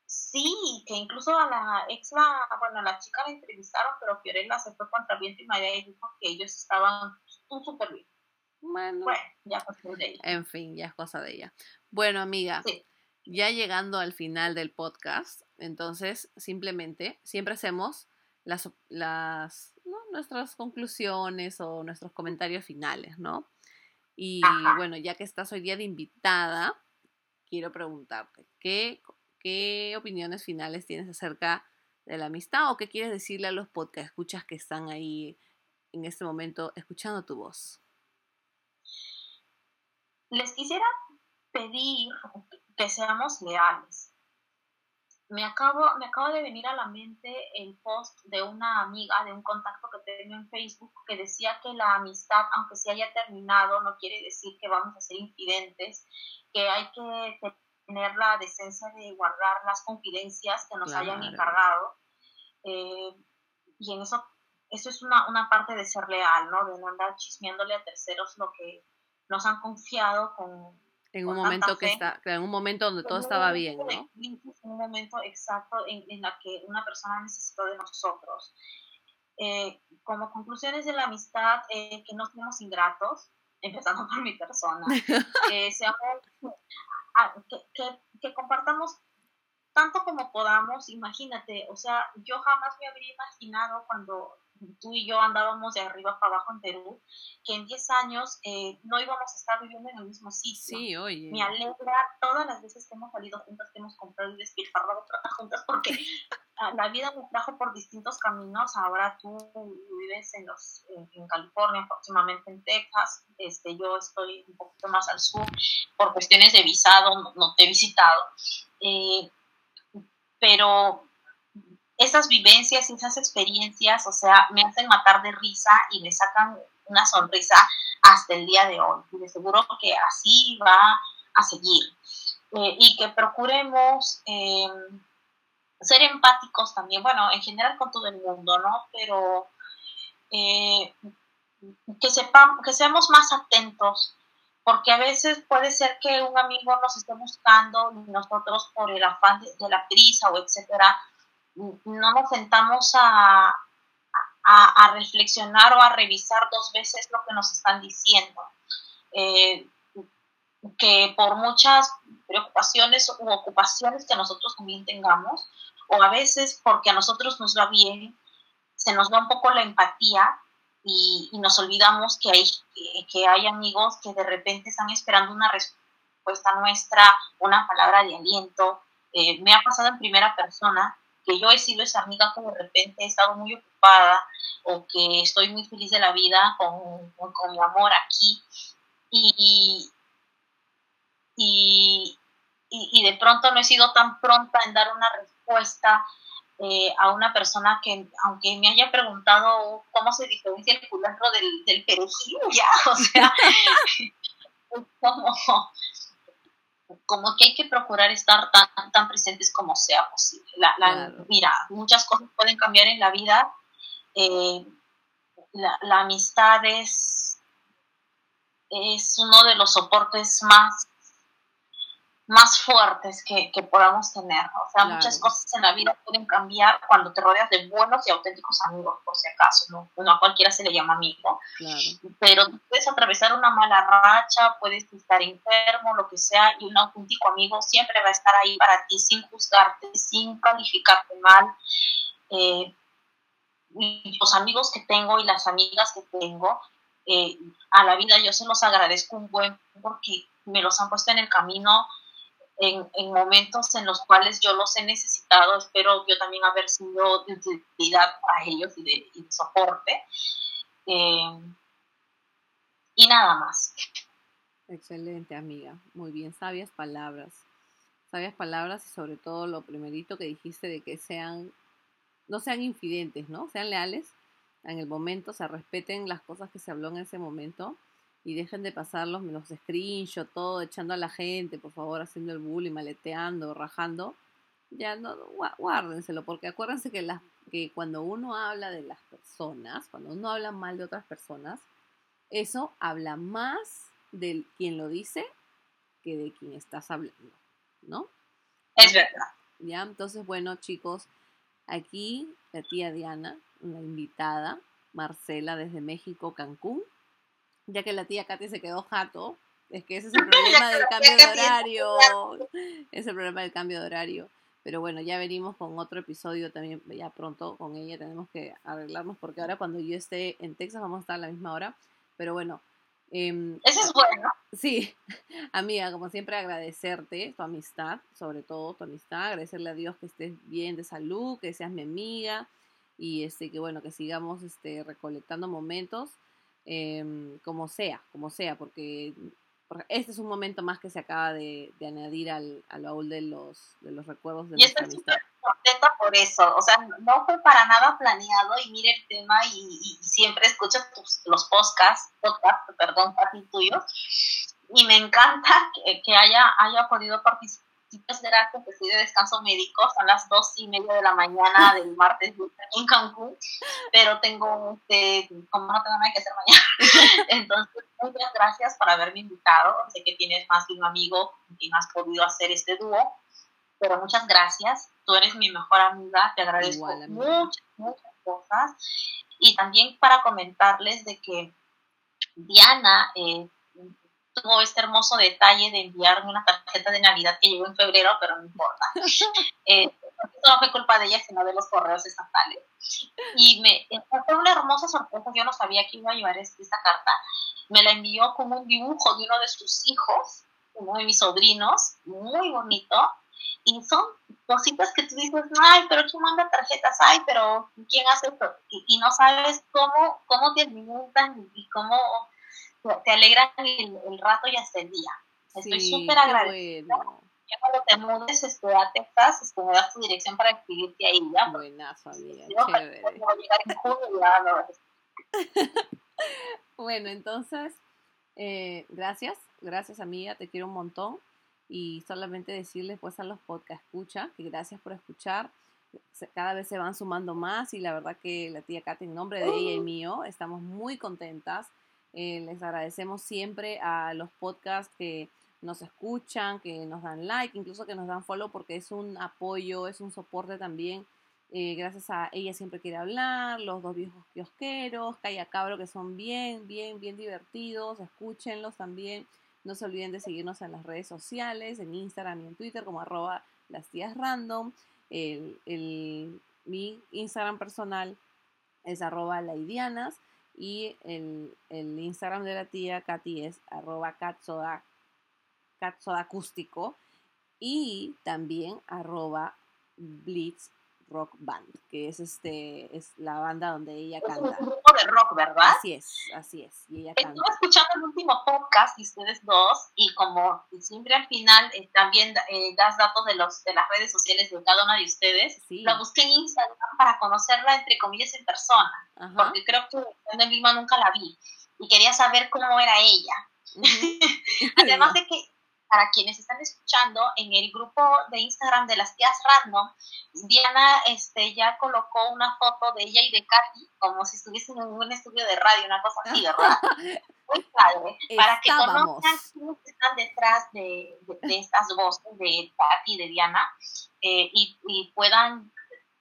Sí, que incluso a la ex, la, bueno, a la chica la entrevistaron, pero Fiorella se fue contra viento y María y dijo que ellos estaban súper bien. Bueno, ya es de ella. En fin, ya es cosa de ella. Bueno, amiga, ya llegando al final del podcast, entonces simplemente siempre hacemos las, las nuestras conclusiones o nuestros comentarios finales, ¿no? Y bueno, ya que estás hoy día de invitada, quiero preguntarte, ¿qué ¿qué opiniones finales tienes acerca de la amistad o qué quieres decirle a los podcast que están ahí en este momento escuchando tu voz? Les quisiera pedir que seamos leales. Me acabo, me acabo de venir a la mente el post de una amiga, de un contacto que tengo en Facebook, que decía que la amistad, aunque se haya terminado, no quiere decir que vamos a ser infidentes, que hay que tener la decencia de guardar las confidencias que nos hayan encargado. Eh, y en eso, eso es una, una, parte de ser leal, ¿no? De no andar chismeándole a terceros lo que nos han confiado con... En un momento que está, en un momento donde todo estaba bien, ¿no? En un momento exacto en, en la que una persona necesitó de nosotros. Eh, como conclusiones de la amistad, eh, que no seamos ingratos, empezando por mi persona, que seamos que, que, compartamos tanto como podamos, imagínate, o sea, yo jamás me habría imaginado cuando tú y yo andábamos de arriba para abajo en Perú, que en 10 años eh, no íbamos a estar viviendo en el mismo sitio. Sí, oye. Me alegra todas las veces que hemos salido juntas, que hemos comprado y despilfarrado plata juntas, porque la vida me trajo por distintos caminos. Ahora tú vives en, los, en, California, próximamente en Texas. Este, yo estoy un poquito más al sur por cuestiones de visado, no, te he visitado. Eh, pero esas vivencias y esas experiencias, o sea, me hacen matar de risa y me sacan una sonrisa hasta el día de hoy. Y de seguro que así va a seguir. Eh, y que procuremos eh, ser empáticos también, bueno, en general con todo el mundo, ¿no? Pero eh, que, sepamos, que seamos más atentos, porque a veces puede ser que un amigo nos esté buscando y nosotros por el afán de, la prisa o etcétera, no nos sentamos a, a, reflexionar o a revisar dos veces lo que nos están diciendo. Eh, que por muchas preocupaciones u ocupaciones que nosotros también tengamos, o a veces porque a nosotros nos va bien, se nos va un poco la empatía y, nos olvidamos que hay, que, hay amigos que de repente están esperando una respuesta nuestra, una palabra de aliento. Eh, me ha pasado en primera persona que yo he sido esa amiga que de repente he estado muy ocupada o que estoy muy feliz de la vida con, con, mi amor aquí y, y, y, de pronto no he sido tan pronta en dar una respuesta eh, a una persona que, aunque me haya preguntado cómo se diferencia el culantro del, del perejil, ya, o sea, como, como que hay que procurar estar tan, tan presentes como sea posible. La, Mira, muchas cosas pueden cambiar en la vida. Eh, la, la, amistad es, es uno de los soportes más más fuertes que, podamos tener. O sea, muchas cosas en la vida pueden cambiar cuando te rodeas de buenos y auténticos amigos, por si acaso, ¿no? no a cualquiera se le llama amigo. Pero puedes atravesar una mala racha, puedes estar enfermo, lo que sea, y un auténtico amigo siempre va a estar ahí para ti sin juzgarte, sin calificarte mal. Eh, los amigos que tengo y las amigas que tengo, eh, a la vida yo se los agradezco un buen porque me los han puesto en el camino en, momentos en los cuales yo los he necesitado, espero yo también haber sido de utilidad para ellos y de, soporte. Eh, y nada más. Excelente, amiga. Muy bien, sabias palabras. Sabias palabras y sobre todo lo primerito que dijiste de que sean, no sean infidentes, ¿no? Sean leales en el momento, se respeten las cosas que se habló en ese momento y dejen de pasar los, los screenshots, todo echando a la gente, por favor, haciendo el bullying, maleteando, rajando. Ya no, guárdenselo, porque acuérdense que, las, que cuando uno habla de las personas, cuando uno habla mal de otras personas, eso habla más de quien lo dice que de quien estás hablando, ¿no? Es verdad. Ya, entonces, bueno, chicos, aquí la tía Diana, una invitada, Marcela desde México, Cancún, ya que la tía Katy se quedó jato, es que ese es el problema del cambio de horario. Es el problema del cambio de horario. Pero bueno, ya venimos con otro episodio también, ya pronto con ella tenemos que arreglarnos porque ahora cuando yo esté en Texas vamos a estar a la misma hora. Pero bueno. Eh, Eso es bueno. Sí, amiga, como siempre agradecerte tu amistad, sobre todo tu amistad, agradecerle a Dios que estés bien de salud, que seas mi amiga y este que bueno, que sigamos este recolectando momentos Em, como sea, como sea, porque, este es un momento más que se acaba de, añadir al, al, baúl de los, de los recuerdos de y estoy súper contenta por eso, o sea, no fue para nada planeado y mire el tema y, siempre escucho los podcasts, podcast, perdón, casi tuyos, y me encanta que, que haya, haya podido participar es gracias que estoy de descanso médico, son las dos y media de la mañana del martes en Cancún, pero tengo, este, como no tengo nada que hacer mañana, entonces muchas gracias por haberme invitado, sé que tienes más de un amigo y has podido hacer este dúo, pero muchas gracias, tú eres mi mejor amiga, te agradezco muchas, muchas cosas, y también para comentarles de que Diana eh, tuvo este hermoso detalle de enviarme una tarjeta de Navidad que llegó en febrero, pero no importa. Eh, eso no fue culpa de ella, sino de los correos estatales. Y me fue una hermosa sorpresa, yo no sabía que iba a llevar esta carta. Me la envió con un dibujo de uno de sus hijos, uno de mis sobrinos, muy bonito. Y son cositas que tú dices, ay, pero ¿quién manda tarjetas? Ay, pero ¿quién hace esto? Y, no sabes cómo, cómo te alimentan y cómo te alegran el, rato y hasta el día. Estoy súper agradecida. Ya cuando te mudes este, a Texas, este, me das tu dirección para escribirte ahí, ¿ya? Buenazo, amiga, chévere. llegar en junio, ya, bueno, entonces, eh, gracias, gracias amiga, te quiero un montón y solamente decirles pues a los podcast escucha que gracias por escuchar. Cada vez se van sumando más y la verdad que la tía Katy en nombre de ella y mío estamos muy contentas. Eh, les agradecemos siempre a los podcasts que nos escuchan, que nos dan like, incluso que nos dan follow porque es un apoyo, es un soporte también. Eh, gracias a ella siempre quiere hablar, los dos viejos kiosqueros, Calla Cabro, que son bien, bien, bien divertidos, escúchenlos también. No se olviden de seguirnos en las redes sociales, en Instagram y en Twitter como arroba las tías random. El, mi Instagram personal es arroba laidianas y el, Instagram de la tía Katy es arroba catsoda, acústico y también arroba blitz Rock Band, que es este es la banda donde ella canta. Es un grupo de rock, ¿verdad? Así es, así es. Y ella Estuve escuchando el último podcast de ustedes dos y como siempre al final eh, también eh, das datos de los de las redes sociales de cada una de ustedes. La busqué en Instagram para conocerla entre comillas en persona, porque creo que en Lima nunca la vi y quería saber cómo era ella. Además de que para quienes están escuchando, en el grupo de Instagram de las tías random, Diana este, ya colocó una foto de ella y de Katy, como si estuviesen en un estudio de radio, una cosa así, ¿verdad? Muy padre, para que conozcan quiénes están detrás de, estas voces de Katy y de Diana eh, y, puedan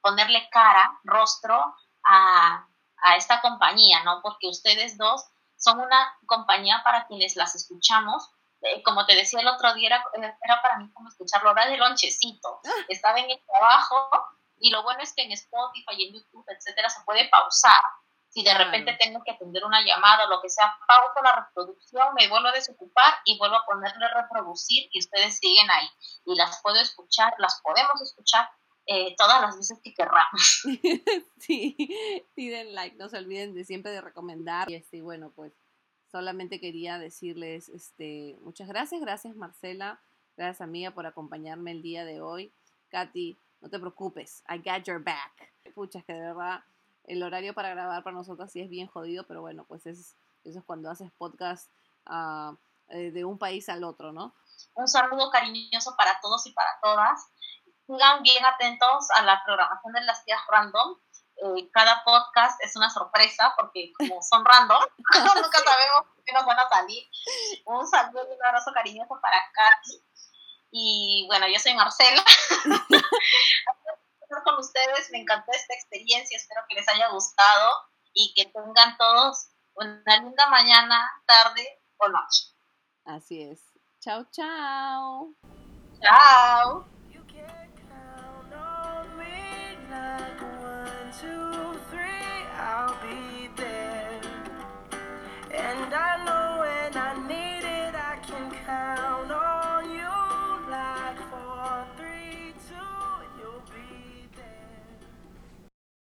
ponerle cara, rostro a, a esta compañía, ¿no? Porque ustedes dos son una compañía para quienes las escuchamos eh, como te decía el otro día, era, era para mí como escuchar la hora de lonchecito. Ah. Estaba en el trabajo y lo bueno es que en Spotify y en YouTube, etcétera, se puede pausar. Si de repente tengo que atender una llamada o lo que sea, pauso la reproducción, me vuelvo a desocupar y vuelvo a ponerle reproducir y ustedes siguen ahí. Y las puedo escuchar, las podemos escuchar eh, todas las veces que querramos. sí, sí, den like, no se olviden de siempre de recomendar. Y este, bueno, pues Solamente quería decirles este, muchas gracias, gracias Marcela, gracias amiga por acompañarme el día de hoy. Katy, no te preocupes, I got your back. Pucha, que de verdad el horario para grabar para nosotros sí es bien jodido, pero bueno, pues es, eso es cuando haces podcast uh, de un país al otro, ¿no? Un saludo cariñoso para todos y para todas. Sigan bien atentos a la programación de las tías random eh, cada podcast es una sorpresa porque como son random, nunca sabemos qué nos van a salir. Un saludo y un abrazo cariñoso para Katy. Y bueno, yo soy Marcela. con ustedes, me encantó esta experiencia, espero que les haya gustado y que tengan todos una linda mañana, tarde o noche. Así es. Chao, chao. Chao. two, three, I'll be